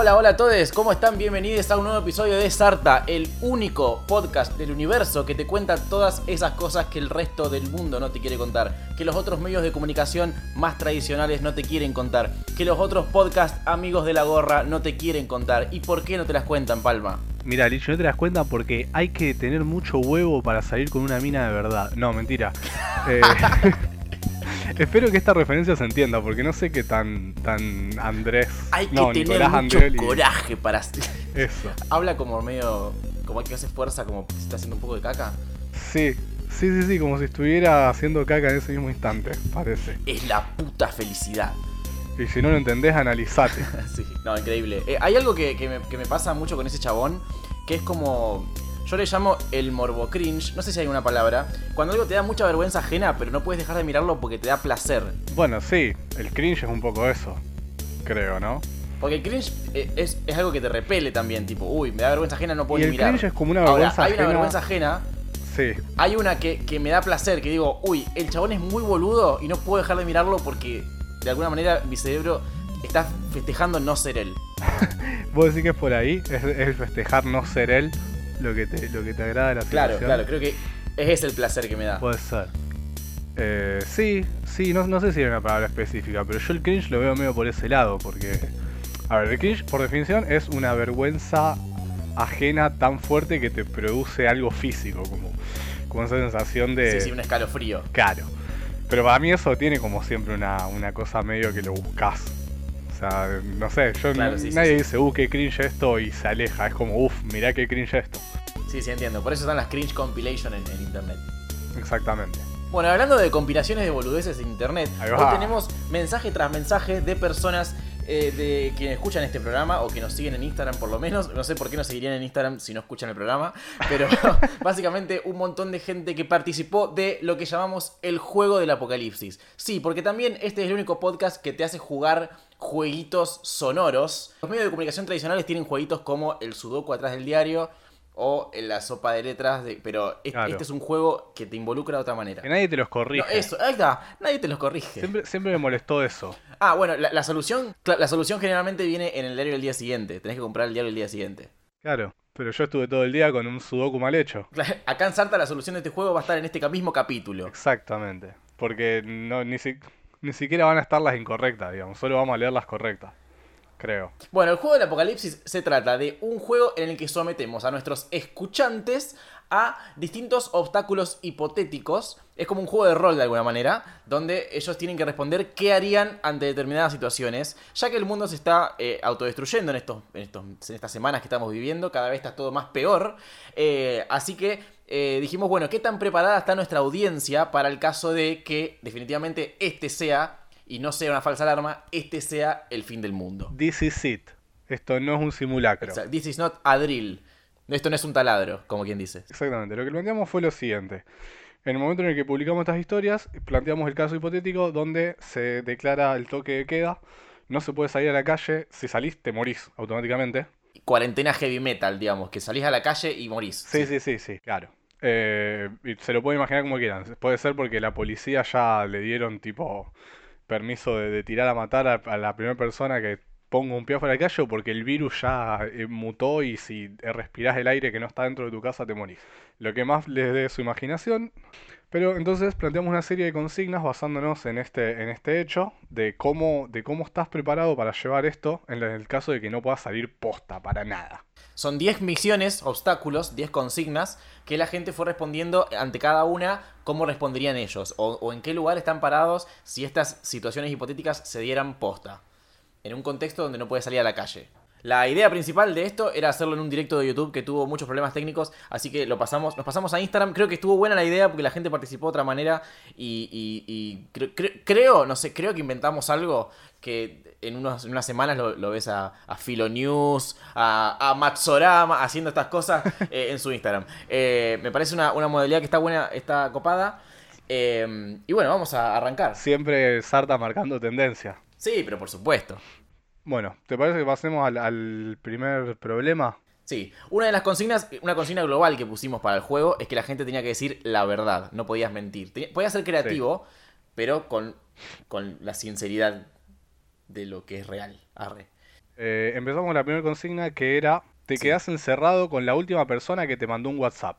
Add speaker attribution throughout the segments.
Speaker 1: Hola, hola, a todos, ¿cómo están? Bienvenidos a un nuevo episodio de Sarta, el único podcast del universo que te cuenta todas esas cosas que el resto del mundo no te quiere contar, que los otros medios de comunicación más tradicionales no te quieren contar, que los otros podcast amigos de la gorra no te quieren contar. ¿Y por qué no te las cuentan, Palma?
Speaker 2: Mira, Licho, no te das cuenta porque hay que tener mucho huevo para salir con una mina de verdad. No, mentira. Eh, espero que esta referencia se entienda, porque no sé qué tan, tan Andrés.
Speaker 1: Hay que
Speaker 2: no,
Speaker 1: tener
Speaker 2: Nicolás
Speaker 1: mucho
Speaker 2: Andrelli.
Speaker 1: coraje para...
Speaker 2: Eso.
Speaker 1: Habla como medio... como que hace fuerza, como se está haciendo un poco de caca.
Speaker 2: Sí, sí, sí, sí, como si estuviera haciendo caca en ese mismo instante, parece.
Speaker 1: Es la puta felicidad.
Speaker 2: Y si no lo entendés, analizate.
Speaker 1: Sí, no, increíble. Eh, hay algo que, que me, que me pasa mucho con ese chabón, que es como... Yo le llamo el morbo cringe, no sé si hay una palabra. Cuando algo te da mucha vergüenza ajena, pero no puedes dejar de mirarlo porque te da placer.
Speaker 2: Bueno, sí, el cringe es un poco eso, creo, ¿no?
Speaker 1: Porque el cringe eh, es, es algo que te repele también, tipo, uy, me da vergüenza ajena, no puedo
Speaker 2: Y
Speaker 1: ni
Speaker 2: el
Speaker 1: mirar.
Speaker 2: cringe es como una
Speaker 1: Ahora,
Speaker 2: vergüenza
Speaker 1: hay una vergüenza ajena,
Speaker 2: Sí,
Speaker 1: hay una que, que me da placer, que digo, uy, el chabón es muy boludo y no puedo dejar de mirarlo porque de alguna manera mi cerebro está festejando no ser él.
Speaker 2: vos decís que es por ahí, es, es el festejar no ser él lo que te, lo que te agrada de la
Speaker 1: Claro,
Speaker 2: situación.
Speaker 1: claro, creo que ese es el placer que me da.
Speaker 2: Puede ser. Eh, sí, sí, no, no sé si hay una palabra específica, pero yo el cringe lo veo medio por ese lado, porque... A ver, el cringe, por definición, es una vergüenza ajena tan fuerte que te produce algo físico, como, como esa sensación de...
Speaker 1: Sí, sí, un escalofrío.
Speaker 2: Claro. Pero para mí eso tiene como siempre una, una cosa medio que lo buscas. O sea, no sé, yo
Speaker 1: Claro, sí,
Speaker 2: nadie
Speaker 1: sí.
Speaker 2: dice, uh, qué cringe esto y se aleja. Es como, uff, mirá qué cringe esto.
Speaker 1: Sí, sí, entiendo. Por eso están las cringe compilation en, en internet.
Speaker 2: Exactamente.
Speaker 1: Bueno, hablando de compilaciones de boludeces en internet, hoy tenemos mensaje tras mensaje de personas eh, de quienes escuchan este programa o que nos siguen en Instagram por lo menos. No sé por qué nos seguirían en Instagram si no escuchan el programa, pero básicamente un montón de gente que participó de lo que llamamos el juego del apocalipsis. Sí, porque también este es el único podcast que te hace jugar jueguitos sonoros. Los medios de comunicación tradicionales tienen jueguitos como el sudoku atrás del diario o la sopa de letras, de- pero este,
Speaker 2: Claro.
Speaker 1: este es un juego que te involucra de otra manera.
Speaker 2: Que nadie te los
Speaker 1: No,
Speaker 2: corrige.
Speaker 1: eso, ahí está, nadie te los corrige.
Speaker 2: Siempre, siempre me molestó eso.
Speaker 1: Ah, bueno, la, la solución la solución generalmente viene en el diario del día siguiente. Tenés que comprar el diario del día siguiente.
Speaker 2: Claro, pero yo estuve todo el día con un sudoku mal hecho.
Speaker 1: Acá en Sarta la solución de este juego va a estar en este mismo capítulo.
Speaker 2: Exactamente. Porque no, ni, si- ni siquiera van a estar las incorrectas, digamos. Solo vamos a leer las correctas. Creo.
Speaker 1: Bueno, el juego del apocalipsis se trata de un juego en el que sometemos a nuestros escuchantes a distintos obstáculos hipotéticos. Es como un juego de rol de alguna manera, donde ellos tienen que responder qué harían ante determinadas situaciones, ya que el mundo se está eh, autodestruyendo en, estos, en, estos- en estas semanas que estamos viviendo, cada vez está todo más peor. Eh, así que eh, dijimos, bueno, ¿qué tan preparada está nuestra audiencia para el caso de que definitivamente este sea, y no sea una falsa alarma, este sea el fin del mundo?
Speaker 2: This is it. Esto no es un simulacro.
Speaker 1: This is not a drill. Esto no es un taladro, como quien dice.
Speaker 2: Exactamente. Lo que planteamos fue lo siguiente. En el momento en el que publicamos estas historias, planteamos el caso hipotético donde se declara el toque de queda. No se puede salir a la calle. Si salís, te morís automáticamente.
Speaker 1: Cuarentena heavy metal, digamos, que salís a la calle y morís.
Speaker 2: Sí, sí, sí, sí, claro. Eh, se lo pueden imaginar como quieran. Puede ser porque la policía ya le dieron tipo permiso de, de tirar a matar a, a la primera persona que ponga un pie fuera de la calle o porque el virus ya eh, mutó y si eh, respirás el aire que no está dentro de tu casa te morís. Lo que más les dé su imaginación. Pero entonces planteamos una serie de consignas basándonos en este, en este hecho de cómo, de cómo estás preparado para llevar esto en el caso de que no puedas salir posta para nada.
Speaker 1: Son 10 misiones, obstáculos, 10 consignas que la gente fue respondiendo ante cada una cómo responderían ellos o en qué lugar están parados si estas situaciones hipotéticas se dieran posta. En un contexto donde no puedes salir a la calle. La idea principal de esto era hacerlo en un directo de YouTube que tuvo muchos problemas técnicos, así que lo pasamos, nos pasamos a Instagram. Creo que estuvo buena la idea porque la gente participó de otra manera y, y- y cre- cre- creo, no sé, creo que inventamos algo que en, unos- en unas semanas lo, lo ves a, a Filo News, a, a Matsorama haciendo estas cosas eh, en su Instagram. Eh, me parece una, una modalidad que está buena, está copada. Eh, y bueno, vamos a arrancar.
Speaker 2: Siempre Sarta marcando tendencia.
Speaker 1: Sí, pero por supuesto.
Speaker 2: Bueno, ¿te parece que pasemos al, al primer problema?
Speaker 1: Sí, una de las consignas, una consigna global que pusimos para el juego es que la gente tenía que decir la verdad, no podías mentir. Tenía- podías ser creativo, pero con, con la sinceridad de lo que es real. Arre.
Speaker 2: Eh, empezamos con la primera consigna que era, te
Speaker 1: Sí.
Speaker 2: quedas encerrado con la última persona que te mandó un WhatsApp.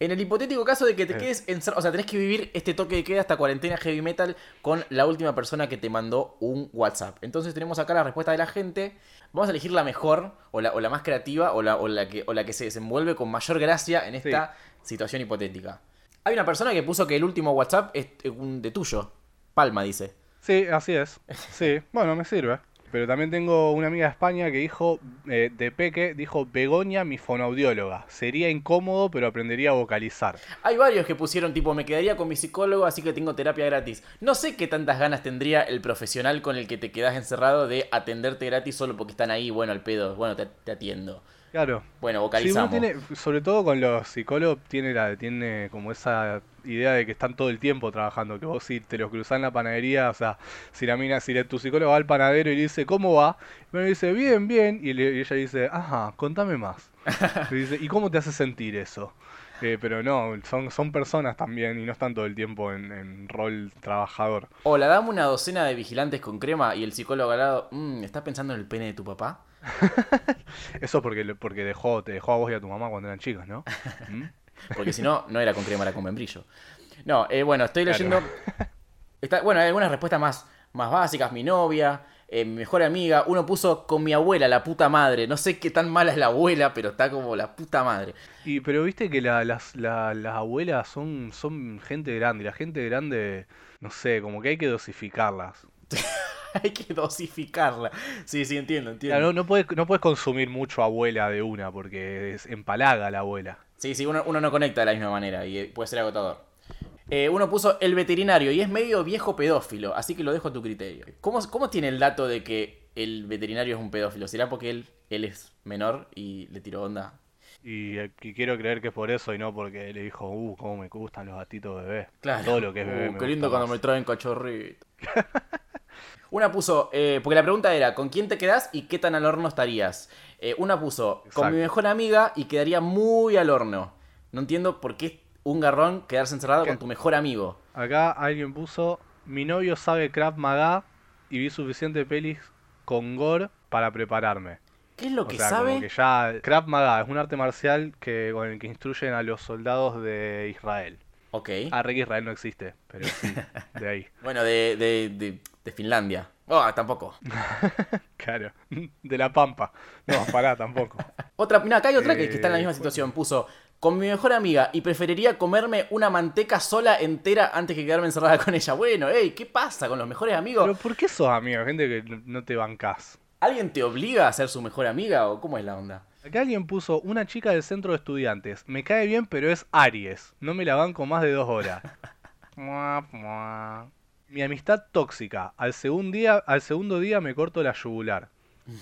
Speaker 1: En el hipotético caso de que te
Speaker 2: Eh.
Speaker 1: quedes encerrado, o sea, tenés que vivir este toque de queda, esta cuarentena heavy metal con la última persona que te mandó un WhatsApp. Entonces tenemos acá la respuesta de la gente. Vamos a elegir la mejor, o la, o la más creativa, o la, o, la que, o la que se desenvuelve con mayor gracia en esta situación hipotética. Hay una persona que puso que el último WhatsApp es un de tuyo. Palma dice.
Speaker 2: Sí, así es. Sí, bueno, me sirve. Pero también tengo una amiga de España que dijo, eh, de Peque, dijo, Begoña, mi fonoaudióloga. Sería incómodo, pero aprendería a vocalizar.
Speaker 1: Hay varios que pusieron tipo, me quedaría con mi psicólogo, así que tengo terapia gratis. No sé qué tantas ganas tendría el profesional con el que te quedas encerrado de atenderte gratis solo porque están ahí, bueno, al pedo, bueno, te, te atiendo.
Speaker 2: Claro.
Speaker 1: Bueno,
Speaker 2: Sí, uno
Speaker 1: vocalizamos.
Speaker 2: tiene, sobre todo con los psicólogos, tiene, la, tiene como esa idea de que están todo el tiempo trabajando, que vos si te los cruzás en la panadería, o sea, si la mina, si le- tu psicólogo va al panadero y le dice, ¿cómo va? Y uno dice, bien, bien, y, le- y ella dice, ajá, contame más. Y dice, ¿y cómo te hace sentir eso? Eh, pero no, son, son personas también y no están todo el tiempo en, en rol trabajador.
Speaker 1: Hola, dame una docena de vigilantes con crema y el psicólogo al lado, "Mm, ¿estás pensando en el pene de tu papá?
Speaker 2: Eso porque, porque dejó, te dejó a vos y a tu mamá cuando eran chicos, ¿no? ¿Mm?
Speaker 1: Porque si no, no era con crema, era con membrillo. No, eh, bueno, estoy
Speaker 2: Claro.
Speaker 1: leyendo. Está, bueno, hay algunas respuestas más, más básicas. Mi novia, eh, mi mejor amiga. Uno puso con mi abuela, la puta madre. No sé qué tan mala es la abuela, pero está como la puta madre.
Speaker 2: Y pero viste que la- las, la- las abuelas son, son gente grande, y la gente grande, no sé, como que hay que dosificarlas.
Speaker 1: hay que dosificarla. Sí, sí, entiendo, entiendo.
Speaker 2: Claro, no, no puedes, no puedes consumir mucho abuela de una, porque es, empalaga la abuela.
Speaker 1: Sí, sí, uno, uno no conecta de la misma manera y eh, puede ser agotador. Eh, uno puso el veterinario y es medio viejo pedófilo, así que lo dejo a tu criterio. ¿Cómo, cómo tiene el dato de que el veterinario es un pedófilo? ¿Será porque él, él es menor y le tiró onda?
Speaker 2: Y, y quiero creer que es por eso y no porque le dijo, uh, cómo me gustan los gatitos bebés.
Speaker 1: Claro.
Speaker 2: Todo lo que es bebé.
Speaker 1: Uh,
Speaker 2: me
Speaker 1: qué lindo
Speaker 2: gusta
Speaker 1: cuando
Speaker 2: más.
Speaker 1: me traen cachorrito. una puso, eh, porque la pregunta era, ¿con quién te quedás y qué tan al horno estarías? Eh, una puso, con mi mejor amiga y quedaría muy al horno. No entiendo por qué es un garrón quedarse encerrado
Speaker 2: ¿Qué?
Speaker 1: con tu mejor amigo.
Speaker 2: Acá alguien puso, mi novio sabe Krav Maga y vi suficiente pelis con gore para prepararme.
Speaker 1: ¿Qué es lo
Speaker 2: O
Speaker 1: que
Speaker 2: sea,
Speaker 1: sabe?
Speaker 2: como que ya Krav Maga es un arte marcial que con el que instruyen a los soldados de Israel.
Speaker 1: Ok.
Speaker 2: Ah, re que Israel no existe, pero sí, de ahí.
Speaker 1: Bueno, de, de, de, de Finlandia. Oh, tampoco.
Speaker 2: Claro, de la Pampa. No, pará, tampoco.
Speaker 1: Otra, mira, acá hay otra que, que está en la
Speaker 2: Eh,
Speaker 1: misma situación. Puso, con mi mejor amiga y preferiría comerme una manteca sola entera antes que quedarme encerrada con ella. Bueno, ey, ¿qué pasa con los mejores amigos?
Speaker 2: Pero ¿por qué sos amigo? Gente que no- no te bancás.
Speaker 1: ¿Alguien te obliga a ser su mejor amiga o cómo es la onda?
Speaker 2: Acá alguien puso una chica del centro de estudiantes. Me cae bien, pero es Aries. No me la banco más de dos horas. Mua, mua. Mi amistad tóxica. Al, segun día, al segundo día me corto la yugular.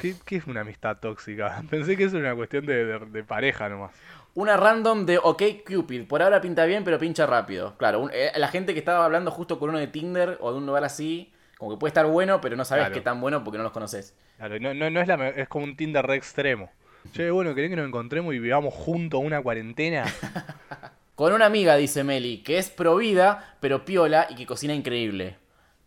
Speaker 2: ¿Qué, qué es una amistad tóxica? Pensé que eso era una cuestión de, de- de pareja nomás.
Speaker 1: Una random de OK Cupid. Por ahora pinta bien, pero pincha rápido. Claro, un- eh, la gente que estaba hablando justo con uno de Tinder o de un lugar así, como que puede estar bueno, pero no sabes
Speaker 2: Claro.
Speaker 1: qué tan bueno porque no los conoces.
Speaker 2: Claro, no, no, no es, la, es como un Tinder re extremo. Che, bueno, ¿querés que nos encontremos y vivamos juntos una cuarentena?
Speaker 1: Con una amiga, dice Meli, que es pro vida, pero piola y que cocina increíble.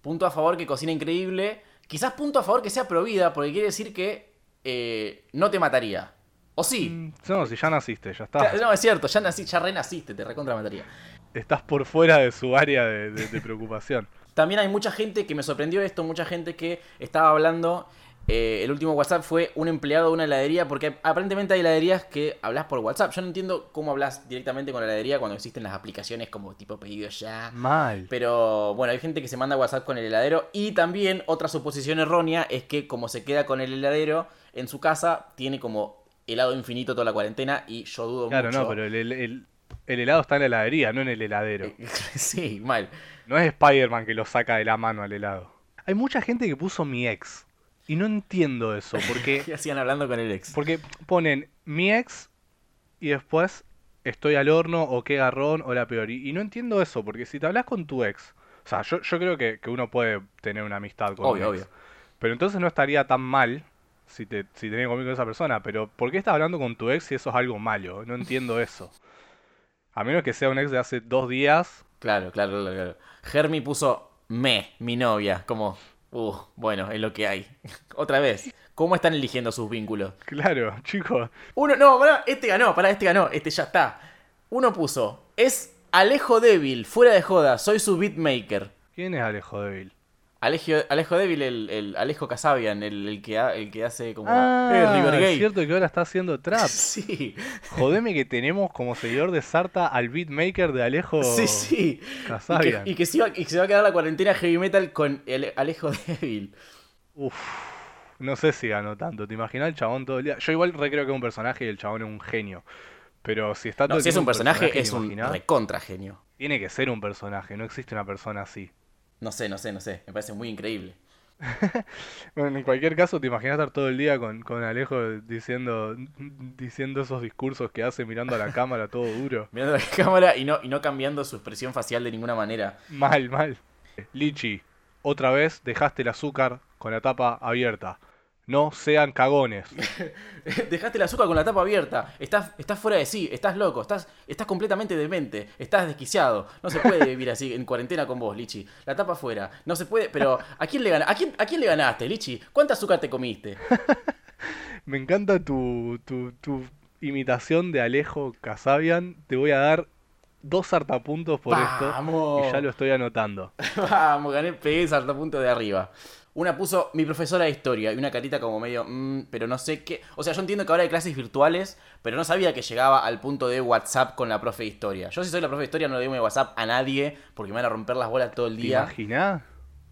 Speaker 1: Punto a favor que cocina increíble. Quizás punto a favor que sea pro vida, porque quiere decir que eh, no te mataría. ¿O sí?
Speaker 2: Mm, No, si ya naciste, ya está.
Speaker 1: No, es cierto, ya, nací, ya renaciste, te recontra mataría.
Speaker 2: Estás por fuera de su área de, de- de preocupación.
Speaker 1: También hay mucha gente que me sorprendió esto, mucha gente que estaba hablando eh, el último WhatsApp fue un empleado de una heladería, porque aparentemente hay heladerías que hablas por WhatsApp. Yo no entiendo cómo hablas directamente con la heladería cuando existen las aplicaciones como tipo pedido ya.
Speaker 2: Mal.
Speaker 1: Pero bueno, hay gente que se manda WhatsApp con el heladero. Y también otra suposición errónea es que como se queda con el heladero en su casa, tiene como helado infinito toda la cuarentena. Y yo dudo
Speaker 2: Claro,
Speaker 1: mucho.
Speaker 2: no, pero el, el- el- el helado está en la heladería, no en el heladero.
Speaker 1: sí, mal.
Speaker 2: No es Spider-Man que lo saca de la mano al helado. Hay mucha gente que puso mi ex. Y no entiendo eso, porque,
Speaker 1: ¿Qué hacían hablando con el ex?
Speaker 2: porque ponen mi ex y después estoy al horno o qué garrón o la peor. Y, y no entiendo eso, porque si te hablas con tu ex, o sea, yo, yo creo que, que uno puede tener una amistad con
Speaker 1: Obvio,
Speaker 2: un ex.
Speaker 1: obvio.
Speaker 2: Pero entonces no estaría tan mal si te si tenés conmigo con esa persona. Pero ¿por qué estás hablando con tu ex si eso es algo malo? No entiendo eso. A menos que sea un ex de hace dos días.
Speaker 1: Claro, claro, claro, claro. Germi puso me, mi novia, como, uh, bueno, es lo que hay. Otra vez, ¿cómo están eligiendo sus vínculos?
Speaker 2: Claro, chicos.
Speaker 1: Uno, no, pará, este ganó, pará, este ganó, este ya está. Uno puso, es Alejo Débil, fuera de joda, soy su beatmaker.
Speaker 2: ¿Quién es Alejo Débil?
Speaker 1: Alejo, Alejo Débil, el, el Alejo Casabian, el, el que, ha- el que hace como...
Speaker 2: Ah,
Speaker 1: eh, River
Speaker 2: es cierto que ahora está haciendo trap.
Speaker 1: Sí,
Speaker 2: Jodeme que tenemos como seguidor de Sarta al beatmaker de Alejo
Speaker 1: sí, sí. Y que,
Speaker 2: Casabian.
Speaker 1: y que se y que se va a quedar la cuarentena heavy metal con el Alejo Débil.
Speaker 2: Uf, no sé si ganó tanto. ¿Te imaginas el chabón todo el día? Yo igual re creo que es un personaje y el chabón es un genio. Pero si está todo
Speaker 1: No,
Speaker 2: el
Speaker 1: si es un personaje,
Speaker 2: ¿te
Speaker 1: es un recontra genio.
Speaker 2: Tiene que ser un personaje, no existe una persona así.
Speaker 1: No sé, no sé, no sé. Me parece muy increíble.
Speaker 2: Bueno, en cualquier caso, te imaginas estar todo el día con, con Alejo diciendo, diciendo esos discursos que hace mirando a la cámara todo duro.
Speaker 1: Mirando la cámara y no, y no cambiando su expresión facial de ninguna manera.
Speaker 2: Mal, mal. Lichi, otra vez dejaste el azúcar con la tapa abierta. No sean cagones.
Speaker 1: Dejaste el azúcar con la tapa abierta. Estás, estás fuera de sí, estás loco, estás, estás completamente demente, estás desquiciado. No se puede vivir así en cuarentena con vos, Lichi. La tapa afuera. No se puede, pero ¿a quién le ganaste? ¿A quién, ¿A quién le ganaste, Lichi? ¿Cuánta azúcar te comiste?
Speaker 2: Me encanta tu, tu, tu imitación de Alejo Casabian. Te voy a dar dos hartapuntos por
Speaker 1: Vamos.
Speaker 2: esto. Y ya lo estoy anotando.
Speaker 1: Vamos, gané, pegué ese punto de arriba. Una puso mi profesora de historia y una carita como medio, "Mm, pero no sé qué. O sea, yo entiendo que ahora hay clases virtuales, pero no sabía que llegaba al punto de WhatsApp con la profe de historia. Yo, si soy la profe de historia, no le digo mi WhatsApp a nadie porque me van a romper las bolas todo el
Speaker 2: ¿Te
Speaker 1: día.
Speaker 2: imaginás?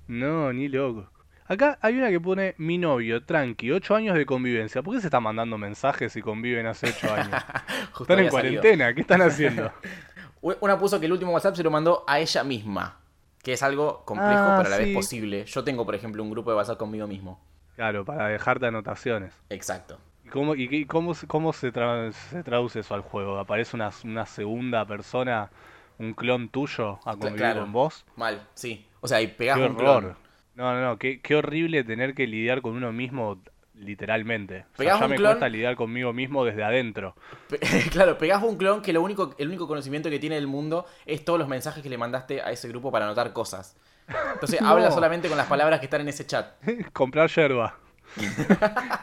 Speaker 2: No, ni loco. Acá hay una que pone mi novio, tranqui, 8 años de convivencia. ¿Por qué se están mandando mensajes si conviven hace 8 años? Están en
Speaker 1: salido.
Speaker 2: cuarentena, ¿qué están haciendo?
Speaker 1: Una puso que el último WhatsApp se lo mandó a ella misma. Que es algo complejo,
Speaker 2: Ah,
Speaker 1: pero a la
Speaker 2: sí.
Speaker 1: vez posible. Yo tengo, por ejemplo, un grupo de WhatsApp conmigo mismo.
Speaker 2: Claro, para dejarte anotaciones.
Speaker 1: Exacto.
Speaker 2: ¿Y cómo, y qué- cómo, se- cómo se, tra- se traduce eso al juego? ¿Aparece una, una segunda persona, un clon tuyo, a convivir
Speaker 1: claro.
Speaker 2: con vos?
Speaker 1: Mal, sí. O sea, y pegás
Speaker 2: ¡Qué
Speaker 1: un clon.
Speaker 2: horror! No, no, no, qué, qué horrible tener que lidiar con uno mismo literalmente. O sea,
Speaker 1: Pegás
Speaker 2: ya
Speaker 1: un
Speaker 2: me
Speaker 1: clon-
Speaker 2: cuesta lidiar conmigo mismo desde adentro.
Speaker 1: Pe- claro, pegás un clon que lo único, el único conocimiento que tiene del mundo es todos los mensajes que le mandaste a ese grupo para anotar cosas. Entonces
Speaker 2: No.
Speaker 1: habla solamente con las palabras que están en ese chat.
Speaker 2: Comprar yerba.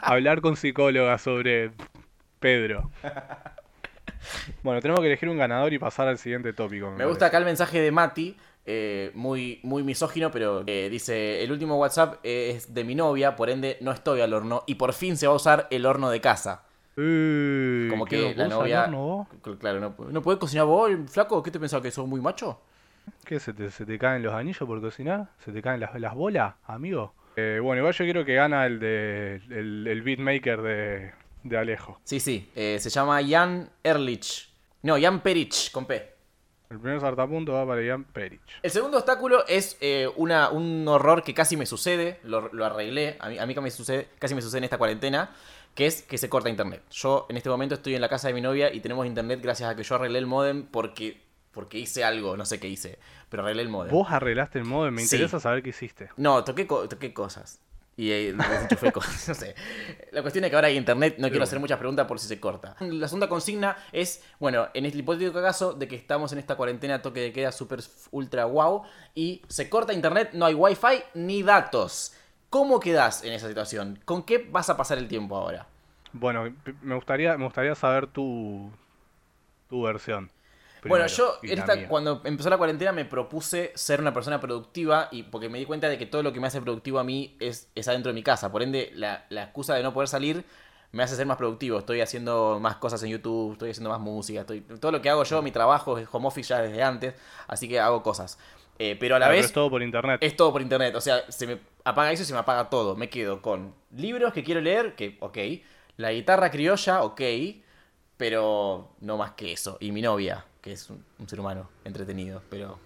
Speaker 2: Hablar con psicóloga sobre Pedro. Bueno, tenemos que elegir un ganador y pasar al siguiente tópico.
Speaker 1: Me gusta acá el mensaje de Mati, eh, muy, muy misógino, pero eh, dice, el último WhatsApp es de mi novia, por ende no estoy al horno y por fin se va a usar el horno de casa.
Speaker 2: Uy,
Speaker 1: Como
Speaker 2: ¿qué,
Speaker 1: que la novia...
Speaker 2: horno vos?
Speaker 1: Cl- Claro, no, ¿no puedes cocinar vos, flaco? ¿Qué te pensás que sos muy macho?
Speaker 2: ¿Qué? ¿Se te, se te caen los anillos por cocinar? ¿Se te caen las, las bolas, amigo? Eh, bueno, igual yo quiero que gana el de el, el beatmaker de, de Alejo.
Speaker 1: Sí, sí, eh, se llama Jan Erlich. No, Jan Perich, con P.
Speaker 2: El primer sartapunto va para Ian Perich.
Speaker 1: El segundo obstáculo es eh, una, un horror que casi me sucede, lo, lo arreglé, a mí, a mí que me sucede, casi me sucede en esta cuarentena, que es que se corta internet. Yo en este momento estoy en la casa de mi novia y tenemos internet gracias a que yo arreglé el modem porque, porque hice algo, no sé qué hice, pero arreglé el modem.
Speaker 2: Vos arreglaste el modem, me
Speaker 1: Sí.
Speaker 2: interesa saber qué hiciste.
Speaker 1: No, toqué, co- toqué cosas. Y eh, desenchufé cosas, no sé. La cuestión es que ahora hay internet, no quiero hacer muchas preguntas por si se corta. La segunda consigna es, bueno, en el hipotético caso de que estamos en esta cuarentena toque de queda super ultra wow y se corta internet, no hay wifi ni datos. ¿Cómo quedás en esa situación? ¿Con qué vas a pasar el tiempo ahora?
Speaker 2: Bueno, me gustaría, me gustaría saber tu, tu versión.
Speaker 1: Bueno, yo esta- cuando empezó la cuarentena me propuse ser una persona productiva y porque me di cuenta de que todo lo que me hace productivo a mí es, es adentro de mi casa. Por ende, la, la excusa de no poder salir me hace ser más productivo. Estoy haciendo más cosas en YouTube, estoy haciendo más música, estoy, todo lo que hago yo, mi trabajo es home office ya desde antes, así que hago cosas. Eh, pero a la
Speaker 2: Claro, pero
Speaker 1: vez
Speaker 2: es todo por internet.
Speaker 1: es todo por internet. O sea, se me apaga eso y se me apaga todo. Me quedo con libros que quiero leer, que ok. La guitarra criolla, ok. Pero no más que eso. Y mi novia, que es un, un ser humano entretenido. Pero.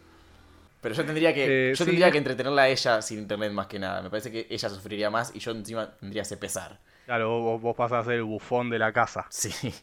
Speaker 1: Pero yo tendría que.
Speaker 2: Eh,
Speaker 1: yo
Speaker 2: sí.
Speaker 1: tendría que entretenerla a ella sin internet más que nada. Me parece que ella sufriría más y yo encima tendría ese pesar.
Speaker 2: Claro, vos, vos pasás a ser el bufón de la casa.
Speaker 1: Sí.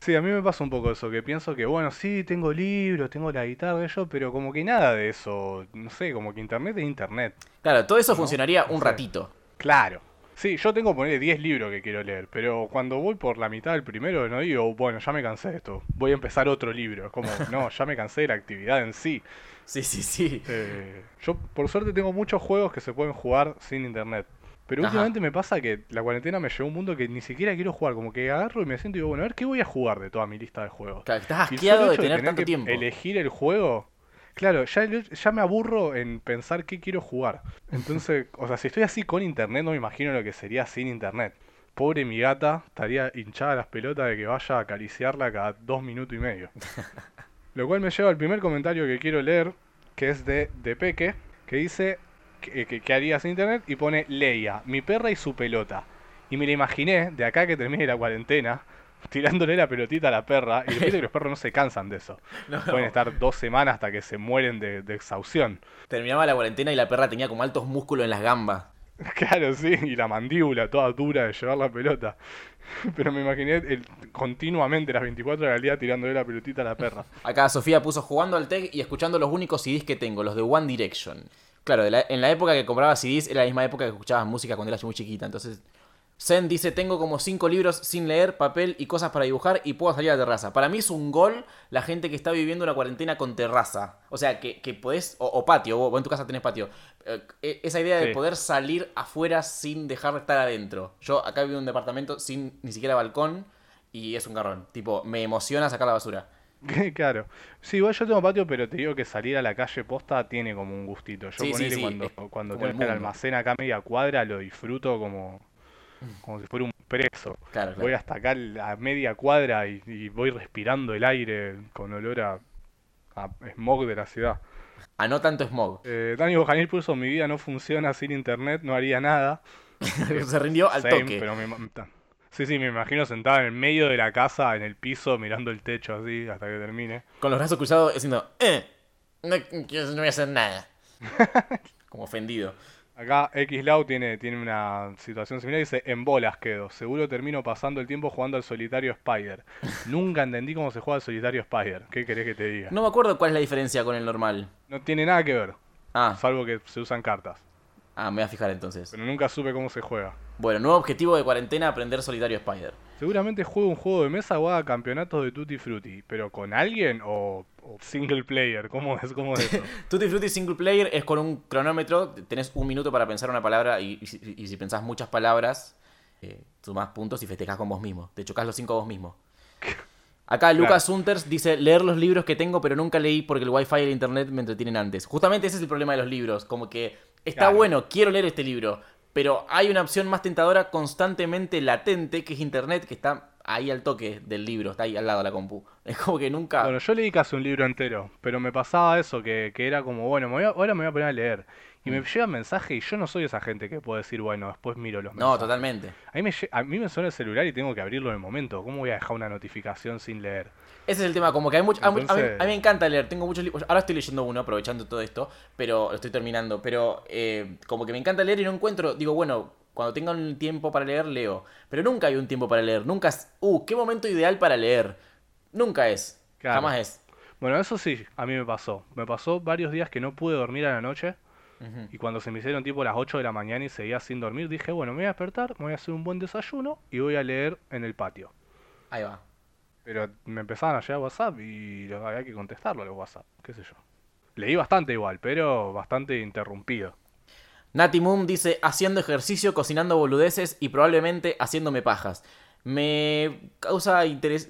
Speaker 2: Sí, a mí me pasa un poco eso, que pienso que, bueno, sí, tengo libros, tengo la guitarra, yo, pero como que nada de eso, no sé, como que internet es internet.
Speaker 1: Claro, todo eso
Speaker 2: No,
Speaker 1: funcionaría un ratito.
Speaker 2: Claro. Sí, yo tengo ponerle 10 libros que quiero leer, pero cuando voy por la mitad del primero no digo, bueno, ya me cansé de esto, voy a empezar otro libro. Es como, no, ya me cansé de la actividad en sí.
Speaker 1: Sí, sí, sí.
Speaker 2: Eh, yo, por suerte, tengo muchos juegos que se pueden jugar sin internet. Pero
Speaker 1: Ajá.
Speaker 2: últimamente me pasa que la cuarentena me llevó a un mundo que ni siquiera quiero jugar. Como que agarro y me siento y digo, bueno, a ver qué voy a jugar de toda mi lista de juegos.
Speaker 1: Claro, estás asqueado de
Speaker 2: hecho
Speaker 1: tener tanto tiempo.
Speaker 2: Elegir el juego. Claro, ya, ya me aburro en pensar qué quiero jugar. Entonces, o sea, si estoy así con internet, no me imagino lo que sería sin internet. Pobre mi gata, estaría hinchada las pelotas de que vaya a acariciarla cada dos minutos y medio. Lo cual me lleva al primer comentario que quiero leer, que es de, de Peque, que dice que, que- que haría sin internet y pone Leia, mi perra y su pelota. Y me la imaginé, de acá que termine la cuarentena, tirándole la pelotita a la perra. Y viste que los perros no se cansan de eso.
Speaker 1: No,
Speaker 2: Pueden estar dos semanas hasta que se mueren de, de.
Speaker 1: Terminaba la cuarentena y la perra tenía como altos músculos en las gambas.
Speaker 2: Claro, sí, y la mandíbula toda dura de llevar la pelota. Pero me imaginé el- continuamente las 24 horas al día tirándole la pelotita a la perra.
Speaker 1: Acá Sofía puso jugando al tech y escuchando los únicos CDs que tengo, los de One Direction. Claro, de la- en la época que compraba CDs era la misma época que escuchabas música cuando eras muy chiquita. Entonces, Zen dice, tengo como cinco libros sin leer, papel y cosas para dibujar y puedo salir a la terraza. Para mí es un gol la gente que está viviendo una cuarentena con terraza. O sea, que, que podés, o, o patio, vos, vos en tu casa tenés patio. Eh, e- esa idea de poder salir afuera sin dejar de estar adentro. Yo acá vivo en un departamento sin ni siquiera balcón y es un garrón. Tipo, me emociona sacar la basura.
Speaker 2: claro. Sí, igual yo tengo patio, pero te digo que salir a la calle posta tiene como un gustito. Yo
Speaker 1: Sí,
Speaker 2: ponele
Speaker 1: sí,
Speaker 2: cuando, cuando
Speaker 1: el
Speaker 2: tengo
Speaker 1: mundo.
Speaker 2: almacén acá media cuadra lo disfruto como, como si fuera un preso.
Speaker 1: Claro, claro.
Speaker 2: Voy hasta acá a media cuadra y, y voy respirando el aire con olor a, a smog de la ciudad.
Speaker 1: A no tanto smog.
Speaker 2: Eh, Dani Bojanil puso mi vida no funciona sin internet, no haría nada.
Speaker 1: Se rindió al
Speaker 2: Same,
Speaker 1: toque.
Speaker 2: pero me sí, sí, me imagino sentado en el medio de la casa, en el piso, mirando el techo así hasta que termine.
Speaker 1: Con los brazos cruzados diciendo, eh, no, no voy a hacer nada. Como ofendido.
Speaker 2: Acá Xlau tiene, tiene una situación similar, dice, en bolas quedo, seguro termino pasando el tiempo jugando al solitario Spider. Nunca entendí cómo se juega al solitario Spider, ¿qué querés que te diga?
Speaker 1: No me acuerdo cuál es la diferencia con el normal.
Speaker 2: No tiene nada que ver,
Speaker 1: Ah,
Speaker 2: salvo que se usan cartas,
Speaker 1: ah, me voy a fijar entonces.
Speaker 2: pero nunca supe cómo se juega.
Speaker 1: Bueno, nuevo objetivo de cuarentena, aprender solitario Spider.
Speaker 2: Seguramente juego un juego de mesa o haga campeonatos de Tutti Frutti, pero con alguien o, o single player, ¿cómo es, cómo es eso?
Speaker 1: Tutti Frutti Single Player es con un cronómetro, tenés un minuto para pensar una palabra y, y si- y si pensás muchas palabras, eh, sumás puntos y festejás con vos mismo. Te chocás los cinco vos mismo. Acá Lucas Hunters dice, leer los libros que tengo pero nunca leí porque el wifi y el internet me entretienen antes. Justamente ese es el problema de los libros, como que está
Speaker 2: Claro.
Speaker 1: bueno, quiero leer este libro, pero hay una opción más tentadora constantemente latente que es internet que está ahí al toque del libro, está ahí al lado de la compu. Es como que nunca...
Speaker 2: Bueno, yo leí casi un libro entero, pero me pasaba eso, que, que era como, bueno, me voy a- ahora me voy a poner a leer. Y me llega mensaje y yo no soy esa gente que puede decir, bueno, después miro los
Speaker 1: no,
Speaker 2: mensajes.
Speaker 1: totalmente.
Speaker 2: A mí, me, a mí me suena el celular y tengo que abrirlo en el momento. ¿Cómo voy a dejar una notificación sin leer?
Speaker 1: Ese es el tema, como que hay mucho, a, mí- a mí,
Speaker 2: Entonces-
Speaker 1: a mí me encanta leer, tengo muchos libros, ahora estoy leyendo uno, aprovechando todo esto, pero lo estoy terminando, pero eh, como que me encanta leer y no encuentro, digo, bueno, cuando tenga un tiempo para leer, leo, pero nunca hay un tiempo para leer, nunca es, uh, qué momento ideal para leer, nunca es,
Speaker 2: Claro.
Speaker 1: jamás es.
Speaker 2: Bueno, eso sí, a mí me pasó. Me pasó varios días que no pude dormir a la noche. Y cuando se me hicieron tipo las 8 de la mañana y seguía sin dormir, dije, bueno, me voy a despertar, me voy a hacer un buen desayuno y voy a leer en el patio.
Speaker 1: Ahí va.
Speaker 2: Pero me empezaban a llegar WhatsApp y había que contestarlo a los WhatsApp, qué sé yo. Leí bastante igual, pero bastante interrumpido.
Speaker 1: Nati Moon dice, haciendo ejercicio, cocinando boludeces y probablemente haciéndome pajas. Me causa interés,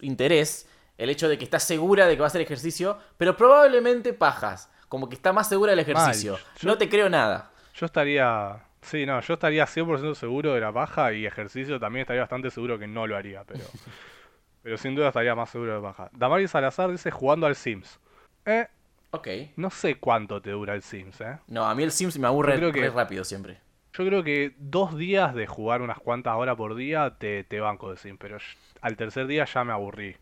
Speaker 1: interés El hecho de que está segura de que va a hacer ejercicio, pero probablemente pajas. Como que está más segura del ejercicio.
Speaker 2: Yo-
Speaker 1: No te creo nada.
Speaker 2: Yo estaría. Sí, no, yo estaría 100% seguro de la paja y ejercicio también estaría bastante seguro que no lo haría, pero. pero sin duda estaría más seguro de paja. Damaris Salazar dice jugando al Sims. Eh,
Speaker 1: Ok.
Speaker 2: no sé cuánto te dura el Sims, eh.
Speaker 1: No, a mí el Sims me aburre
Speaker 2: creo que-
Speaker 1: rápido siempre.
Speaker 2: Yo creo que dos días de jugar unas cuantas horas por día te, te banco de Sims, pero al tercer día ya me aburrí.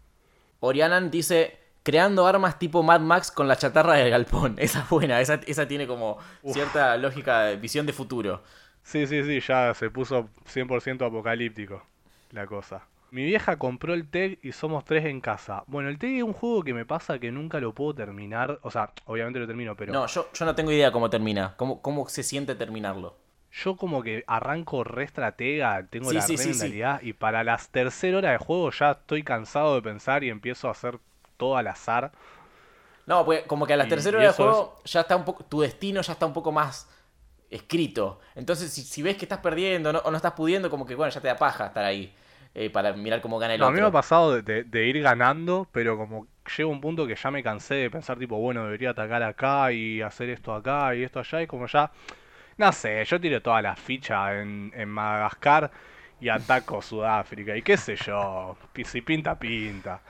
Speaker 1: Orianan dice, creando armas tipo Mad Max con la chatarra del galpón. Esa es buena, esa, esa tiene como cierta lógica, de visión de futuro.
Speaker 2: Sí, sí, sí, ya se puso 100% apocalíptico la cosa. Mi vieja compró el TEG y somos tres en casa. Bueno, el TEG es un juego que me pasa que nunca lo puedo terminar. O sea, obviamente lo termino, pero
Speaker 1: No, yo, yo no tengo idea cómo termina, cómo, cómo se siente terminarlo.
Speaker 2: yo como que arranco re estratega, tengo
Speaker 1: Sí,
Speaker 2: la
Speaker 1: sí,
Speaker 2: re
Speaker 1: sí, sí.
Speaker 2: mentalidad y para las tercera hora de juego ya estoy cansado de pensar y empiezo a hacer todo al azar.
Speaker 1: No, pues como que a la
Speaker 2: Y-
Speaker 1: tercera
Speaker 2: y
Speaker 1: hora de
Speaker 2: eso
Speaker 1: juego ya está un poco, tu destino ya está un poco más escrito. Entonces, si, si ves que estás perdiendo no- o no estás pudiendo, como que bueno, ya te da paja estar ahí eh, para mirar cómo gana el
Speaker 2: No, a
Speaker 1: otro.
Speaker 2: mí me ha pasado de, de- de ir ganando, pero como llega un punto que ya me cansé de pensar tipo, bueno, debería atacar acá y hacer esto acá y esto allá y como ya, no sé, yo tiré toda la ficha en, en Madagascar y ataco Sudáfrica y qué sé yo, si pinta, pinta.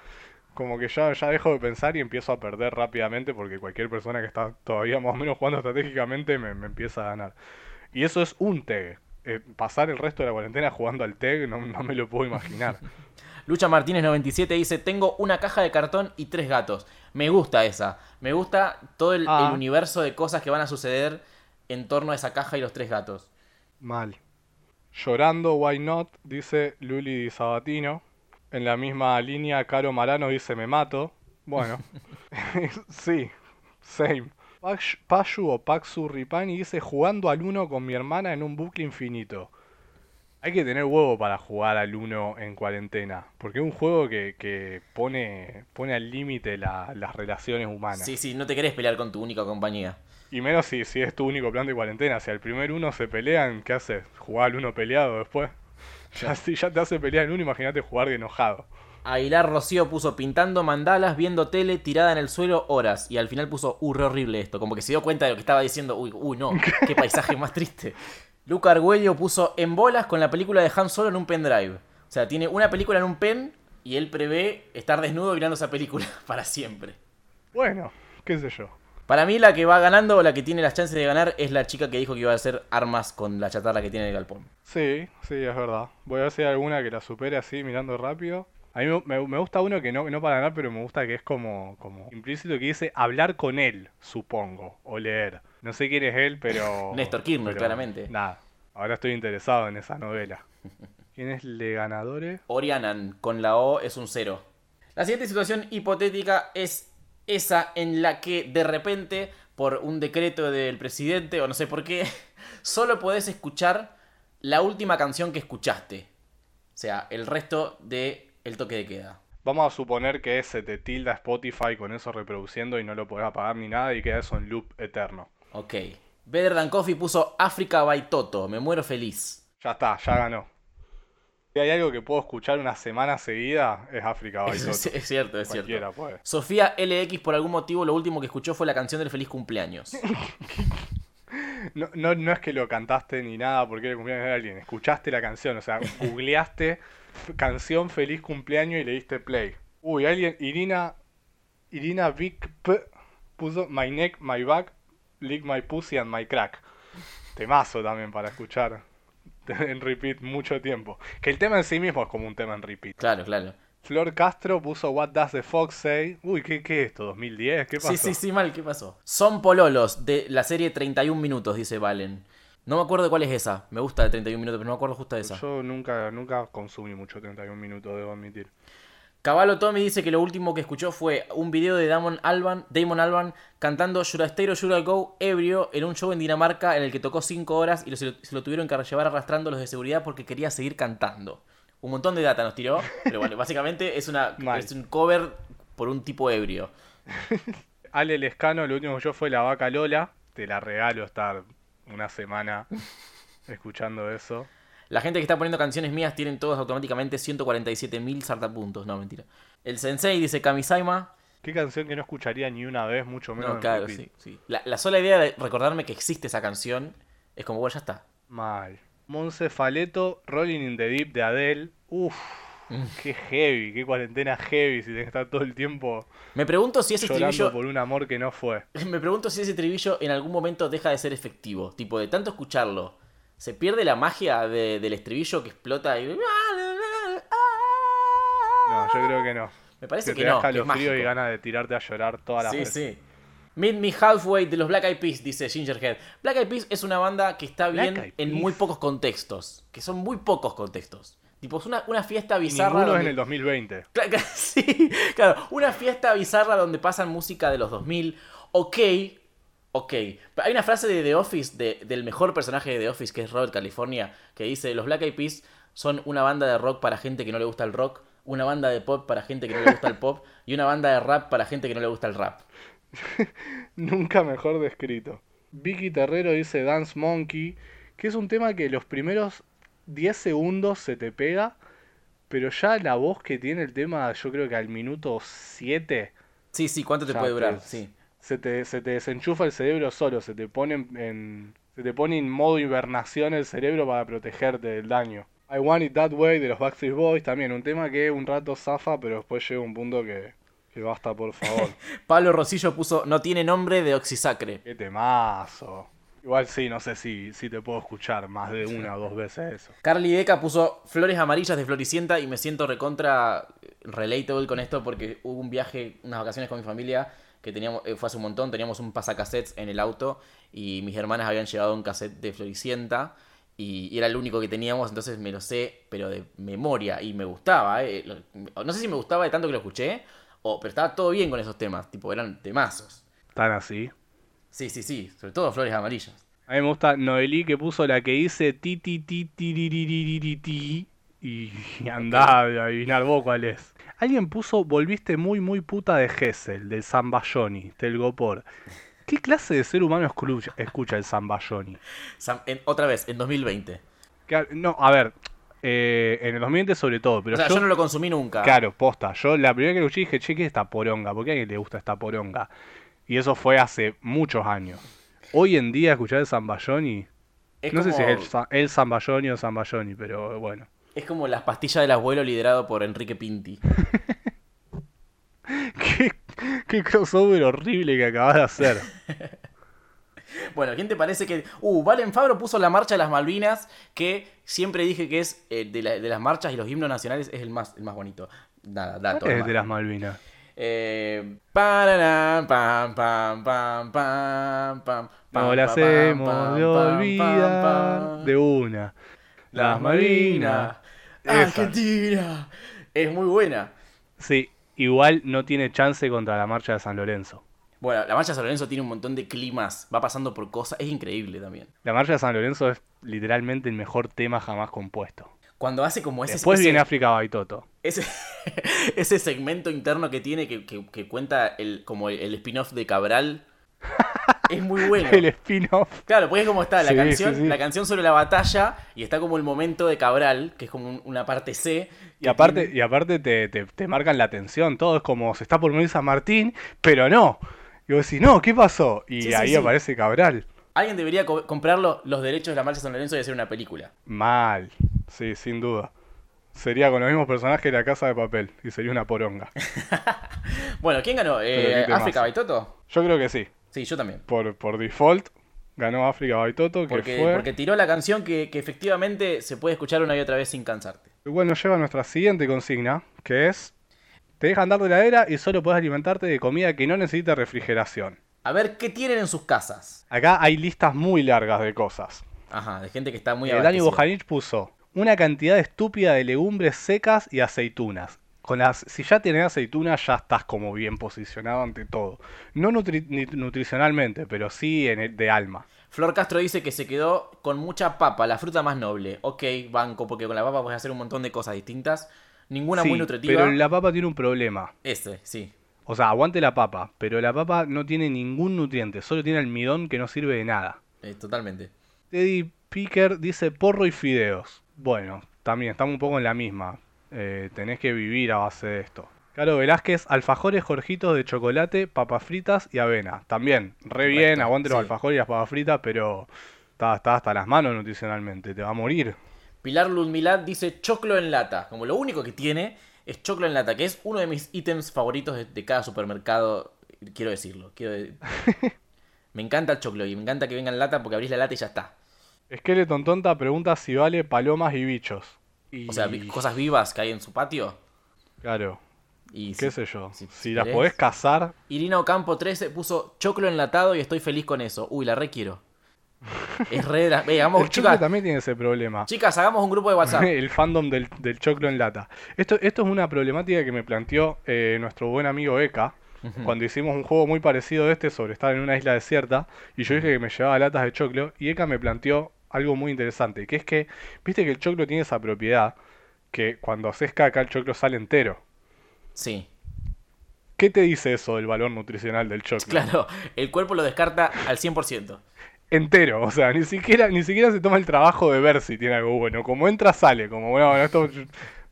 Speaker 2: Como que ya, ya dejo de pensar y empiezo a perder rápidamente porque cualquier persona que está todavía más o menos jugando estratégicamente me, me empieza a ganar. Y eso es un TEG. Eh, pasar el resto de la cuarentena jugando al TEG no, no me lo puedo imaginar.
Speaker 1: Lucha Martínez 97 dice, tengo una caja de cartón y tres gatos. Me gusta esa. Me gusta todo el,
Speaker 2: Ah.
Speaker 1: el universo de cosas que van a suceder en torno a esa caja y los tres gatos.
Speaker 2: Mal. Llorando, why not, dice Luli Sabatino. En la misma línea, Caro Marano dice me mato. Bueno, sí, same. Pashu o Paxu Ripani dice jugando al uno con mi hermana en un bucle infinito. Hay que tener huevo para jugar al uno en cuarentena, porque es un juego que, que pone, pone al límite la- las relaciones humanas.
Speaker 1: Sí, sí, no te querés pelear con tu única compañía.
Speaker 2: Y menos si, si es tu único plan de cuarentena. Si al primer uno se pelean, ¿qué haces? ¿Jugar al uno peleado después? Ya, si ya te hace pelear en uno, imagínate jugar de enojado.
Speaker 1: Aguilar Rocío puso pintando mandalas, viendo tele, tirada en el suelo horas. Y al final puso, uh, re horrible esto. Como que se dio cuenta de lo que estaba diciendo. Uy, uy, no, qué paisaje más triste. Luca Argüello puso en bolas con la película de Han Solo en un pendrive. O sea, tiene una película en un pen y él prevé estar desnudo mirando esa película para siempre.
Speaker 2: Bueno, qué sé yo.
Speaker 1: Para mí la que va ganando o la que tiene las chances de ganar es la chica que dijo que iba a hacer armas con la chatarra que tiene en el galpón.
Speaker 2: Sí, sí, es verdad. Voy a ver si hay alguna que la supere así, mirando rápido. A mí me, me- me gusta uno que no, no para ganar, pero me gusta que es como, como implícito que dice hablar con él, supongo, o leer. No sé quién es él, pero...
Speaker 1: Néstor Kirchner,
Speaker 2: pero
Speaker 1: claramente.
Speaker 2: Nada, ahora estoy interesado en esa novela. ¿Quién es Le Ganadores?
Speaker 1: Orianan con la O es un cero. La siguiente situación hipotética es esa en la que de repente, por un decreto del presidente o no sé por qué, solo podés escuchar la última canción que escuchaste. O sea, el resto de el toque de queda.
Speaker 2: Vamos a suponer que se te tilda Spotify con eso reproduciendo y no lo podés apagar ni nada y queda eso en loop eterno.
Speaker 1: Ok. Better Than Coffee puso África by Toto. Me muero feliz.
Speaker 2: Ya está, ya ganó. Si hay algo que puedo escuchar una semana seguida, es África by
Speaker 1: es,
Speaker 2: Toto.
Speaker 1: es cierto, es cierto.
Speaker 2: Cualquiera puede.
Speaker 1: Sofía LX por algún motivo lo último que escuchó fue la canción del feliz cumpleaños.
Speaker 2: No, no, no es que lo cantaste ni nada porque era el cumpleaños de alguien. Escuchaste la canción, o sea, googleaste canción feliz cumpleaños y le diste play. Uy, alguien, Irina, Irina Vic P puso My neck, my back, lick my pussy and my crack. Temazo también para escuchar en repeat mucho tiempo. Que el tema en sí mismo es como un tema en repeat.
Speaker 1: Claro, claro.
Speaker 2: Flor Castro puso What Does the Fox Say? Uy, ¿qué, qué es esto? ¿2010? ¿Qué pasó?
Speaker 1: Sí, sí, sí, mal, ¿qué pasó? Son pololos de la serie 31 minutos, dice Valen. No me acuerdo cuál es esa. Me gusta de 31 minutos, pero no me acuerdo justo de esa.
Speaker 2: Yo nunca, nunca consumí mucho 31 minutos, debo admitir.
Speaker 1: Caballo Tommy dice que lo último que escuchó fue un video de Damon Alban, Damon Alban cantando Should I Stay or Should I Go ebrio en un show en Dinamarca en el que tocó 5 horas y lo- se, lo, se lo tuvieron que llevar arrastrando los de seguridad porque quería seguir cantando. Un montón de data nos tiró, pero bueno, básicamente es, una, es un cover por un tipo ebrio.
Speaker 2: Ale Lescano, lo último que yo fue la vaca Lola. Te la regalo estar una semana escuchando eso.
Speaker 1: La gente que está poniendo canciones mías tienen todos automáticamente 147.000 sartapuntos. No, mentira. El Sensei dice Kamisaima.
Speaker 2: Qué canción que no escucharía ni una vez, mucho menos
Speaker 1: No, claro, sí, sí. La, la sola idea de recordarme que existe esa canción es como, bueno, ya está.
Speaker 2: Mal. Monse Faleto, Rolling in the Deep de Adele. Uf,
Speaker 1: Mm.
Speaker 2: qué heavy, qué cuarentena heavy si tenés que estar todo el tiempo
Speaker 1: Me pregunto si ese estribillo.
Speaker 2: por un amor que no fue.
Speaker 1: Me pregunto si ese estribillo en algún momento deja de ser efectivo. Tipo, de tanto escucharlo. ¿Se pierde la magia de- del estribillo que explota y.
Speaker 2: No, yo creo que no.
Speaker 1: Me parece
Speaker 2: que
Speaker 1: que
Speaker 2: te
Speaker 1: no. Que es
Speaker 2: escalofrío y ganas de tirarte a llorar toda la
Speaker 1: Sí,
Speaker 2: vez.
Speaker 1: sí. Meet Me Halfway de los Black Eyed Peas, dice Gingerhead. Black Eyed Peas es una banda que está
Speaker 2: Black
Speaker 1: bien en muy pocos contextos. Que son muy pocos contextos. Tipo, es una, una fiesta bizarra.
Speaker 2: ninguno es
Speaker 1: donde-
Speaker 2: en el 2020.
Speaker 1: Cla- cla- Sí, claro, una fiesta bizarra donde pasan música de los 2000. Ok, ok. Hay una frase de The Office, de- del mejor personaje de The Office, que es Robert California, que dice, los Black Eyed Peas son una banda de rock para gente que no le gusta el rock, una banda de pop para gente que no le gusta el pop, y una banda de rap para gente que no le gusta el rap.
Speaker 2: Nunca mejor descrito. Vicky Terrero dice Dance Monkey, que es un tema que los primeros 10 segundos se te pega, pero ya la voz que tiene el tema, yo creo que al minuto 7
Speaker 1: Sí, sí, ¿cuánto te puede durar? Sí.
Speaker 2: Se te, se te desenchufa el cerebro solo, se te pone en, se te pone en modo hibernación el cerebro para protegerte del daño. I Want It That Way de los Backstreet Boys también, un tema que un rato zafa, pero después llega un punto que, que basta, por favor.
Speaker 1: Pablo Rosillo puso, no tiene nombre de Oxisacre.
Speaker 2: Qué temazo. Igual sí, no sé si, si te puedo escuchar más de una o dos veces eso.
Speaker 1: Carly Deca puso flores amarillas de Floricienta y me siento recontra relatable con esto porque hubo un viaje, unas vacaciones con mi familia que teníamos, eh, fue hace un montón, teníamos un pasacassettes en el auto y mis hermanas habían llevado un cassette de Floricienta y, era el único que teníamos, entonces me lo sé, pero de memoria y me gustaba, eh, no sé si me gustaba de tanto que lo escuché, o, pero estaba todo bien con esos temas, tipo eran temazos.
Speaker 2: Tan así.
Speaker 1: Sí, sí, sí, sobre todo flores amarillas.
Speaker 2: A mí me gusta Noelí que puso la que dice ti ti ti ti ri, ri, ri, ti y andá a adivinar vos cuál es. Alguien puso volviste muy muy puta de Gessel, del Zambayoni, del Gopor. ¿Qué clase de ser humano escucha, el Zambayoni?
Speaker 1: Sam- en- otra vez, en 2020.
Speaker 2: Que- No, a ver, eh, en el 2020 sobre todo, pero
Speaker 1: o sea,
Speaker 2: yo,
Speaker 1: yo no lo consumí nunca.
Speaker 2: Claro, posta. Yo la primera que lo escuché dije, che, ¿qué es esta poronga? ¿Por qué a alguien le gusta esta poronga? Y eso fue hace muchos años. Hoy en día escuchar el Zambayoni,
Speaker 1: Es
Speaker 2: no sé si es el, el Zambayoni o Zambayoni, pero bueno.
Speaker 1: Es como las pastillas del abuelo liderado por Enrique Pinti.
Speaker 2: ¿Qué, qué crossover horrible que acabas de hacer.
Speaker 1: Bueno, ¿quién te parece que.? Uh, Valen Fabro puso la marcha de las Malvinas, que siempre dije que es eh, de, la- de las marchas y los himnos nacionales es el más, el más bonito. Nada, dato.
Speaker 2: ¿Cuál es de las Malvinas?
Speaker 1: Eh, pararán, pam, pam, pam, pam, pam,
Speaker 2: No
Speaker 1: pam,
Speaker 2: la
Speaker 1: pam,
Speaker 2: hacemos
Speaker 1: pam,
Speaker 2: de
Speaker 1: pam,
Speaker 2: olvidar
Speaker 1: pam,
Speaker 2: de una. Las Malvinas. Esa.
Speaker 1: Argentina. Es muy buena.
Speaker 2: Sí, igual no tiene chance contra la marcha de San Lorenzo.
Speaker 1: Bueno, la marcha de San Lorenzo tiene un montón de climas. Va pasando por cosas. Es increíble también.
Speaker 2: La marcha de San Lorenzo es literalmente el mejor tema jamás compuesto.
Speaker 1: Cuando hace como ese.
Speaker 2: Después
Speaker 1: ese-
Speaker 2: viene África Baitoto.
Speaker 1: Ese, ese segmento interno que tiene que, que- que cuenta el, como el, el spin-off de Cabral es muy bueno.
Speaker 2: El spin-off.
Speaker 1: Claro, pues es como está la
Speaker 2: Sí,
Speaker 1: canción,
Speaker 2: sí, sí.
Speaker 1: la canción sobre la batalla y está como el momento de Cabral, que es como un- una parte C.
Speaker 2: Y aparte,
Speaker 1: tiene-
Speaker 2: y aparte te, te, te marcan la atención, todo es como se está por morir San Martín, pero no. Y vos decís, no, ¿qué pasó? Y ahí aparece Cabral.
Speaker 1: alguien debería co- comprarlo los derechos de la marcha de San Lorenzo y hacer una película.
Speaker 2: Mal, sí, sin duda. Sería con los mismos personajes de la casa de papel y sería una poronga.
Speaker 1: Bueno, ¿quién ganó? Eh,
Speaker 2: qué temazo.
Speaker 1: ¿África Baitoto?
Speaker 2: Yo creo que sí.
Speaker 1: Sí, yo también.
Speaker 2: Por, por default, ganó África Baitoto, que
Speaker 1: Porque,
Speaker 2: fue.
Speaker 1: porque tiró la canción que, que efectivamente se puede escuchar una y otra vez sin cansarte.
Speaker 2: Igual nos lleva a nuestra siguiente consigna, que es. Te dejan dar de heladera y solo puedes alimentarte de comida que no necesita refrigeración.
Speaker 1: A ver, ¿qué tienen en sus casas?
Speaker 2: Acá hay listas muy largas de cosas.
Speaker 1: Ajá, de gente que está muy
Speaker 2: Eh, Dani. Bojanich puso una cantidad estúpida de legumbres secas y aceitunas. Con las, si ya tenés aceitunas, ya estás como bien posicionado ante todo. No nutri- nutricionalmente, pero sí en el- de alma.
Speaker 1: Flor Castro dice que se quedó con mucha papa, la fruta más noble. Ok, banco, porque con la papa puedes hacer un montón de cosas distintas. Ninguna
Speaker 2: Sí,
Speaker 1: muy nutritiva.
Speaker 2: Pero la papa tiene un problema.
Speaker 1: Ese, sí.
Speaker 2: O sea, aguante la papa, pero la papa no tiene ningún nutriente, solo tiene almidón que no sirve de nada.
Speaker 1: Eh, totalmente.
Speaker 2: Teddy Picker dice porro y fideos. Bueno, también estamos un poco en la misma. Eh, tenés que vivir a base de esto. Claro, Velázquez, alfajores jorjitos de chocolate, papas fritas y avena. También, re bien, aguante los
Speaker 1: sí.
Speaker 2: alfajores y las papas fritas, pero está, está hasta las manos nutricionalmente, te va a morir.
Speaker 1: Pilar Ludmilad dice choclo en lata. Como lo único que tiene es choclo en lata, que es uno de mis ítems favoritos de, de cada supermercado. Quiero decirlo. Quiero de- me encanta el choclo y me encanta que venga en lata porque abrís la lata y ya está.
Speaker 2: Skeleton Tonta pregunta si vale palomas y bichos. Y,
Speaker 1: O sea, cosas vivas que hay en su patio.
Speaker 2: Claro,
Speaker 1: Y
Speaker 2: qué
Speaker 1: si-
Speaker 2: sé yo.
Speaker 1: si-
Speaker 2: las podés cazar,
Speaker 1: Irina Ocampo 13 puso choclo enlatado y estoy feliz con eso. Uy, la requiero. Es re. la- Ve, hagamos,
Speaker 2: el choclo
Speaker 1: chicas,
Speaker 2: también tiene ese problema.
Speaker 1: chicas, hagamos un grupo de WhatsApp.
Speaker 2: el fandom del, del choclo en lata. Esto, esto es una problemática que me planteó eh, nuestro buen amigo Eka cuando hicimos un juego muy parecido a este sobre estar en una isla desierta y yo dije que me llevaba latas de choclo y Eka me planteó algo muy interesante, que es que, viste que el choclo tiene esa propiedad que cuando haces caca el choclo sale entero.
Speaker 1: Sí,
Speaker 2: ¿Qué te dice eso del valor nutricional del choclo?
Speaker 1: claro. El cuerpo lo descarta al 100%.
Speaker 2: Entero, o sea, ni siquiera, ni siquiera se toma el trabajo de ver si tiene algo bueno. Como entra, sale. Como, bueno, bueno, esto,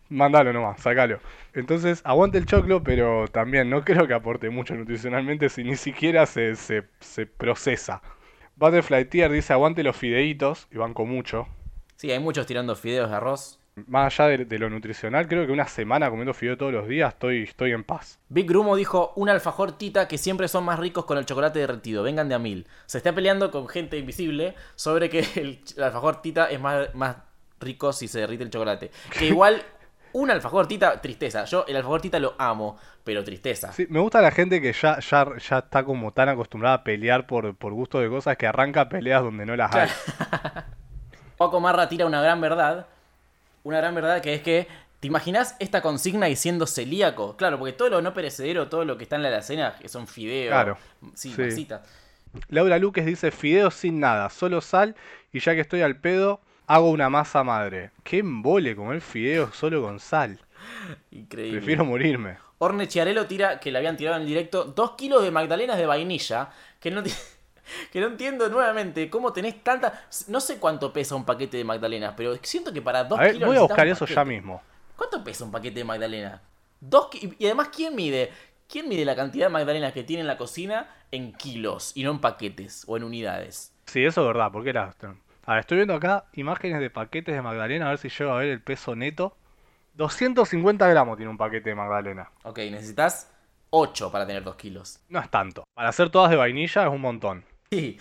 Speaker 2: mandalo nomás, sacalo. Entonces, aguante el choclo, pero también no creo que aporte mucho nutricionalmente si ni siquiera se, se, se procesa. Butterfly Tier dice, aguante los fideitos, y banco mucho.
Speaker 1: Sí, hay muchos tirando fideos de arroz.
Speaker 2: Más allá de, de lo nutricional, creo que una semana comiendo fideo todos los días estoy, estoy en paz.
Speaker 1: Big Grumo dijo, un alfajor tita que siempre son más ricos con el chocolate derretido, vengan de a mil. Se está peleando con gente invisible sobre que el, el alfajor tita es más, más rico si se derrite el chocolate. Que igual, un alfajor tita, tristeza. Yo el alfajor tita lo amo, pero tristeza.
Speaker 2: Sí, me gusta la gente que ya, ya, ya está como tan acostumbrada a pelear por, por gusto de cosas que arranca peleas donde no las hay.
Speaker 1: Paco Marra tira una gran verdad. Una gran verdad que es que. ¿Te imaginas esta consigna y siendo celíaco? Claro, porque todo lo no perecedero, todo lo que está en la alacena, son fideos,
Speaker 2: Claro,
Speaker 1: sí,
Speaker 2: sí. Laura Luques dice fideos sin nada, solo sal y ya que estoy al pedo, hago una masa madre. Qué embole comer fideos solo con sal.
Speaker 1: Increíble.
Speaker 2: Prefiero morirme.
Speaker 1: Orne Chiarello tira, que le habían tirado en el directo, dos kilos de magdalenas de vainilla, que no, que no entiendo nuevamente cómo tenés tanta... No sé cuánto pesa un paquete de magdalenas, pero siento que para dos
Speaker 2: A ver,
Speaker 1: kilos
Speaker 2: voy a buscar eso ya mismo.
Speaker 1: ¿Cuánto pesa un paquete de magdalena? Dos Y además, ¿quién mide? ¿Quién mide la cantidad de magdalenas que tiene en la cocina en kilos y no en paquetes o en unidades?
Speaker 2: Sí, eso es verdad, porque era... A ver, estoy viendo acá imágenes de paquetes de magdalena, a ver si llego a ver el peso neto. 250 gramos tiene un paquete de magdalena.
Speaker 1: Ok, necesitas 8 para tener 2 kilos.
Speaker 2: No es tanto. Para hacer todas de vainilla es un montón.
Speaker 1: Sí.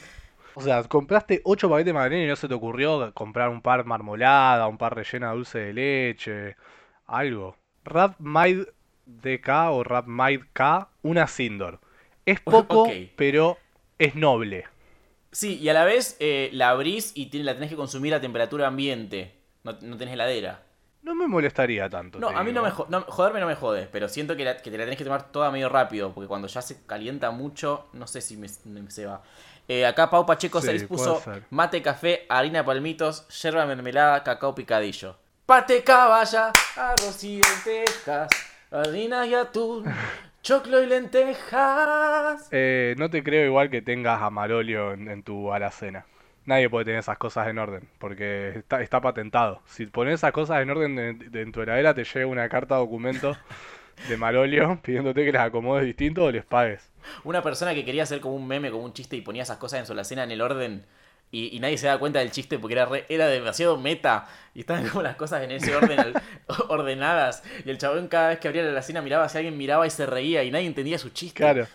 Speaker 2: O sea, compraste 8 paquetes de magdalena y no se te ocurrió comprar un par marmolada, un par rellena de dulce de leche, algo. Rap Maid DK o Rap Maid K, una Sindor. Es poco, pero es noble.
Speaker 1: Sí, y a la vez eh, la abrís y tiene- la tenés que consumir a temperatura ambiente. No, no tenés heladera.
Speaker 2: No me molestaría tanto.
Speaker 1: No, a mí no me, no, joderme no me jode, pero siento que, la- que te la tenés que tomar toda medio rápido, porque cuando ya se calienta mucho, no sé si me, me- se va. Eh, acá Pau Pacheco
Speaker 2: Sí,
Speaker 1: 6 puso mate, café, harina de palmitos, yerba mermelada, cacao picadillo. Pate caballa, arroz y lentejas, harina y atún, choclo y lentejas.
Speaker 2: Eh, no te creo igual que tengas amarolio en, en tu alacena. Nadie puede tener esas cosas en orden, porque está, está patentado. Si pones esas cosas en orden de- de- en tu heladera, te llega una carta documento de Marolio pidiéndote que las acomodes distinto o les pagues.
Speaker 1: Una persona que quería hacer como un meme, como un chiste y ponía esas cosas en su alacena en el orden y, y nadie se daba cuenta del chiste porque era, re- era demasiado meta y estaban como las cosas en ese orden ordenadas y el chabón cada vez que abría la alacena miraba si alguien miraba y se reía y nadie entendía su chiste.
Speaker 2: Claro.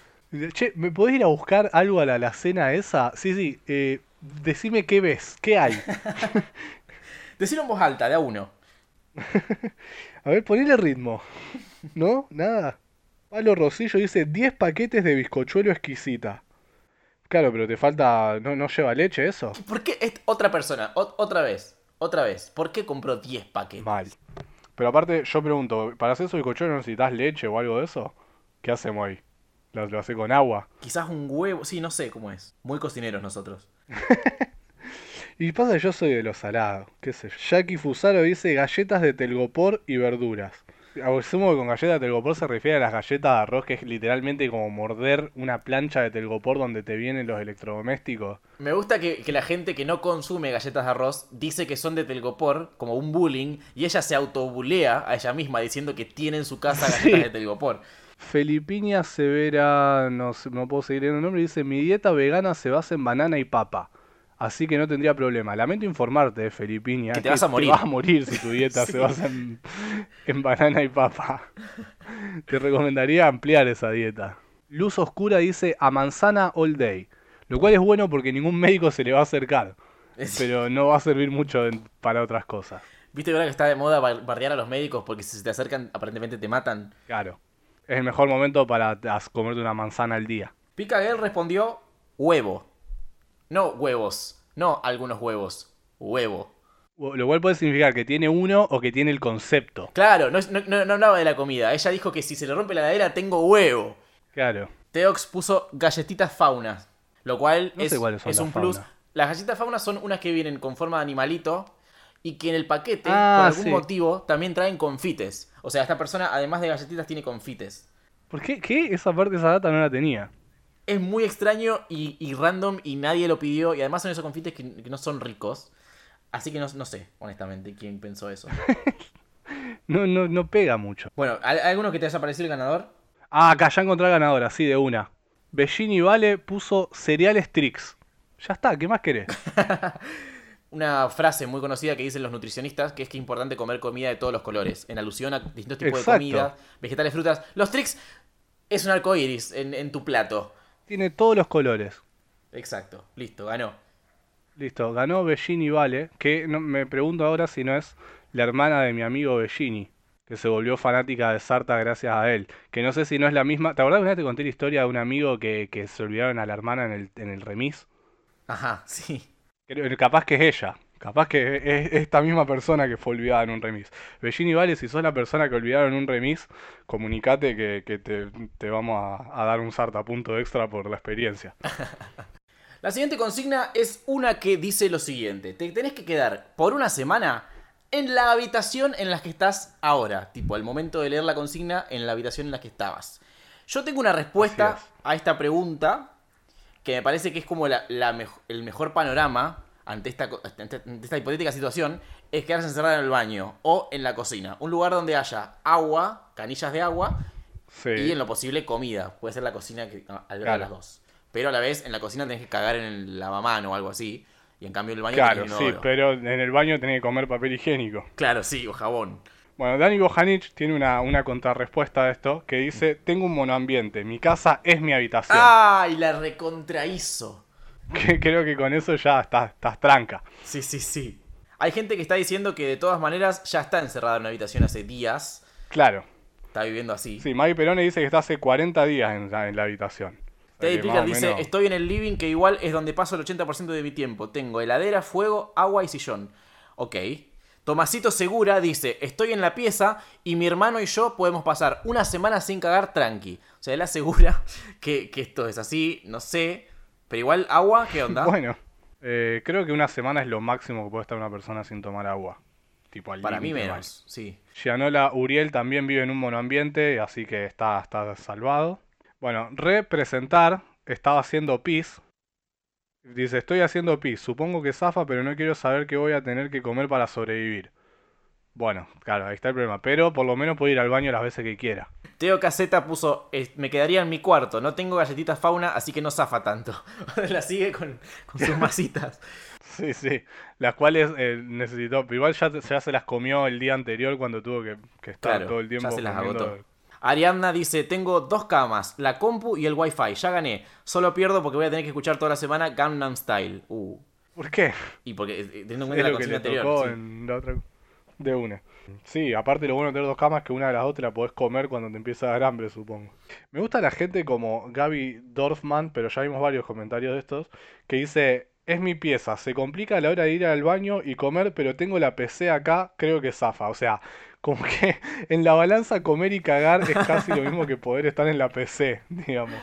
Speaker 2: Che, ¿me podés ir a buscar algo a la alacena esa? Sí, sí. eh, decime qué ves, qué hay.
Speaker 1: Decirlo en voz alta, de a uno.
Speaker 2: A ver, ponele ritmo. ¿No? Nada. Palo Rosillo dice 10 paquetes de bizcochuelo exquisita. Claro, pero te falta... ¿No, no lleva leche eso?
Speaker 1: ¿Por qué es otra persona? O- otra vez, otra vez. ¿Por qué compró 10 paquetes?
Speaker 2: Mal. Pero aparte, yo pregunto, ¿para hacer esos bizcochuelos necesitas leche o algo de eso? ¿Qué hacemos ahí? ¿Lo, lo hace con agua?
Speaker 1: Quizás un huevo, sí, no sé cómo es. Muy cocineros nosotros.
Speaker 2: Y pasa que yo soy de los salados, qué sé yo. Jackie Fusaro dice galletas de telgopor y verduras. Asumo que con galleta de telgopor se refiere a las galletas de arroz, que es literalmente como morder una plancha de telgopor donde te vienen los electrodomésticos.
Speaker 1: Me gusta que, que la gente que no consume galletas de arroz dice que son de telgopor, como un bullying, y ella se autobulea a ella misma diciendo que tiene en su casa galletas
Speaker 2: Sí.
Speaker 1: de telgopor.
Speaker 2: Felipiña Severa, no, no puedo seguir leyendo el nombre, dice, mi dieta vegana se basa en banana y papa, así que no tendría problema. Lamento informarte, Felipiña,
Speaker 1: Que te vas a morir.
Speaker 2: Te vas a morir si tu dieta
Speaker 1: Sí.
Speaker 2: se basa en, en banana y papa. Te recomendaría ampliar esa dieta. Luz Oscura dice, a manzana all day, lo cual es bueno porque ningún médico se le va a acercar,
Speaker 1: Es-
Speaker 2: pero no va a servir mucho en- para otras cosas.
Speaker 1: ¿Viste ahora que está de moda bar- bardear a los médicos porque si se te acercan aparentemente te matan?
Speaker 2: Claro, es el mejor momento para comerte una manzana al día.
Speaker 1: Pika Girl respondió huevo. No huevos, no algunos huevos, huevo.
Speaker 2: Lo cual puede significar que tiene uno o que tiene el concepto.
Speaker 1: Claro, no, no- no- no hablaba de la comida. Ella dijo que si se le rompe la heladera tengo huevo.
Speaker 2: Claro.
Speaker 1: Teox puso galletitas faunas, lo cual
Speaker 2: No
Speaker 1: es, es un plus. Las galletitas faunas son unas que vienen con forma de animalito y que en el paquete,
Speaker 2: Ah,
Speaker 1: por algún
Speaker 2: sí.
Speaker 1: motivo, también traen confites. O sea, esta persona, además de galletitas, tiene confites.
Speaker 2: ¿Por qué? ¿Qué? Esa parte, esa data no la tenía.
Speaker 1: Es muy extraño y, y random y nadie lo pidió. Y además son esos confites que, que no son ricos. Así que no, no sé, honestamente, quién pensó eso.
Speaker 2: No, no, no pega mucho.
Speaker 1: bueno, ¿al- ¿alguno que te haya parecido el ganador?
Speaker 2: Ah, acá ya encontré ganadora, sí, de una. Bellini Vale puso cereales Trix. Ya está, ¿qué más querés?
Speaker 1: Una frase muy conocida que dicen los nutricionistas, que es que es importante comer comida de todos los colores, en alusión a distintos tipos
Speaker 2: Exacto.
Speaker 1: de comida, vegetales, frutas. Los tricks es un arco iris en, en tu plato.
Speaker 2: Tiene todos los colores.
Speaker 1: Exacto, listo, ganó.
Speaker 2: Listo, ganó Bellini Vale, que no, me pregunto ahora si no es la hermana de mi amigo Bellini, que se volvió fanática de Sarta gracias a él. Que no sé si no es la misma. ¿Te acordás que una vez te conté la historia de un amigo que, que se olvidaron a la hermana en el, en el remis?
Speaker 1: Ajá, sí.
Speaker 2: Creo- Capaz que es ella. Capaz que es esta misma persona que fue olvidada en un remis. Bellini Vale, si sos la persona que olvidaron en un remis, comunicate que, que te, te vamos a, a dar un sartapunto extra por la experiencia.
Speaker 1: La siguiente consigna es una que dice lo siguiente. Te tenés que quedar por una semana en la habitación en la que estás ahora. Tipo, al momento de leer la consigna, en la habitación en la que estabas. Yo tengo una respuesta
Speaker 2: es.
Speaker 1: a esta pregunta que me parece que es como la- la el mejor panorama ante esta, ante esta hipotética situación. Es quedarse encerrado en el baño o en la cocina. Un lugar donde haya agua, canillas de agua
Speaker 2: Sí.
Speaker 1: y en lo posible comida. Puede ser la cocina que ah, alberga
Speaker 2: Claro.
Speaker 1: las dos. Pero a la vez en la cocina tenés que cagar en el lavamano o algo así. Y en cambio en el baño
Speaker 2: Claro,
Speaker 1: tenés
Speaker 2: sí, pero en el baño tenés que comer papel higiénico.
Speaker 1: Claro, sí, o jabón.
Speaker 2: Bueno, Dani Bojanich tiene una, una contrarrespuesta a esto que dice, tengo un monoambiente, mi casa es mi habitación.
Speaker 1: ¡Ay! La recontrahizo.
Speaker 2: Que creo que con eso ya estás, estás tranca.
Speaker 1: Sí, sí, sí. Hay gente que está diciendo que de todas maneras ya está encerrada en una habitación hace días.
Speaker 2: Claro.
Speaker 1: Está viviendo así.
Speaker 2: Sí, Maggie Perone dice que está hace 40 días en la, en la habitación.
Speaker 1: Teddy Picker dice,
Speaker 2: menos-
Speaker 1: estoy en el living que igual es donde paso el 80% de mi tiempo. Tengo heladera, fuego, agua y sillón. Ok. Tomasito Segura dice, estoy en la pieza y mi hermano y yo podemos pasar una semana sin cagar tranqui. O sea, él asegura que, que esto es así, no sé. Pero igual, agua, ¿qué onda?
Speaker 2: Bueno, eh, creo que una semana es lo máximo que puede estar una persona sin tomar agua. Tipo al
Speaker 1: Para mí menos, sí.
Speaker 2: Gianola Uriel también vive en un monoambiente, así que está, está salvado. Bueno, representar estaba haciendo pis. Dice, estoy haciendo pis, supongo que zafa, pero no quiero saber qué voy a tener que comer para sobrevivir. Bueno, claro, ahí está el problema, pero por lo menos puedo ir al baño las veces que quiera.
Speaker 1: Teo Caseta puso, "Eh, me quedaría en mi cuarto, no tengo galletitas fauna, así que no zafa tanto. La sigue con, con sus masitas.
Speaker 2: Sí, sí, las cuales eh, necesitó, igual ya, ya se las comió el día anterior cuando tuvo que, que estar
Speaker 1: Claro,
Speaker 2: todo el tiempo
Speaker 1: ya se las
Speaker 2: comiendo-
Speaker 1: agotó. Ariadna dice, tengo dos camas, la compu y el wifi, ya gané. Solo pierdo porque voy a tener que escuchar toda la semana Gangnam Style. Uh.
Speaker 2: ¿Por qué?
Speaker 1: Y porque, eh, teniendo en
Speaker 2: Es
Speaker 1: cuenta la
Speaker 2: lo que
Speaker 1: consigna
Speaker 2: le
Speaker 1: anterior.
Speaker 2: tocó
Speaker 1: sí.
Speaker 2: en la otra. De una. Sí, aparte lo bueno de tener dos camas es que una de las te la podés comer cuando te empieza a dar hambre, supongo. Me gusta la gente como Gaby Dorfman, pero ya vimos varios comentarios de estos, que dice, es mi pieza, se complica a la hora de ir al baño y comer, pero tengo la PC acá, creo que zafa. O sea, como que en la balanza comer y cagar es casi lo mismo que poder estar en la PC, digamos.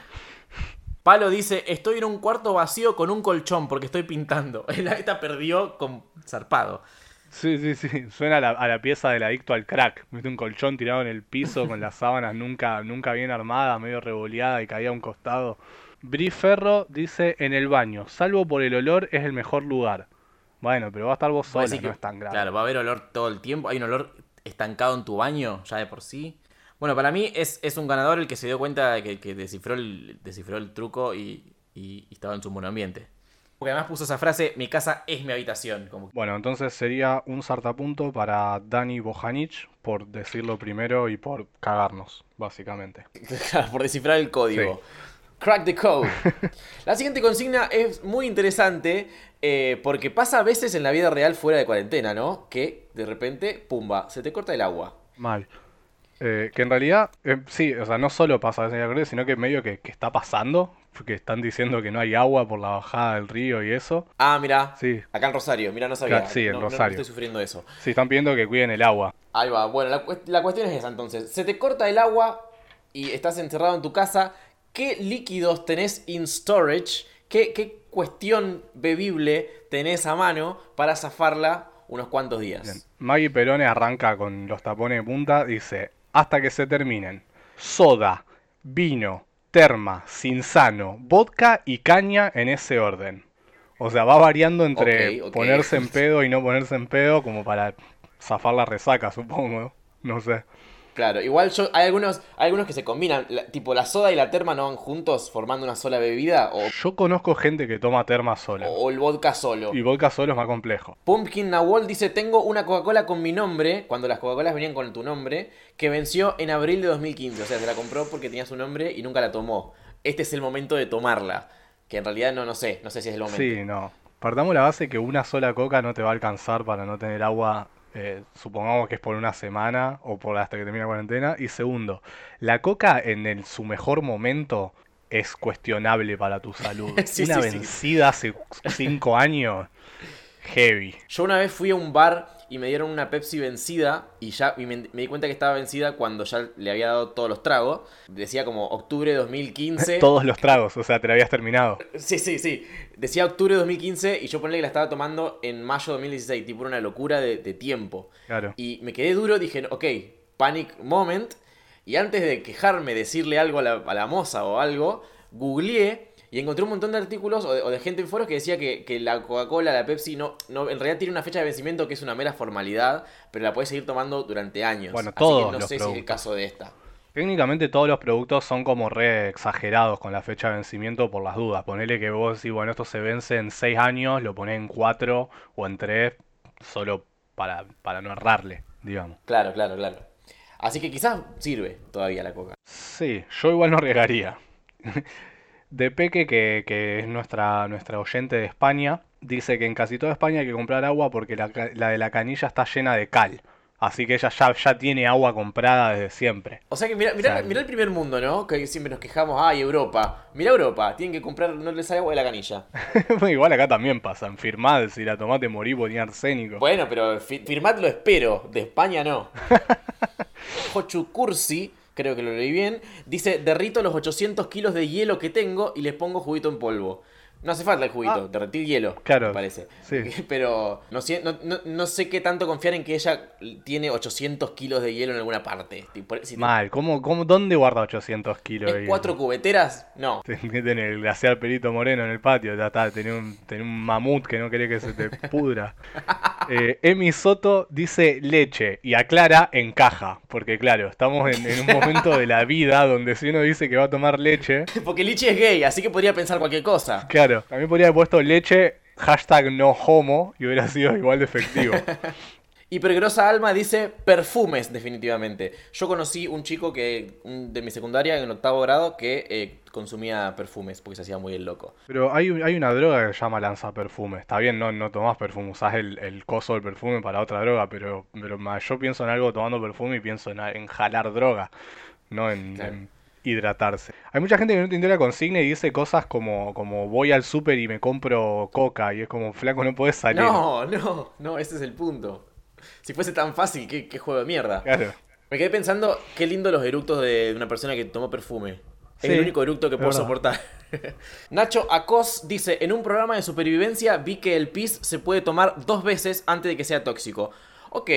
Speaker 1: Palo dice, estoy en un cuarto vacío con un colchón porque estoy pintando. Esta perdió con zarpado.
Speaker 2: Sí, sí, sí. Suena a la, a la pieza del adicto al crack. Viste un colchón tirado en el piso con las sábanas nunca, nunca bien armadas, medio revoleada y caía a un costado. Bri Ferro dice en el baño, salvo por el olor, es el mejor lugar. Bueno, pero va a estar vos sola,
Speaker 1: decís
Speaker 2: no
Speaker 1: que-
Speaker 2: es tan grave.
Speaker 1: Claro, va a haber olor todo el tiempo. Hay un olor estancado en tu baño, ya de por sí. Bueno, para mí es, es un ganador el que se dio cuenta de que, que descifró, el, descifró el truco y, y- y estaba en su monoambiente. Porque además puso esa frase, mi casa es mi habitación. Como...
Speaker 2: Bueno, entonces sería un sartapunto para Dani Bojanic por decirlo primero y por cagarnos, básicamente.
Speaker 1: por descifrar el código. Crack the code. La siguiente consigna es muy interesante eh, porque pasa a veces en la vida real fuera de cuarentena, ¿no? Que de repente, pumba, se te corta el agua.
Speaker 2: Mal. Eh, que en realidad, eh, sí, o sea, no solo pasa en la sino que medio que, que está pasando, que están diciendo que no hay agua por la bajada del río y eso.
Speaker 1: Ah, mira.
Speaker 2: Sí.
Speaker 1: Acá en Rosario, mira, no sabía.
Speaker 2: Claro, sí, en
Speaker 1: No- no- no
Speaker 2: Rosario.
Speaker 1: estoy sufriendo eso.
Speaker 2: Sí, están pidiendo que cuiden el agua.
Speaker 1: Ahí va. Bueno, la, la cuestión es esa entonces. Se te corta el agua y estás encerrado en tu casa. ¿Qué líquidos tenés in storage? ¿Qué, qué cuestión bebible tenés a mano para zafarla unos cuantos días?
Speaker 2: Bien. Maggie Perone arranca con los tapones de punta, dice, hasta que se terminen. Soda, vino, terma, sinsano, vodka y caña en ese orden. O sea, va variando entre ponerse en pedo y no ponerse en pedo como para zafar la resaca, supongo. No sé.
Speaker 1: Claro, igual yo, hay algunos, hay algunos que se combinan, la- tipo la soda y la terma no van juntos formando una sola bebida o,
Speaker 2: Yo conozco gente que toma terma sola.
Speaker 1: o el vodka solo.
Speaker 2: Y vodka solo es más complejo.
Speaker 1: Pumpkin Nawal dice, tengo una Coca-Cola con mi nombre, cuando las Coca-Colas venían con tu nombre, que venció en abril de 2015. O sea, se la compró porque tenía su nombre y nunca la tomó. Este es el momento de tomarla. Que en realidad no, no sé, no sé si es el momento.
Speaker 2: Sí, no. Partamos la base que una sola coca no te va a alcanzar para no tener agua, eh, supongamos que es por una semana o por hasta que termine la cuarentena. Y segundo, la coca en el- su mejor momento es cuestionable para tu salud.
Speaker 1: Sí,
Speaker 2: una
Speaker 1: sí, sí.
Speaker 2: vencida hace cinco años, heavy.
Speaker 1: Yo una vez fui a un bar y me dieron una Pepsi vencida y ya y me, me di cuenta que estaba vencida cuando ya le había dado todos los tragos. Decía como octubre de 2015.
Speaker 2: Todos los tragos, o sea, te la habías terminado.
Speaker 1: Sí, sí, sí. Decía octubre de 2015 y yo ponle que la estaba tomando en mayo de 2016. Tipo una locura de, de tiempo.
Speaker 2: Claro.
Speaker 1: Y me quedé duro, dije, ok, panic moment. Y antes de quejarme, decirle algo a la, a la moza o algo, googleé y encontré un montón de artículos o de, o de gente en foros que decía que, que la Coca-Cola, la Pepsi, no, no, en realidad tiene una fecha de vencimiento que es una mera formalidad, pero la puedes seguir tomando durante años.
Speaker 2: Bueno,
Speaker 1: Así
Speaker 2: todos
Speaker 1: que no
Speaker 2: los
Speaker 1: sé si es el
Speaker 2: productos.
Speaker 1: caso de esta.
Speaker 2: Técnicamente todos los productos son como re exagerados con la fecha de vencimiento por las dudas. Ponele que vos decís, bueno, esto se vence en 6 años, lo ponés en 4 o en 3, solo para, para no errarle, digamos.
Speaker 1: Claro, claro, claro. Así que quizás sirve todavía la Coca.
Speaker 2: Sí, yo igual no arriesgaría. De Peque, que, que es nuestra, nuestra oyente de España, dice que en casi toda España hay que comprar agua porque la, la de la canilla está llena de cal. Así que ella ya, ya tiene agua comprada desde siempre.
Speaker 1: O sea que
Speaker 2: O sea,
Speaker 1: mira el primer mundo, ¿no? Que siempre nos quejamos, ay, Europa. Mira Europa, tienen que comprar, no les sale agua de la canilla.
Speaker 2: igual acá también pasan. Firmad, si la tomate morí ponía arsénico.
Speaker 1: Bueno, pero fi- firmad lo espero, de España no. Jochu Cursi, creo que lo leí bien, dice, derrito los 800 kilos de hielo que tengo y les pongo juguito en polvo. No hace falta el juguito,
Speaker 2: Ah.
Speaker 1: derretir hielo,
Speaker 2: Claro,
Speaker 1: me parece.
Speaker 2: sí.
Speaker 1: Pero no, sé- no, no- no sé qué tanto confiar en que ella tiene 800 kilos de hielo en alguna parte. Tipo, si
Speaker 2: Mal, ¿cómo, cómo, ¿dónde guarda 800 kilos de
Speaker 1: ¿Es
Speaker 2: hielo?
Speaker 1: cuatro cubeteras? No.
Speaker 2: Tener el glaciar Perito Moreno en el patio, ya está, tenés un, tenés un mamut que no querés que se te pudra. Eh, Emi Soto dice leche y aclara en caja, porque claro, estamos en, en un momento de la vida donde si uno dice que va a tomar leche,
Speaker 1: Porque Lichi es gay, así que podría pensar cualquier cosa.
Speaker 2: claro, también podría haber puesto leche, hashtag no homo, y hubiera sido igual de efectivo.
Speaker 1: Hipergrosa Alma dice perfumes, definitivamente. Yo conocí un chico que de mi secundaria, en octavo grado, que eh, consumía perfumes porque se hacía muy el loco.
Speaker 2: Pero hay, hay una droga que se llama lanzaperfume. Está bien, no, no tomás perfume, usás el, el coso del perfume para otra droga, pero, pero yo pienso en algo tomando perfume y pienso en, en jalar droga, no en,
Speaker 1: Claro.
Speaker 2: en hidratarse. Hay mucha gente que no entendió la consigna y dice cosas como, como voy al súper y me compro coca y es como, flaco, no podés salir.
Speaker 1: No, no, no, ese es el punto. Si fuese tan fácil, qué, qué juego de mierda.
Speaker 2: Claro.
Speaker 1: Me quedé pensando, qué lindo los eructos de una persona que tomó perfume. Es
Speaker 2: Sí,
Speaker 1: el único eructo que puedo soportar. Nacho Acos dice, en un programa de supervivencia vi que el pis se puede tomar dos veces antes de que sea tóxico. Ok,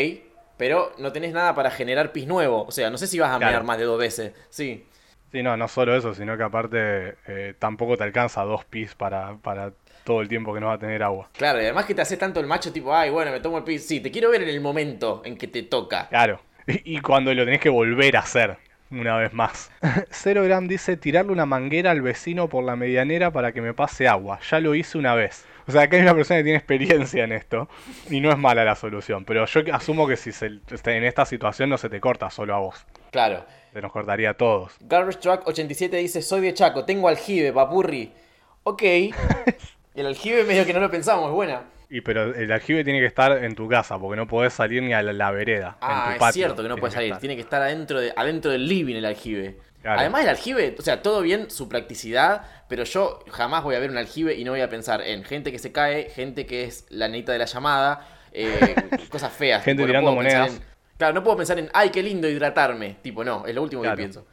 Speaker 1: pero no tenés nada para generar pis nuevo. O sea, no sé si vas a
Speaker 2: Claro.
Speaker 1: mear más de dos veces. Sí.
Speaker 2: Sí, no, no solo eso, sino que aparte eh, tampoco te alcanza dos pis para, para todo el tiempo que no va a tener agua.
Speaker 1: Claro, y además que te hace tanto el macho tipo, ay, bueno, me tomo el pis. Sí, te quiero ver en el momento en que te toca.
Speaker 2: Claro. Y, y cuando lo tenés que volver a hacer una vez más. Zero Gram dice tirarle una manguera al vecino por la medianera para que me pase agua. Ya lo hice una vez. O sea, que hay una persona que tiene experiencia en esto. Y no es mala la solución. Pero yo asumo que si se- en esta situación no se te corta solo a vos.
Speaker 1: Claro.
Speaker 2: Se nos cortaría a todos.
Speaker 1: Garbage Truck 87 dice, soy de Chaco, tengo aljibe, papurri. Ok. el aljibe medio que no lo pensamos, es buena.
Speaker 2: Y pero el aljibe tiene que estar en tu casa, porque no podés salir ni a la, la vereda. en
Speaker 1: Ah,
Speaker 2: tu
Speaker 1: es
Speaker 2: patio
Speaker 1: cierto que no
Speaker 2: tiene
Speaker 1: puede salir,
Speaker 2: estar.
Speaker 1: tiene que estar adentro, de, adentro del living el aljibe.
Speaker 2: Claro.
Speaker 1: Además el aljibe, o sea, todo bien su practicidad, pero yo jamás voy a ver un aljibe y no voy a pensar en gente que se cae, gente que es la nenita de la llamada, eh, cosas feas.
Speaker 2: Gente tirando monedas.
Speaker 1: Claro, no puedo pensar en, ay, qué lindo hidratarme. Tipo, no, es lo último
Speaker 2: Claro.
Speaker 1: que pienso.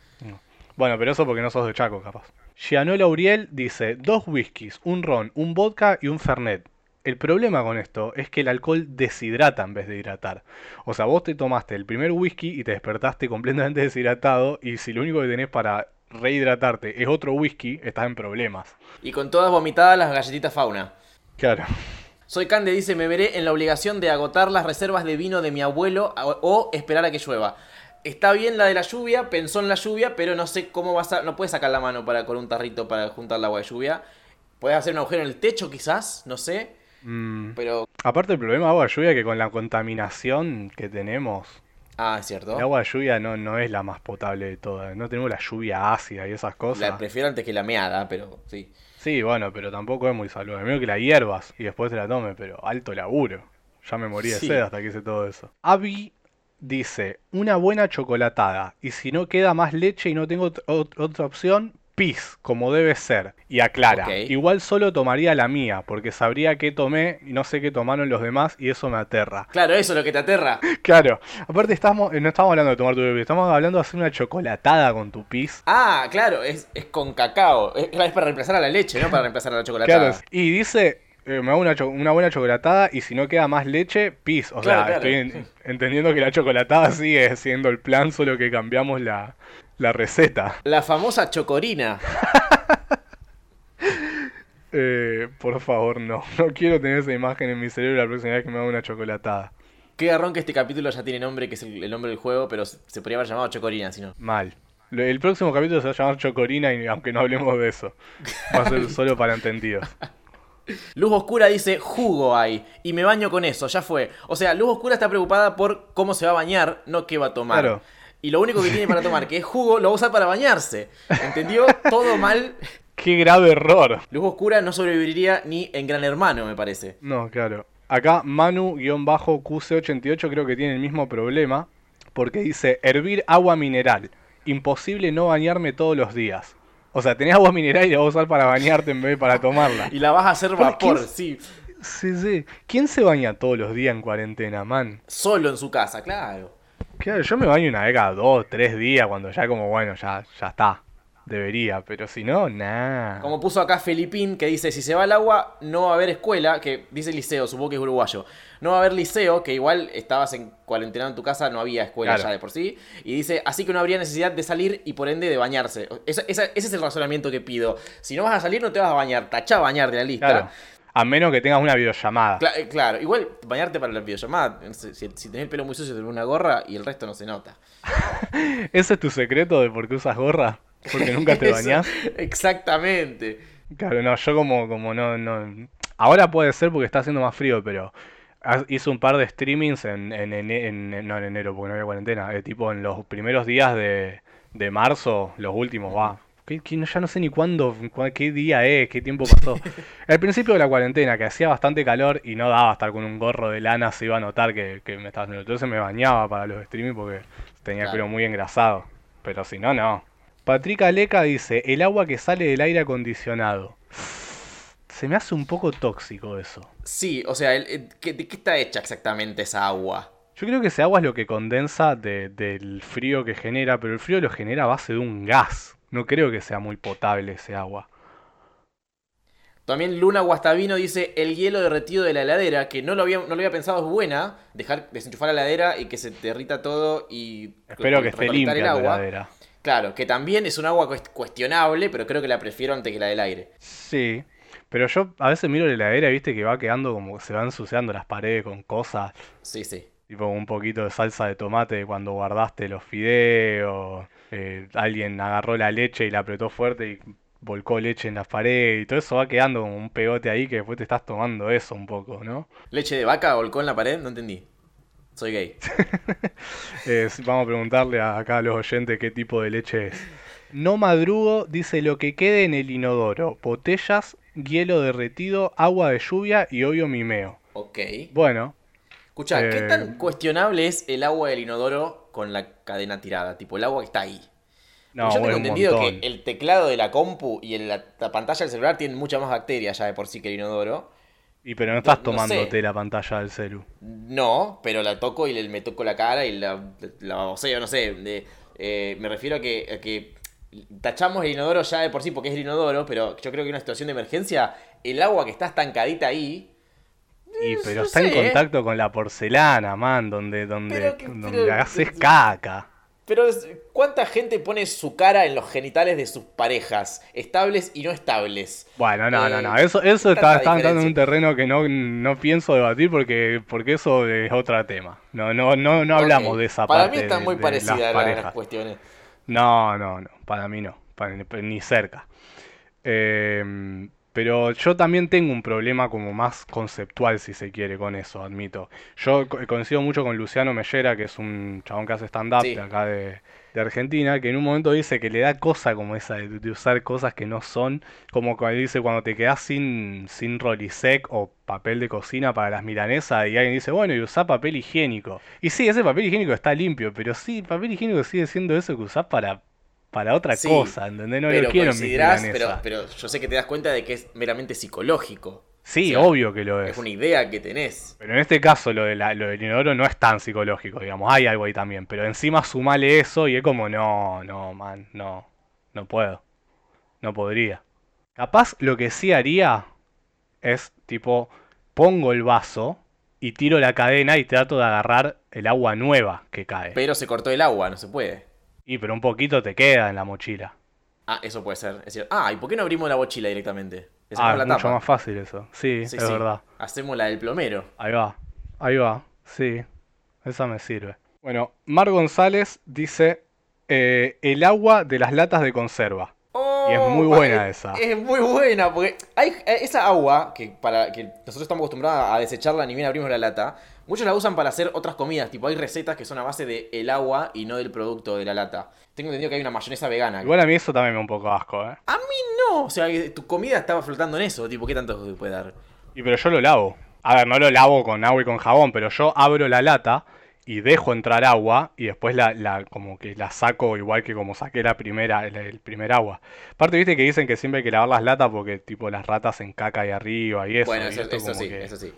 Speaker 2: Bueno, pero eso porque no sos de Chaco, capaz. Gianola Uriel dice, dos whiskies, un ron, un vodka y un fernet. El problema con esto es que el alcohol deshidrata en vez de hidratar. O sea, vos te tomaste el primer whisky y te despertaste completamente deshidratado y si lo único que tenés para rehidratarte es otro whisky, estás en problemas.
Speaker 1: Y con todas vomitadas las galletitas fauna.
Speaker 2: Claro.
Speaker 1: Soy Cande dice, me veré en la obligación de agotar las reservas de vino de mi abuelo o, o esperar a que llueva. Está bien la de la lluvia, pensó en la lluvia, pero no sé cómo vas a... No puedes sacar la mano para con un tarrito para juntar el agua de lluvia. Puedes hacer un agujero en el techo quizás, no sé.
Speaker 2: Mm,
Speaker 1: Pero...
Speaker 2: Aparte el problema de agua de lluvia es que con la contaminación que tenemos,
Speaker 1: Ah, es cierto.
Speaker 2: el agua de lluvia no, no es la más potable de todas. No tenemos la lluvia ácida y esas cosas.
Speaker 1: La prefiero antes que la meada, pero sí.
Speaker 2: Sí, bueno, pero tampoco es muy saludable. Medio que la hierbas y después te la tome, pero alto laburo. Ya me morí de
Speaker 1: Sí.
Speaker 2: sed hasta que hice todo eso. Abby dice, una buena chocolatada. Y si no queda más leche y no tengo ot- otra opción, pis, como debe ser. Y aclara, igual solo tomaría la mía, porque sabría qué tomé y no sé qué tomaron los demás y eso me aterra.
Speaker 1: Claro, eso es lo que te aterra.
Speaker 2: Claro, aparte estamos, eh, no estamos hablando de tomar tu bebé, estamos hablando de hacer una chocolatada con tu pis.
Speaker 1: Ah, claro, es, es con cacao. Es, es para reemplazar a la leche, no para reemplazar a la chocolatada.
Speaker 2: Claro, y dice, eh, me hago una, buena chocolatada y si no queda más leche, pis. O
Speaker 1: Claro,
Speaker 2: sea,
Speaker 1: claro.
Speaker 2: estoy en- entendiendo que la chocolatada sigue siendo el plan, solo que cambiamos la, la receta.
Speaker 1: La famosa chocorina.
Speaker 2: Eh, por favor, no. No quiero tener esa imagen en mi cerebro la próxima vez que me haga una chocolatada.
Speaker 1: Qué garrón que este capítulo ya tiene nombre, que es el, el nombre del juego, pero se, podría haber llamado chocorina, si no.
Speaker 2: Mal. El próximo capítulo se va a llamar Chocorina y aunque no hablemos de eso. Va a ser solo para entendidos.
Speaker 1: Luz Oscura dice, jugo hay, y me baño con eso, ya fue. O sea, Luz Oscura está preocupada por cómo se va a bañar, no qué va a tomar.
Speaker 2: Claro.
Speaker 1: Y lo único que tiene para tomar, que es jugo, lo va a usar para bañarse. ¿Entendió? Todo mal.
Speaker 2: ¡Qué grave error!
Speaker 1: Luz Oscura no sobreviviría ni en Gran Hermano, me parece.
Speaker 2: No, claro. Acá Manu-QC88 creo que tiene el mismo problema porque dice hervir agua mineral. Imposible no bañarme todos los días. O sea, tenés agua mineral y la vas a usar para bañarte en vez de para tomarla.
Speaker 1: Y la vas a hacer
Speaker 2: ¿Por
Speaker 1: vapor, sí.
Speaker 2: Sí, sí. ¿Quién se baña todos los días en cuarentena, man?
Speaker 1: Solo en su casa, claro.
Speaker 2: Claro, yo me baño una vez cada dos, tres días cuando ya como, bueno, ya, ya está. Debería, pero si no, nah.
Speaker 1: Como puso acá Felipín, que dice, si se va el agua, no va a haber escuela, que dice liceo, supongo que es uruguayo. No va a haber liceo, que igual estabas en cuarentena en tu casa, no había escuela
Speaker 2: Claro.
Speaker 1: ya de por sí. Y dice, así que no habría necesidad de salir y por ende de bañarse. Esa- esa- ese es el razonamiento que pido. Si no vas a salir, no te vas a bañar. Tachá bañar de la lista.
Speaker 2: Claro. A menos que tengas una videollamada.
Speaker 1: Eh, claro, igual bañarte para la videollamada, si, si tenés el pelo muy sucio, te pones una gorra y el resto no se nota.
Speaker 2: ¿Ese es tu secreto de por qué usas gorra? Porque nunca te bañás.
Speaker 1: Exactamente.
Speaker 2: Claro, no, yo como, como no, no. Ahora puede ser porque está haciendo más frío, pero hice un par de streamings en, en, ene- en- no en enero, porque no había cuarentena, eh, tipo en los primeros días de, de marzo, los últimos, va. Que, ya no sé ni cuándo, qué día es, qué tiempo pasó. Al principio de la cuarentena, que hacía bastante calor y no daba estar con un gorro de lana, se iba a notar que, que me estaba haciendo. Entonces me bañaba para los streamings porque tenía el
Speaker 1: Claro.
Speaker 2: pelo muy engrasado. Pero si no, no. Patrick Aleca dice, el agua que sale del aire acondicionado. Se me hace un poco tóxico eso.
Speaker 1: Sí, o sea, el- el- ¿qué- ¿de qué está hecha exactamente esa agua?
Speaker 2: Yo creo que ese agua es lo que condensa de- del frío que genera, pero el frío lo genera a base de un gas. No creo que sea muy potable ese agua.
Speaker 1: También Luna Guastavino dice el hielo derretido de la heladera, que no lo había, no lo había pensado, es buena. Dejar desenchufar la heladera y que se derrita todo y
Speaker 2: Espero que esté limpia la heladera.
Speaker 1: Claro, que también es un agua cuest- cuestionable, pero creo que la prefiero antes que la del aire.
Speaker 2: Sí, pero yo a veces miro la heladera y viste que va quedando como que se van ensuciando las paredes con cosas,
Speaker 1: Sí, sí.
Speaker 2: tipo un poquito de salsa de tomate cuando guardaste los fideos, eh, alguien agarró la leche y la apretó fuerte y volcó leche en las paredes y todo eso va quedando como un pegote ahí que después te estás tomando eso un poco, ¿no?
Speaker 1: ¿Leche de vaca volcó en la pared? No entendí. Soy gay.
Speaker 2: Eh, vamos a preguntarle a- acá a los oyentes qué tipo de leche es. No madrugo, dice lo que quede en el inodoro, botellas, hielo derretido, agua de lluvia y obvio mimeo.
Speaker 1: Ok.
Speaker 2: Bueno,
Speaker 1: Escucha, ¿qué
Speaker 2: Eh,
Speaker 1: tan cuestionable es el agua del inodoro con la cadena tirada? Tipo, el agua que está ahí.
Speaker 2: no,
Speaker 1: Yo tengo
Speaker 2: bueno,
Speaker 1: entendido que el teclado de la compu y el- la, la pantalla del celular tienen muchas más bacterias ya de por sí que el inodoro.
Speaker 2: Y pero no estás
Speaker 1: no
Speaker 2: tomándote
Speaker 1: sé.
Speaker 2: la pantalla del celu.
Speaker 1: No, pero la toco y le, me toco la cara y la, la baboseo, no sé. de- eh, me refiero a que, a que tachamos el inodoro ya de por sí porque es el inodoro, pero yo creo que en una situación de emergencia, el agua que está estancadita ahí.
Speaker 2: Y pero
Speaker 1: no
Speaker 2: está en
Speaker 1: sé, ¿eh?
Speaker 2: contacto con la porcelana, man, donde, donde,
Speaker 1: Pero que-
Speaker 2: donde
Speaker 1: pero-
Speaker 2: haces caca.
Speaker 1: Pero, ¿cuánta gente pone su cara en los genitales de sus parejas? Estables y no estables.
Speaker 2: Bueno, no, no,
Speaker 1: Eh,
Speaker 2: no. Eso, eso
Speaker 1: tanta
Speaker 2: está, está entrando en un terreno que no, no pienso debatir porque, porque eso es otro tema. No, no, no, no hablamos de esa
Speaker 1: Para
Speaker 2: parte.
Speaker 1: mí están muy parecidas
Speaker 2: las
Speaker 1: las, cuestiones.
Speaker 2: No, no, no. Para mí no. para- ni cerca. Eh, pero yo también tengo un problema como más conceptual, si se quiere, con eso, admito. Yo co- coincido mucho con Luciano Mellera, que es un chabón que hace stand-up
Speaker 1: Sí.
Speaker 2: de acá de, de Argentina, que en un momento dice que le da cosa como esa de, de usar cosas que no son, como cuando dice cuando te quedas sin, sin rolisec o papel de cocina para las milanesas y alguien dice, bueno, y usá papel higiénico. Y sí, ese papel higiénico está limpio, pero sí, papel higiénico sigue siendo eso que usás para, para otra
Speaker 1: Sí,
Speaker 2: cosa, ¿entendés? No
Speaker 1: pero
Speaker 2: lo quiero
Speaker 1: considerás, pero, pero yo sé que te das cuenta de que es meramente psicológico.
Speaker 2: Sí,
Speaker 1: o sea,
Speaker 2: obvio que lo es.
Speaker 1: Es una idea que tenés.
Speaker 2: Pero en este caso lo, de la- lo del inodoro no es tan psicológico, digamos, hay algo ahí también, pero encima sumale eso y es como, no, no, man, no, no puedo, no podría. Capaz lo que sí haría es tipo, pongo el vaso y tiro la cadena y trato de agarrar el agua nueva que cae.
Speaker 1: Pero se cortó el agua, no se puede.
Speaker 2: Y pero un poquito te queda en la mochila.
Speaker 1: Ah, eso puede ser. Es cierto. Ah, ¿y por qué no abrimos la mochila directamente?
Speaker 2: Ah, es
Speaker 1: la
Speaker 2: mucho
Speaker 1: tapa.
Speaker 2: más fácil eso, sí,
Speaker 1: Sí,
Speaker 2: es
Speaker 1: sí.
Speaker 2: verdad.
Speaker 1: Hacemos la del plomero.
Speaker 2: Ahí va, ahí va, sí, esa me sirve. Bueno, Mar González dice eh, el agua de las latas de conserva. Y es muy buena
Speaker 1: es-
Speaker 2: esa.
Speaker 1: Es muy buena, porque hay eh, esa agua que para que nosotros estamos acostumbrados a desecharla ni bien abrimos la lata, muchos la usan para hacer otras comidas, tipo hay recetas que son a base de el agua y no del producto de la lata. Tengo entendido que hay una mayonesa vegana.
Speaker 2: Igual a mí eso también me da un poco asco, ¿eh?
Speaker 1: A mí no, o sea, tu comida estaba flotando en eso, tipo, ¿qué tanto te puede dar?
Speaker 2: Y pero yo lo lavo. A ver, no lo lavo con agua y con jabón, pero yo abro la lata y dejo entrar agua y después la, la como que la saco igual que como saqué la primera, el, el primer agua. Aparte, viste que dicen que siempre hay que lavar las latas porque tipo las ratas en caca ahí arriba y eso.
Speaker 1: bueno,
Speaker 2: y
Speaker 1: eso,
Speaker 2: esto
Speaker 1: eso
Speaker 2: como
Speaker 1: sí,
Speaker 2: que-
Speaker 1: eso sí.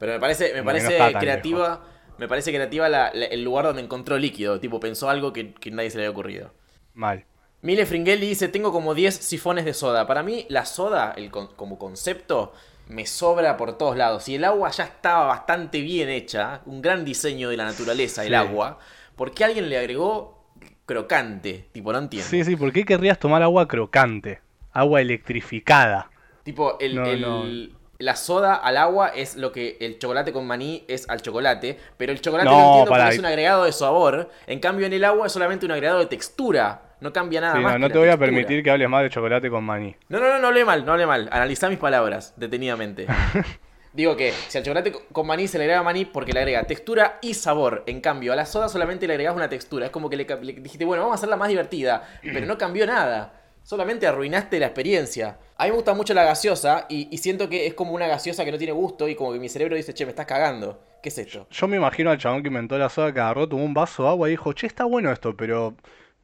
Speaker 1: Pero me parece, me
Speaker 2: no
Speaker 1: parece creativa, me parece creativa la- la- el lugar donde encontró líquido, tipo, pensó algo que, que nadie se le había ocurrido.
Speaker 2: Mal.
Speaker 1: Mile Fringelli dice, tengo como 10 sifones de soda. Para mí, la soda, el con- como concepto, me sobra por todos lados. Y el agua ya estaba bastante bien hecha, un gran diseño de la naturaleza, el agua. ¿Por qué alguien le agregó crocante? Tipo, no entiendo.
Speaker 2: Sí, sí, ¿por qué querrías tomar agua crocante? Agua electrificada.
Speaker 1: Tipo, el,
Speaker 2: No,
Speaker 1: el-
Speaker 2: no.
Speaker 1: La soda al agua es lo que el chocolate con maní es al chocolate. Pero el chocolate
Speaker 2: No,
Speaker 1: no, entiendo porque es un agregado de sabor. En cambio, en el agua es solamente un agregado de textura. No cambia nada
Speaker 2: Sí,
Speaker 1: más.
Speaker 2: no, no te voy a permitir que hables más de chocolate con maní.
Speaker 1: No, no, no, no hable mal, no hable mal. Analiza mis palabras detenidamente. Digo que si al chocolate co- con maní se le agrega maní porque le agrega textura y sabor. En cambio, a la soda solamente le agregas una textura. Es como que le, le dijiste, bueno, vamos a hacerla más divertida. Pero no cambió nada. Solamente arruinaste la experiencia. A mí me gusta mucho la gaseosa y, y siento que es como una gaseosa que no tiene gusto y como que mi cerebro dice, che, me estás cagando. ¿Qué es esto?
Speaker 2: Yo me imagino al chabón que inventó la soda que agarró, tomó un vaso de agua y dijo, che, está bueno esto, pero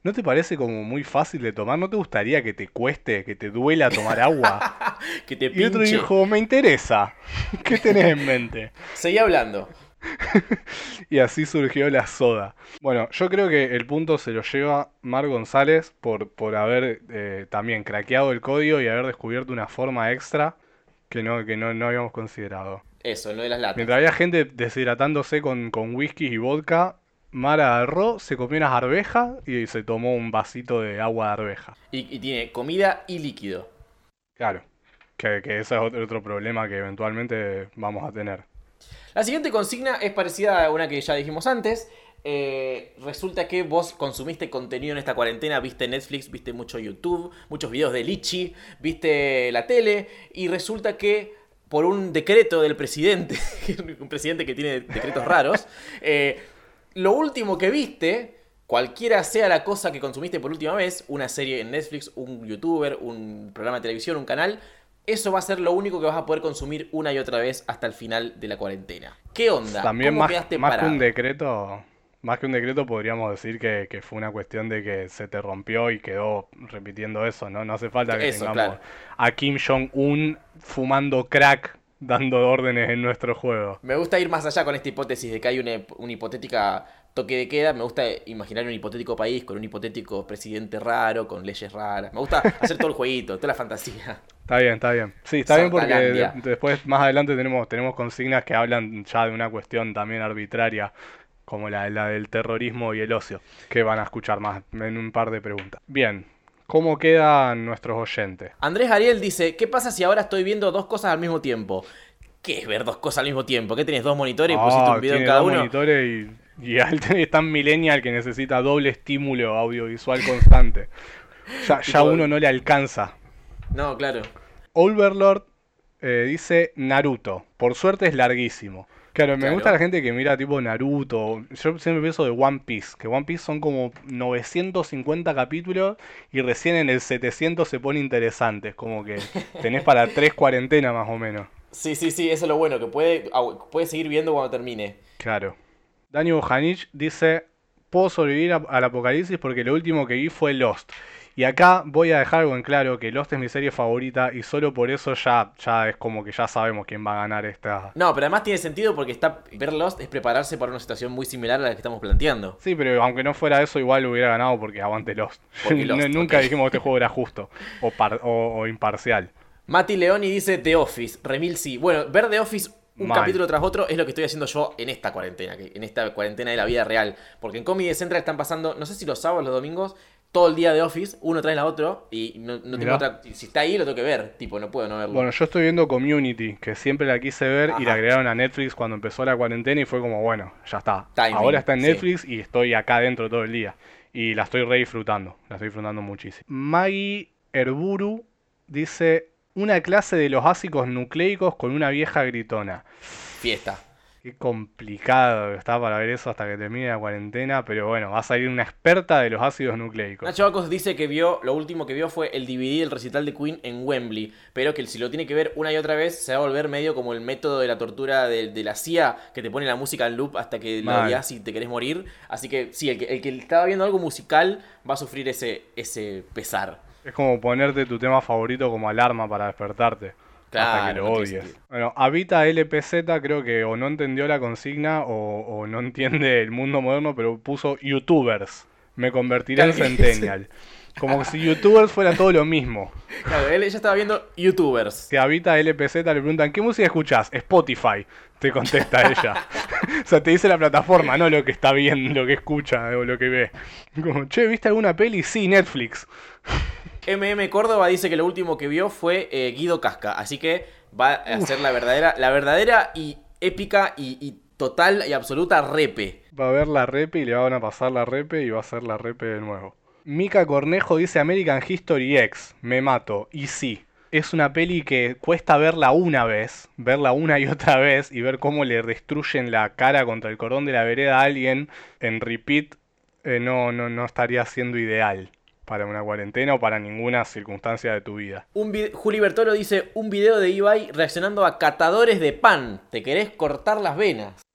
Speaker 2: ¿no te parece como muy fácil de tomar? ¿No te gustaría que te cueste, que te duela tomar agua?
Speaker 1: Que te
Speaker 2: Y otro
Speaker 1: pinche.
Speaker 2: dijo, me interesa. ¿Qué tenés en mente?
Speaker 1: Seguí hablando.
Speaker 2: y así surgió la soda. Bueno, yo creo que el punto se lo lleva Mar González por, por haber eh, también craqueado el código y haber descubierto una forma extra que no, que no, no habíamos considerado.
Speaker 1: Eso, lo de las latas.
Speaker 2: Mientras había gente deshidratándose con, con whisky y vodka, Mar agarró, se comió unas arvejas y se tomó un vasito de agua de arveja.
Speaker 1: Y, y tiene comida y líquido.
Speaker 2: Claro, que, que ese es otro, otro problema que eventualmente vamos a tener.
Speaker 1: La siguiente consigna es parecida a una que ya dijimos antes. Eh, resulta que vos consumiste contenido en esta cuarentena, viste Netflix, viste mucho YouTube, muchos videos de Lichi, viste la tele y resulta que por un decreto del presidente, un presidente que tiene decretos raros, eh, lo último que viste, cualquiera sea la cosa que consumiste por última vez, una serie en Netflix, un youtuber, un programa de televisión, un canal, eso va a ser lo único que vas a poder consumir una y otra vez hasta el final de la cuarentena. ¿Qué onda?
Speaker 2: También
Speaker 1: ¿Cómo
Speaker 2: más,
Speaker 1: quedaste
Speaker 2: más que un decreto, más que un decreto podríamos decir que, que fue una cuestión de que se te rompió y quedó repitiendo eso, ¿no? No hace falta que
Speaker 1: Eso,
Speaker 2: tengamos
Speaker 1: claro.
Speaker 2: a Kim Jong-un fumando crack dando órdenes en nuestro juego.
Speaker 1: Me gusta ir más allá con esta hipótesis de que hay una, una hipotética toque de queda. Me gusta imaginar un hipotético país con un hipotético presidente raro, con leyes raras. Me gusta hacer todo el jueguito, toda la fantasía.
Speaker 2: Está bien, está bien. Sí, está bien porque de- después más adelante tenemos, tenemos consignas que hablan ya de una cuestión también arbitraria, como la, la del terrorismo y el ocio, que van a escuchar más en un par de preguntas. Bien, ¿cómo quedan nuestros oyentes?
Speaker 1: Andrés Ariel dice, ¿qué pasa si ahora estoy viendo dos cosas al mismo tiempo? ¿Qué es ver dos cosas al mismo tiempo? ¿Qué tenés dos monitores y pusiste
Speaker 2: Ah,
Speaker 1: un video en cada
Speaker 2: dos
Speaker 1: uno?
Speaker 2: monitores y, y es tan millennial que necesita doble estímulo audiovisual constante. Ya, uno no le alcanza.
Speaker 1: No, claro.
Speaker 2: Overlord eh, dice Naruto. Por suerte es larguísimo. Claro, me
Speaker 1: Claro.
Speaker 2: gusta la gente que mira tipo Naruto. Yo siempre pienso de One Piece. Que One Piece son como 950 capítulos y recién en el 700 se pone interesante. Es como que tenés para tres cuarentenas más o menos.
Speaker 1: Sí, sí, sí, eso es lo bueno, que puede, puede seguir viendo cuando termine.
Speaker 2: Claro. Dani Bojanich dice, puedo sobrevivir a- al apocalipsis porque lo último que vi fue Lost. Y acá voy a dejar algo en claro, que Lost es mi serie favorita y solo por eso ya, ya es como que ya sabemos quién va a ganar esta...
Speaker 1: No, pero además tiene sentido porque está ver Lost es prepararse para una situación muy similar a la que estamos planteando.
Speaker 2: Sí, pero aunque no fuera eso, igual hubiera ganado porque aguante Lost.
Speaker 1: Porque
Speaker 2: No-
Speaker 1: Lost,
Speaker 2: Nunca dijimos que este juego era justo o, par- o- o imparcial.
Speaker 1: Mati Leoni dice The Office, Remil sí. Bueno, ver The Office un capítulo tras otro es lo que estoy haciendo yo en esta cuarentena, en esta cuarentena de la vida real. Porque en Comedy Central están pasando, no sé si los sábados o los domingos, todo el día de Office, uno tras la otro, y no, no tengo otra. Si está ahí, lo tengo que ver, tipo, no puedo no verlo.
Speaker 2: Bueno, yo estoy viendo Community, que siempre la quise ver y la agregaron a Netflix cuando empezó la cuarentena y fue como, bueno, ya está.
Speaker 1: Timing,
Speaker 2: Ahora está en
Speaker 1: sí.
Speaker 2: Netflix y estoy acá dentro todo el día. Y la estoy re disfrutando, la estoy disfrutando muchísimo. Maggie Herburu dice, una clase de los ácidos nucleicos con una vieja gritona.
Speaker 1: Fiesta.
Speaker 2: Qué complicado está para ver eso hasta que termine la cuarentena, pero bueno, va a salir una experta de los ácidos nucleicos.
Speaker 1: Nacho Bacos dice que vio, lo último que vio fue el DVD del recital de Queen en Wembley, pero que si lo tiene que ver una y otra vez se va a volver medio como el método de la tortura de, de la CIA, que te pone la música en loop hasta que la
Speaker 2: Mal.
Speaker 1: odias y te querés morir. Así que sí, el que, el que estaba viendo algo musical va a sufrir ese, ese pesar.
Speaker 2: Es como ponerte tu tema favorito como alarma para despertarte. Hasta que
Speaker 1: Claro,
Speaker 2: lo
Speaker 1: no
Speaker 2: odies. Bueno, Habita LPZ creo que o no entendió la consigna o, o no entiende el mundo moderno, pero puso YouTubers. Me convertiré en
Speaker 1: Claro
Speaker 2: Centennial. Como si YouTubers fuera todo lo mismo.
Speaker 1: Claro, él ya estaba viendo YouTubers.
Speaker 2: Que Habita LPZ le preguntan, ¿qué música escuchás? Spotify. Te contesta ella. o sea, te dice la plataforma, no lo que está viendo, lo que escucha o lo que ve. Como, che, ¿viste alguna peli? Sí, Netflix.
Speaker 1: MM Córdoba dice que lo último que vio fue eh, Guido Casca, así que va a ser la verdadera, la verdadera y épica y, y total y absoluta repe.
Speaker 2: Va a ver la repe y le van a pasar la repe y va a ser la repe de nuevo. Mica Cornejo dice American History X. Me mato. Y sí, es una peli que cuesta verla una vez, verla una y otra vez y ver cómo le destruyen la cara contra el cordón de la vereda a alguien en repeat. eh, no, no, no estaría siendo ideal para una cuarentena o para ninguna circunstancia de tu vida.
Speaker 1: Un Juli Bertolo dice un video de Ibai reaccionando a catadores de pan. ¿Te querés cortar las venas?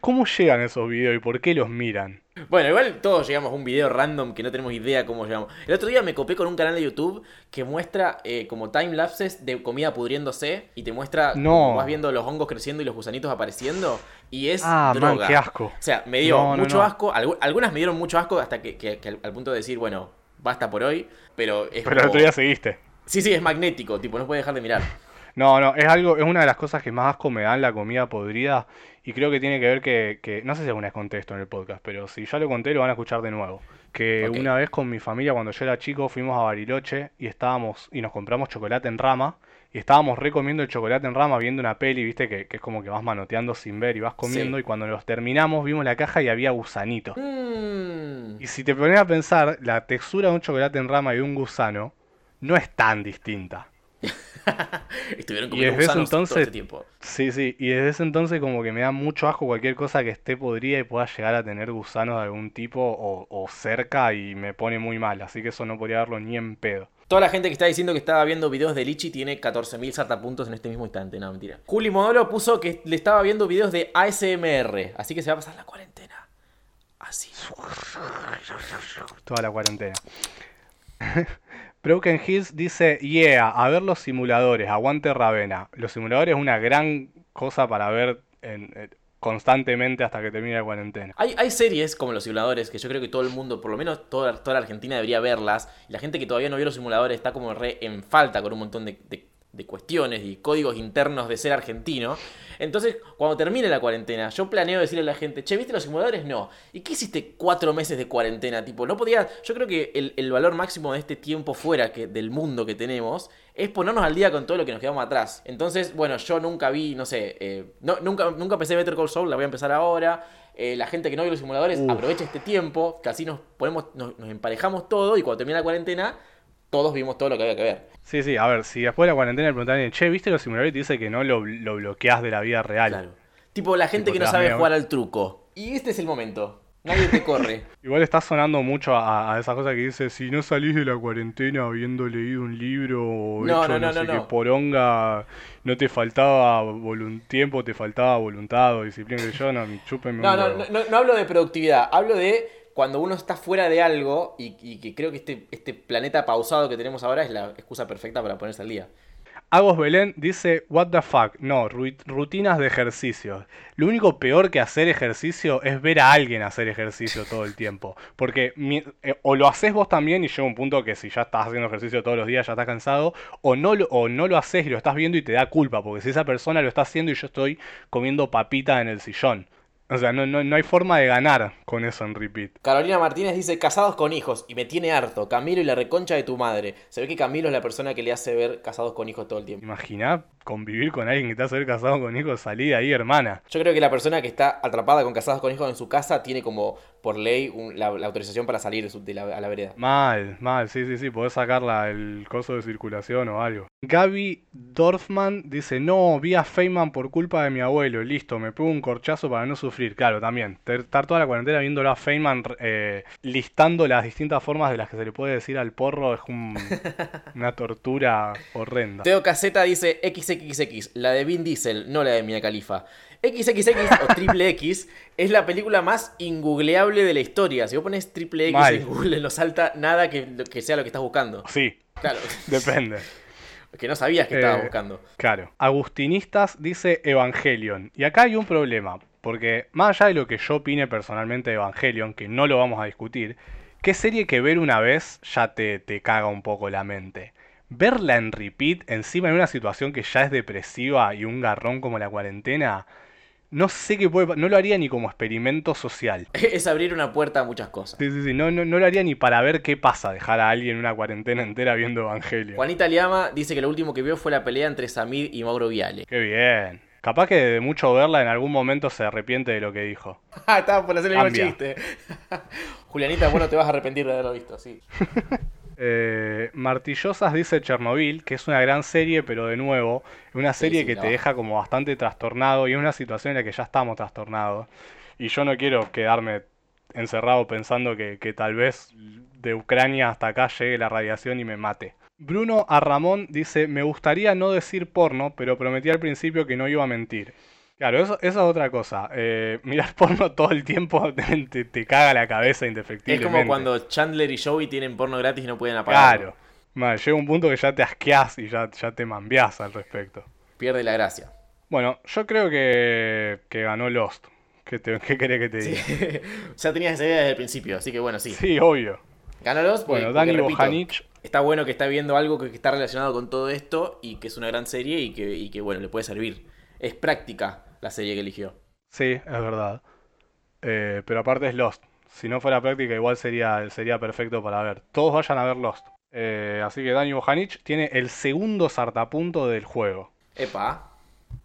Speaker 2: ¿Cómo llegan esos videos y por qué los miran?
Speaker 1: Bueno, igual todos llegamos a un video random que no tenemos idea cómo llegamos. El otro día me copé con un canal de YouTube que muestra eh, como time lapses de comida pudriéndose y te muestra
Speaker 2: No.
Speaker 1: cómo vas viendo los hongos creciendo y los gusanitos apareciendo y es
Speaker 2: Ah, man,
Speaker 1: droga.
Speaker 2: qué asco.
Speaker 1: O sea, me dio
Speaker 2: No,
Speaker 1: mucho
Speaker 2: no.
Speaker 1: asco, algu- algunas me dieron mucho asco hasta que, que- que al, al punto de decir, bueno, basta por hoy, pero es
Speaker 2: Pero el otro día seguiste.
Speaker 1: Sí, sí, es magnético, tipo, no puedes dejar de mirar.
Speaker 2: No, no, es algo, es una de las cosas que más asco me dan la comida podrida y creo que tiene que ver que, que- no sé si alguna vez conté esto en el podcast, pero si ya lo conté lo van a escuchar de nuevo. Que una vez con mi familia cuando yo era chico fuimos a Bariloche y estábamos y nos compramos chocolate en rama y estábamos recomiendo el chocolate en rama viendo una peli, viste que, que es como que vas manoteando sin ver y vas comiendo
Speaker 1: Sí.
Speaker 2: y cuando los terminamos vimos la caja y había gusanitos.
Speaker 1: Mmm.
Speaker 2: Y si te pones a pensar, la textura de un chocolate en rama y de un gusano no es tan distinta.
Speaker 1: Estuvieron
Speaker 2: Y
Speaker 1: comiendo
Speaker 2: desde ese
Speaker 1: gusanos todo
Speaker 2: entonces-
Speaker 1: este tiempo.
Speaker 2: Sí, sí, y desde ese entonces como que me da mucho asco cualquier cosa que esté podrida y pueda llegar a tener gusanos de algún tipo o, o cerca y me pone muy mal, así que eso no podría verlo ni en pedo.
Speaker 1: Toda la gente que está diciendo que estaba viendo videos de Lichi tiene 14.000 sartapuntos en este mismo instante. No, mentira. Juli Modolo puso que le estaba viendo videos de ASMR. Así que se va a pasar la cuarentena. Así.
Speaker 2: Toda la cuarentena. Broken Hills dice, yeah, a ver los simuladores, aguante Ravena. Los simuladores es una gran cosa para ver eh, constantemente hasta que termine la cuarentena.
Speaker 1: Hay, series como los simuladores que yo creo que todo el mundo, por lo menos toda, toda la Argentina debería verlas. La gente que todavía no vio los simuladores está como re en falta con un montón de, de- de cuestiones y códigos internos de ser argentino. Entonces, cuando termine la cuarentena, yo planeo decirle a la gente, che, ¿viste los simuladores? No. ¿Y qué hiciste cuatro meses de cuarentena? Tipo, no podía. Yo creo que el, el valor máximo de este tiempo fuera que, del mundo que tenemos es ponernos al día con todo lo que nos quedamos atrás. Entonces, bueno, yo nunca vi, no sé, eh, no, nunca, nunca empecé Better Call Saul, la voy a empezar ahora. Eh, la gente que no vio los simuladores,
Speaker 2: Uf.
Speaker 1: aprovecha este tiempo, que así nos ponemos, nos, nos emparejamos todo y cuando termina la cuarentena, todos vimos todo lo que había que ver.
Speaker 2: Sí, sí, a ver, si después de la cuarentena le preguntan, che, ¿viste los simuladores? Y te dice que no lo, lo bloqueas de la vida real.
Speaker 1: Claro. Tipo la gente
Speaker 2: Tipo,
Speaker 1: que no sabe
Speaker 2: miedo.
Speaker 1: jugar al truco. Y este es el momento. Nadie te corre.
Speaker 2: Igual está sonando mucho a, a esas cosas que dice, si no salís de la cuarentena habiendo leído un libro o
Speaker 1: No,
Speaker 2: hecho
Speaker 1: no,
Speaker 2: no,
Speaker 1: no,
Speaker 2: sé
Speaker 1: no,
Speaker 2: qué poronga, no te faltaba tiempo, te faltaba voluntad o disciplina que yo, no, chúpenme
Speaker 1: No,
Speaker 2: un
Speaker 1: no, no, no hablo de productividad. Hablo de cuando uno está fuera de algo y, que creo que este, este planeta pausado que tenemos ahora es la excusa perfecta para ponerse al día.
Speaker 2: Agos Belén dice, what the fuck, no, ru- rutinas de ejercicio. Lo único peor que hacer ejercicio es ver a alguien hacer ejercicio todo el tiempo. Porque eh, o lo haces vos también y llega un punto que si ya estás haciendo ejercicio todos los días ya estás cansado, o no, o no lo haces y lo estás viendo y te da culpa, porque si esa persona lo está haciendo y yo estoy comiendo papita en el sillón. O sea, no, no, no hay forma de ganar con eso en repeat.
Speaker 1: Carolina Martínez dice, casados con hijos, y me tiene harto, Camilo y la reconcha de tu madre. Se ve que Camilo es la persona que le hace ver casados con hijos todo el tiempo.
Speaker 2: Imagina convivir con alguien que te hace ver casado con hijos, salí de ahí, hermana.
Speaker 1: Yo creo que la persona que está atrapada con casados con hijos en su casa tiene como por ley un- la, la autorización para salir de, la, a la vereda.
Speaker 2: Mal, mal, sí, sí, sí, podés sacarla el coso de circulación o algo. Gaby Dorfman dice, no, vi a Feynman por culpa de mi abuelo, listo, me pego un corchazo para no sufrir. Claro, también, estar toda la cuarentena viéndolo a Feynman eh, listando las distintas formas de las que se le puede decir al porro es un- una tortura horrenda.
Speaker 1: Teo Caseta dice XXX, la de Vin Diesel, no la de Mia Khalifa. XXX o Triple X es la película más ingoogleable de la historia. Si vos pones Triple X en Google no salta nada que sea lo que estás buscando.
Speaker 2: Sí,
Speaker 1: Claro,
Speaker 2: depende.
Speaker 1: que no sabías que estabas
Speaker 2: Eh,
Speaker 1: buscando.
Speaker 2: Claro. Agustinistas dice Evangelion. Y acá hay un problema. Porque más allá de lo que yo opine personalmente de Evangelion, que no lo vamos a discutir, ¿qué serie que ver una vez ya te, te caga un poco la mente? Verla en repeat, encima en una situación que ya es depresiva y un garrón como la cuarentena, no sé qué puede... No lo haría ni como experimento social.
Speaker 1: Es abrir una puerta a muchas cosas.
Speaker 2: Sí, sí, sí. No, no, no lo haría ni para ver qué pasa dejar a alguien una cuarentena entera viendo Evangelion.
Speaker 1: Juanita Liama dice que lo último que vio fue la pelea entre Samid y Mauro Viale.
Speaker 2: Qué bien. Capaz que de mucho verla en algún momento se arrepiente de lo que dijo.
Speaker 1: Ah, estaba por hacer el mismo chiste. Julianita, bueno, te vas a arrepentir de haberlo visto, sí.
Speaker 2: Eh, Martillosas dice Chernobyl, que es una gran serie, pero de nuevo, una serie
Speaker 1: sí,
Speaker 2: que te deja como bastante trastornado y es una situación en la que ya estamos trastornados. Y yo no quiero quedarme encerrado pensando que, que tal vez de Ucrania hasta acá llegue la radiación y me mate. Bruno a Ramón dice, me gustaría no decir porno, pero prometí al principio que no iba a mentir. Claro, eso, eso es otra cosa. Eh, mirar porno todo el tiempo te, te caga la cabeza
Speaker 1: Es
Speaker 2: indefectiblemente.
Speaker 1: como cuando Chandler y Joey tienen porno gratis y no pueden apagarlo.
Speaker 2: Claro. Mal, llega un punto que ya te asqueás y ya, ya te mambiás al respecto.
Speaker 1: Pierde la gracia.
Speaker 2: Bueno, yo creo que, que ganó Lost. ¿Qué, te- qué querés que te diga?
Speaker 1: ya tenías esa idea desde el principio, así que bueno, sí.
Speaker 2: Sí, obvio.
Speaker 1: Gánalos. porque-
Speaker 2: Bueno,
Speaker 1: porque,
Speaker 2: Dani
Speaker 1: repito,
Speaker 2: Bojanic,
Speaker 1: Está bueno que está viendo algo que, que está relacionado con todo esto y que es una gran serie y que, y que, bueno, le puede servir. Es práctica la serie que eligió.
Speaker 2: sí, es verdad. Eh, pero aparte es Lost. Si no fuera práctica, igual sería, sería perfecto para ver. Todos vayan a ver Lost. Eh, así que Dani Bojanic tiene el segundo sartapunto del juego.
Speaker 1: Epa.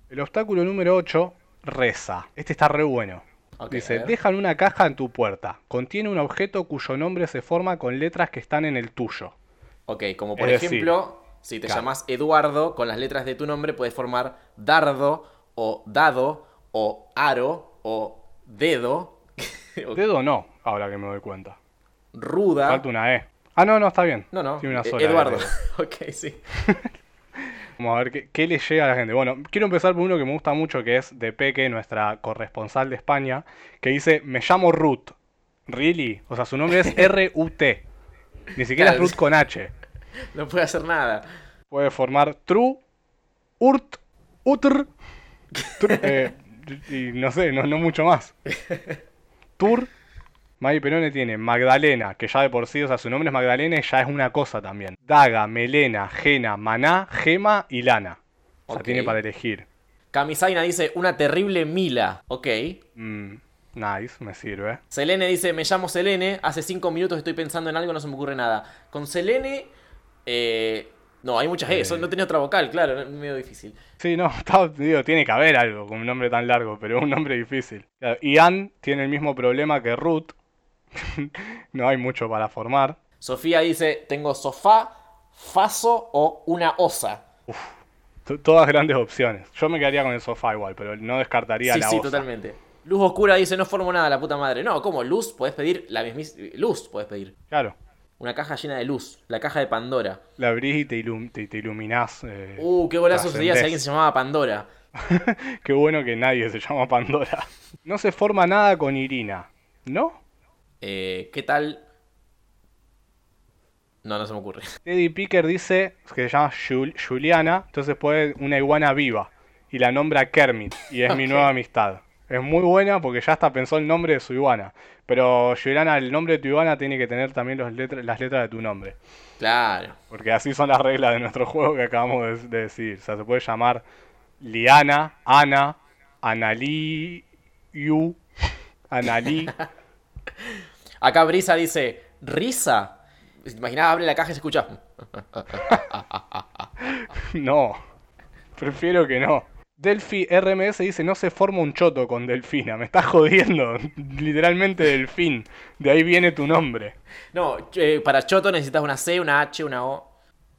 Speaker 2: El obstáculo número 8, reza. Este está re bueno. Dice, dejan una caja en tu puerta. Contiene un objeto cuyo nombre se forma con letras que están en el tuyo.
Speaker 1: Ok, como por
Speaker 2: Es decir,
Speaker 1: ejemplo, si te
Speaker 2: claro.
Speaker 1: llamas Eduardo, con las letras de tu nombre puedes formar dardo, o dado, o aro, o dedo,
Speaker 2: Dedo no, ahora que me doy cuenta.
Speaker 1: ruda.
Speaker 2: Falta una E. Ah, no, no, está bien.
Speaker 1: No, no,
Speaker 2: Tiene una
Speaker 1: eh,
Speaker 2: sola.
Speaker 1: Eduardo.
Speaker 2: E.
Speaker 1: ok, sí.
Speaker 2: Vamos a ver qué, qué le llega a la gente. Bueno, quiero empezar por uno que me gusta mucho, que es de Peque, nuestra corresponsal de España, que dice, me llamo Ruth. ¿Really? O sea, su nombre es R-U-T. Ni siquiera
Speaker 1: Claro.
Speaker 2: es Ruth con H.
Speaker 1: No puede hacer nada.
Speaker 2: Puede formar Tru, Urt, Utr, tr- eh, y no sé, no, no mucho más. Tur, Maggie Perone tiene Magdalena, que ya de por sí, o sea, su nombre es Magdalena y ya es una cosa también. Daga, Melena, Jena, Maná, Gema y Lana. O sea, tiene para elegir.
Speaker 1: Camisaina dice una terrible Mila. Ok.
Speaker 2: Mm, nice, me sirve.
Speaker 1: Selene dice, me llamo Selene, hace cinco minutos estoy pensando en algo, no se me ocurre nada. Con Selene, eh, no, hay muchas E,
Speaker 2: Eh.
Speaker 1: no tenía otra vocal, claro, es medio difícil.
Speaker 2: Sí, no, está- digo, tiene que haber algo con un nombre tan largo, pero es un nombre difícil. Claro, Ian tiene el mismo problema que Ruth. no hay mucho para formar.
Speaker 1: Sofía dice, tengo sofá, faso o una osa.
Speaker 2: T- Todas grandes opciones. Yo me quedaría con el sofá igual, pero no descartaría
Speaker 1: Sí,
Speaker 2: la
Speaker 1: sí,
Speaker 2: osa.
Speaker 1: totalmente. Luz oscura dice, no formo nada, la puta madre. No, ¿cómo? Luz, podés pedir la mismísima... Luz, podés pedir.
Speaker 2: Claro.
Speaker 1: Una caja llena de luz, la caja de Pandora.
Speaker 2: La abrís y te, ilum- te, te iluminás. eh,
Speaker 1: Uh, qué golazo sería si alguien se llamaba Pandora.
Speaker 2: Qué bueno que nadie se llama Pandora. No se forma nada con Irina. ¿No?
Speaker 1: Eh, ¿Qué tal? No, no se me ocurre.
Speaker 2: Teddy Picker dice que se llama Jul- Juliana, entonces puede una iguana viva. Y la nombra Kermit. Y es mi nueva amistad. Es muy buena porque ya hasta pensó el nombre de su iguana. Pero Juliana, el nombre de tu iguana tiene que tener también los letra- las letras de tu nombre.
Speaker 1: Claro.
Speaker 2: Porque así son las reglas de nuestro juego que acabamos de, de decir. O sea, se puede llamar Liana, Ana, Analí, Yu, Analí.
Speaker 1: Acá Brisa dice, ¿risa? Imaginaba abre la caja y se escucha.
Speaker 2: No, prefiero que no. Delphi RMS dice, no se forma un choto con Delfina. Me estás jodiendo. Literalmente Delfín. De ahí viene tu nombre.
Speaker 1: No, eh, para Choto necesitas una C, una H, una O.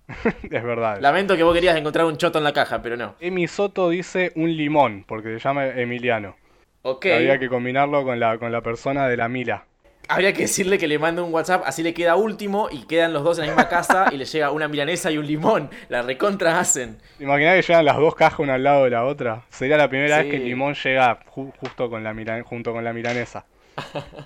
Speaker 2: Es verdad.
Speaker 1: Lamento que vos querías encontrar un Choto en la caja, pero no.
Speaker 2: Emi Soto dice un limón, porque se llama Emiliano.
Speaker 1: Ok.
Speaker 2: Había que combinarlo con la, con la persona de la Mila.
Speaker 1: Habría que decirle que le mande un WhatsApp, así le queda último y quedan los dos en la misma casa y le llega una milanesa y un limón. La recontra hacen.
Speaker 2: ¿Te imaginas que llegan las dos cajas una al lado de la otra? Sería la primera
Speaker 1: Sí.
Speaker 2: vez que el limón llega ju- justo con la junto con la milanesa.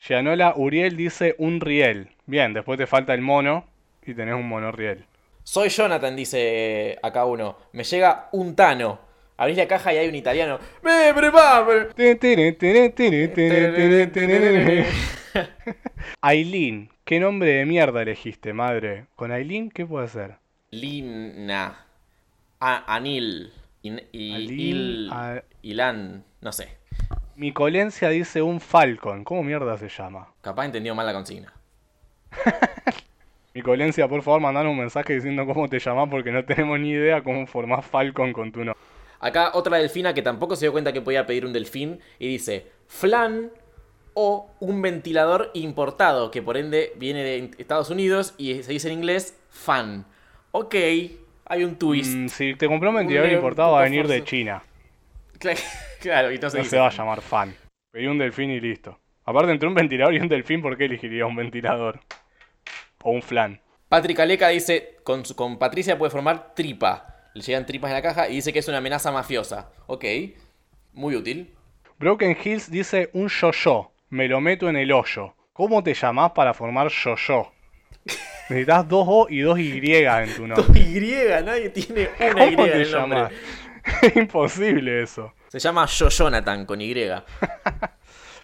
Speaker 2: Gianola Uriel dice un riel. Bien, después te falta el mono y tenés un mono riel.
Speaker 1: Soy Jonathan, dice acá uno. Me llega un Tano. Abrís la caja y hay un italiano. ¡Me prepara!
Speaker 2: Aileen, ¿qué nombre de mierda elegiste, madre? ¿Con Aileen qué puede ser?
Speaker 1: Lina. A- Anil. In- y-
Speaker 2: Alin,
Speaker 1: Il-
Speaker 2: a-
Speaker 1: Ilan. No sé.
Speaker 2: Mi colencia dice un falcon. ¿Cómo mierda se llama?
Speaker 1: Capaz entendió mal la consigna.
Speaker 2: Mi colencia, por favor, mandanos un mensaje diciendo cómo te llamás porque no tenemos ni idea cómo formás falcon con tu nombre.
Speaker 1: Acá otra delfina que tampoco se dio cuenta que podía pedir un delfín y dice flan o un ventilador importado que por ende viene de Estados Unidos y se dice en inglés fan. Ok, hay un twist.
Speaker 2: Mm, si te compró un ventilador
Speaker 1: Un-
Speaker 2: importado va a venir de. China.
Speaker 1: Cla- Claro, y entonces
Speaker 2: No
Speaker 1: dice
Speaker 2: se va a llamar fan. Pedí un delfín y listo. Aparte, entre un ventilador y un delfín, ¿por qué elegiría un ventilador? O un flan.
Speaker 1: Patrick Aleca dice, con, su- con Patricia puede formar tripa. Le llegan tripas en la caja y dice que es una amenaza mafiosa. Ok. Muy útil.
Speaker 2: Broken Hills dice un yo-yo. Me lo meto en el hoyo. ¿Cómo te llamás para formar yo-yo? Necesitas dos O y dos Y en tu nombre.
Speaker 1: Y, nadie tiene una Y
Speaker 2: ¿Cómo
Speaker 1: en
Speaker 2: te
Speaker 1: el nombre.
Speaker 2: llamás? Es imposible eso.
Speaker 1: Se llama Yo Jonathan con Y.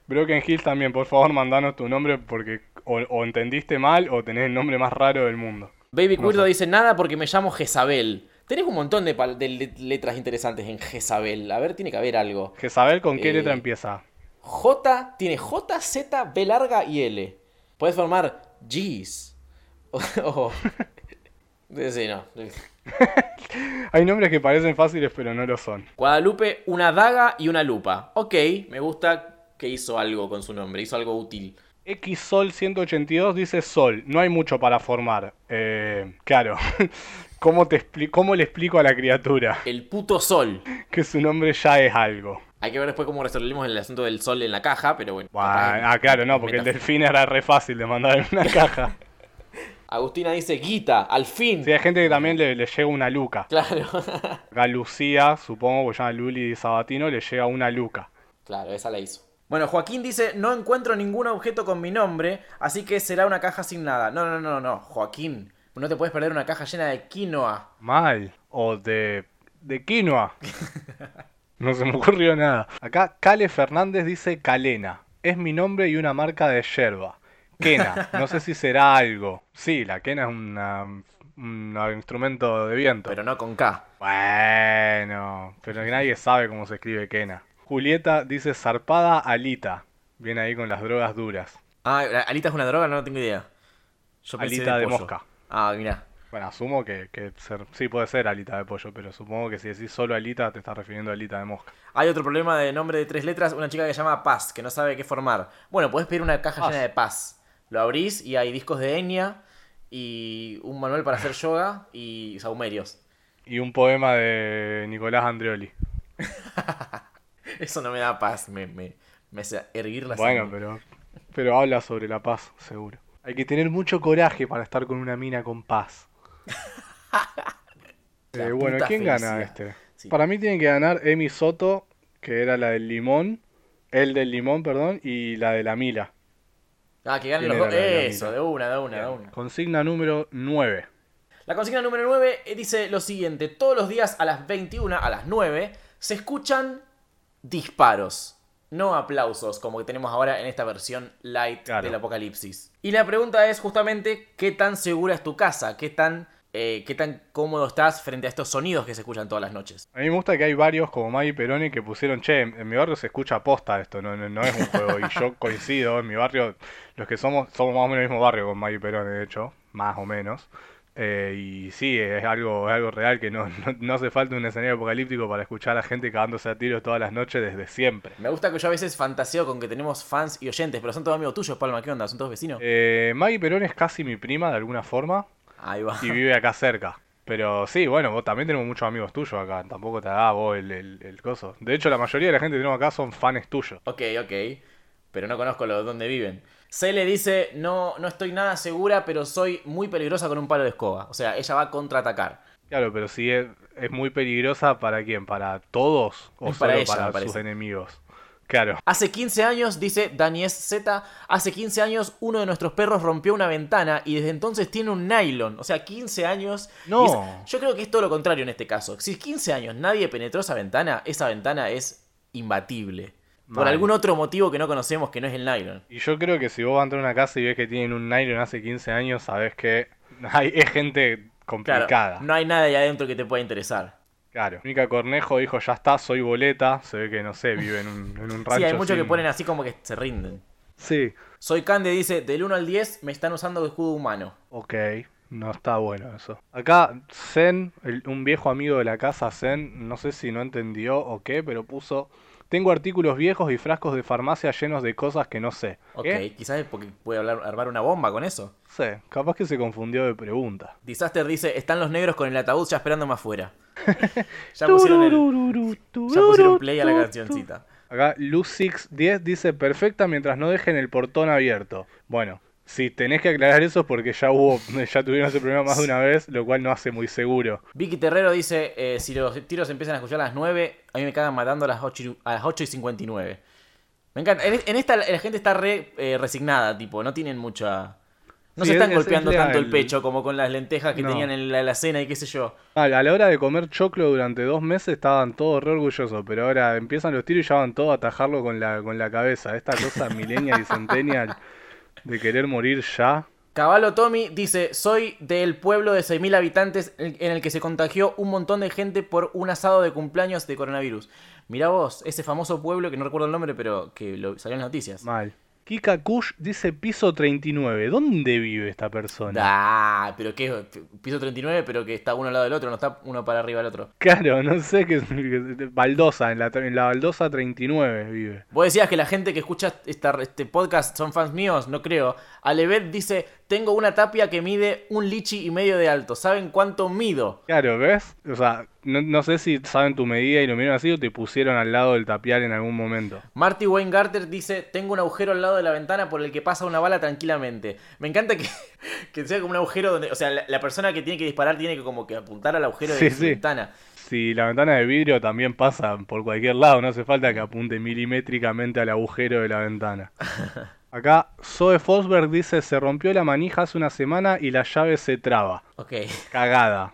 Speaker 2: Broken Hills también, por favor, mandanos tu nombre porque o, o entendiste mal o tenés el nombre más raro del mundo.
Speaker 1: Baby
Speaker 2: No sé.
Speaker 1: dice nada porque me llamo Jezabel. Tenés un montón de, letras interesantes en Jezabel. A ver, tiene que haber algo.
Speaker 2: Jezabel, ¿con qué
Speaker 1: Eh,
Speaker 2: letra empieza?
Speaker 1: J tiene J, Z, B larga y L. Puedes formar G's. O, o- Sí, no.
Speaker 2: Hay nombres que parecen fáciles pero no lo son.
Speaker 1: Guadalupe, una daga y una lupa. Ok, me gusta que hizo algo con su nombre, hizo algo útil.
Speaker 2: Xsol 182 dice Sol, no hay mucho para formar. Eh, claro, ¿Cómo, te ¿cómo le explico a la criatura
Speaker 1: El puto sol.
Speaker 2: que su nombre ya es algo?
Speaker 1: Hay que ver después cómo resolvemos el asunto del sol en la caja, pero bueno.
Speaker 2: Ah, claro, no, porque el delfín era re fácil de mandar en una caja.
Speaker 1: Agustina dice, Guita, al fin.
Speaker 2: Sí, hay gente que también le, le llega una luca.
Speaker 1: Claro.
Speaker 2: Acá Lucía, supongo, porque llama Luli Sabatino, le llega una luca.
Speaker 1: claro, esa la hizo. Bueno, Joaquín dice, no encuentro ningún objeto con mi nombre, así que será una caja sin nada. No, no, no, no, Joaquín. No te puedes perder una caja llena de quinoa.
Speaker 2: Mal. O de, de quinoa. No se me ocurrió nada. Acá Cale Fernández dice Calena. Es mi nombre y una marca de yerba. Quena. No sé si será algo. Sí, la quena es una, un instrumento de viento.
Speaker 1: Pero no con K.
Speaker 2: Bueno, pero nadie sabe cómo se escribe quena. Julieta dice zarpada alita. Viene ahí con las drogas duras.
Speaker 1: Ah, ¿alita es una droga? No tengo idea. Yo pensé
Speaker 2: Alita de mosca.
Speaker 1: Ah, mira.
Speaker 2: Bueno, asumo que, que ser- sí puede ser alita de pollo, pero supongo que si decís solo alita te estás refiriendo a alita de mosca.
Speaker 1: Hay otro problema de nombre de tres letras, una chica que se llama Paz, que no sabe qué formar. Bueno, puedes pedir una caja
Speaker 2: Paz.
Speaker 1: llena de Paz. Lo abrís y hay discos de Enya y un manual para hacer yoga y saumerios.
Speaker 2: Y un poema de Nicolás Andreoli.
Speaker 1: Eso no me da paz, me, me, me hace erguir la
Speaker 2: Bueno,
Speaker 1: sangre.
Speaker 2: pero, pero habla sobre la paz, seguro. Hay que tener mucho coraje para estar con una mina con paz. Eh, bueno, ¿quién gana este?
Speaker 1: Sí.
Speaker 2: Para mí tiene que ganar Emi Soto, que era la del limón. El del limón, perdón, y la de la Mila.
Speaker 1: Ah, que ganen
Speaker 2: ¿Quién
Speaker 1: los dos. Eso, de una, de una, de una.
Speaker 2: Consigna número 9.
Speaker 1: La consigna número 9 dice lo siguiente: todos los días a las 21, a las 9, se escuchan disparos. No aplausos, como que tenemos ahora en esta versión light
Speaker 2: Claro.
Speaker 1: del apocalipsis. Y la pregunta es justamente: ¿qué tan segura es tu casa? ¿Qué tan, eh, ¿Qué tan cómodo estás frente a estos sonidos que se escuchan todas las noches?
Speaker 2: A mí me gusta que hay varios como Maggie Peroni que pusieron, che, en mi barrio se escucha posta esto, no, no, no es un juego. Y yo coincido, en mi barrio, los que somos, somos más o menos el mismo barrio con Maggie Peroni, de hecho, más o menos. Eh, y sí, es algo, es algo real que no, no, no hace falta un escenario apocalíptico para escuchar a gente cagándose a tiros todas las noches desde siempre.
Speaker 1: Me gusta que yo a veces fantaseo con que tenemos fans y oyentes, pero son todos amigos tuyos, Palma. ¿Qué onda? ¿Son todos vecinos?
Speaker 2: Eh, Maggie Peroni es casi mi prima de alguna forma
Speaker 1: Ahí va.
Speaker 2: y vive acá cerca. Pero sí, bueno, vos también tenemos muchos amigos tuyos acá, tampoco te da vos el, el, el coso. De hecho, la mayoría de la gente que tenemos acá son fans tuyos.
Speaker 1: Ok, ok. Pero no conozco los dónde viven. Cele dice, no, no estoy nada segura, pero soy muy peligrosa con un palo de escoba. O sea, ella va a contraatacar.
Speaker 2: Claro, pero si es, es muy peligrosa para quién, para todos o
Speaker 1: Es para
Speaker 2: solo
Speaker 1: ella,
Speaker 2: para sus enemigos. Claro.
Speaker 1: Hace 15 años, dice Daniel Z, hace 15 años uno de nuestros perros rompió una ventana y desde entonces tiene un nylon. O sea, 15 años.
Speaker 2: No.
Speaker 1: es- yo creo que es todo lo contrario en este caso. Si 15 años nadie penetró esa ventana, esa ventana es imbatible. Por
Speaker 2: Mal.
Speaker 1: algún otro motivo que no conocemos que no es el nylon.
Speaker 2: Y yo creo que si vos vas a entrar a una casa y ves que tienen un nylon hace 15 años, sabés que hay, es gente
Speaker 1: Claro,
Speaker 2: complicada.
Speaker 1: no hay nada ahí adentro que te pueda interesar.
Speaker 2: Claro. Mica Cornejo dijo, ya está, soy boleta. Se ve que, no sé, vive en un, en un rancho.
Speaker 1: Sí, hay muchos que ponen así como que se rinden.
Speaker 2: Sí.
Speaker 1: Soy Cande dice, del 1 al 10 me están usando de escudo humano.
Speaker 2: Ok, no está bueno eso. Acá Zen, el- un viejo amigo de la casa Zen, no sé si no entendió o qué, pero puso, tengo artículos viejos y frascos de farmacia llenos de cosas que no sé.
Speaker 1: Ok,
Speaker 2: ¿Qué?
Speaker 1: quizás es porque puede hablar, armar una bomba con eso.
Speaker 2: sé, capaz que se confundió de pregunta.
Speaker 1: Disaster dice, están los negros con el ataúd ya esperándome afuera. ya, pusieron el- ya pusieron play a la cancioncita.
Speaker 2: Acá Luz610 dice, perfecta mientras no dejen el portón abierto. Bueno, Si tenés que aclarar eso es porque ya hubo, ya tuvieron ese problema más de una vez, lo cual no hace muy seguro.
Speaker 1: Vicky Terrero dice, eh, si los tiros empiezan a escuchar a las 9, a mí me cagan matando a las 8 y, a las 8 y 59. Me encanta. En, en esta la gente está re eh, resignada, tipo, no tienen mucha... No
Speaker 2: Sí,
Speaker 1: se están
Speaker 2: es- es
Speaker 1: golpeando tanto el pecho como con las lentejas que
Speaker 2: No.
Speaker 1: tenían en la, la cena y qué sé yo.
Speaker 2: Ah, a la hora de comer choclo durante dos meses estaban todos re orgullosos, pero ahora empiezan los tiros y ya van todos a atajarlo con la, con la cabeza. Esta cosa millennial y centennial de querer morir ya.
Speaker 1: Caballo Tommy dice, soy del pueblo de 6.000 habitantes en el que se contagió un montón de gente por un asado de cumpleaños de coronavirus. Mirá vos, ese famoso pueblo que no recuerdo el nombre, pero que lo, salió en las noticias.
Speaker 2: Mal. Kika Kush dice piso 39. ¿Dónde vive esta persona?
Speaker 1: Ah, pero qué, piso 39, pero que está uno al lado del otro, no está uno para arriba del otro.
Speaker 2: Claro, no sé qué es. Baldosa, en la, en la baldosa 39 vive.
Speaker 1: Vos decías que la gente que escucha esta- este podcast son fans míos, no creo. Alevet dice, tengo una tapia que mide un lichi y medio de alto. ¿Saben cuánto mido?
Speaker 2: Claro, ¿ves? O sea, no, no sé si saben tu medida y lo miran así o te pusieron al lado del tapial en algún momento.
Speaker 1: Marty Wayne Garter dice, tengo un agujero al lado de la ventana por el que pasa una bala tranquilamente. Me encanta que, que sea como un agujero donde, o sea, la, la persona que tiene que disparar tiene que como que apuntar al agujero
Speaker 2: Sí,
Speaker 1: de su
Speaker 2: sí.
Speaker 1: ventana.
Speaker 2: Si la ventana de vidrio también pasa por cualquier lado, no hace falta que apunte milimétricamente al agujero de la ventana. Acá Zoe Fosberg dice, se rompió la manija hace una semana y la llave se traba.
Speaker 1: Ok.
Speaker 2: Cagada.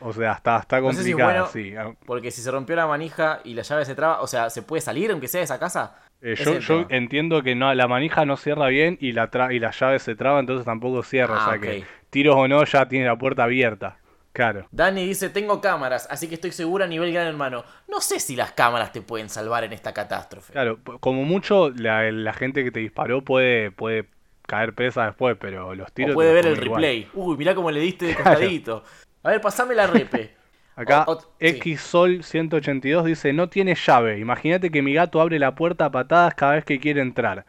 Speaker 2: O sea, está, está
Speaker 1: No sé si
Speaker 2: complicada,
Speaker 1: bueno-
Speaker 2: sí. Ah,
Speaker 1: Porque si se rompió la manija y la llave se traba, o sea, ¿se puede salir aunque sea de esa casa?
Speaker 2: Eh, yo yo entiendo que no, la manija no cierra bien y la, tra- y la llave se traba, entonces tampoco cierra.
Speaker 1: Ah,
Speaker 2: o sea
Speaker 1: ok.
Speaker 2: que tiros o no, ya tiene la puerta abierta. Claro.
Speaker 1: Dani dice, tengo cámaras, así que estoy segura a nivel gran hermano. No sé si las cámaras te pueden salvar en esta catástrofe.
Speaker 2: Claro, como mucho la, la gente que te disparó puede, puede caer presa después, pero los tiros...
Speaker 1: O puede ver el
Speaker 2: igual.
Speaker 1: replay. Uy, mirá cómo le diste de
Speaker 2: Claro.
Speaker 1: costadito. A ver, pasame la repe.
Speaker 2: Acá
Speaker 1: O- o- sí.
Speaker 2: XSol182 dice, no tiene llave. Imagínate que mi gato abre la puerta a patadas cada vez que quiere entrar.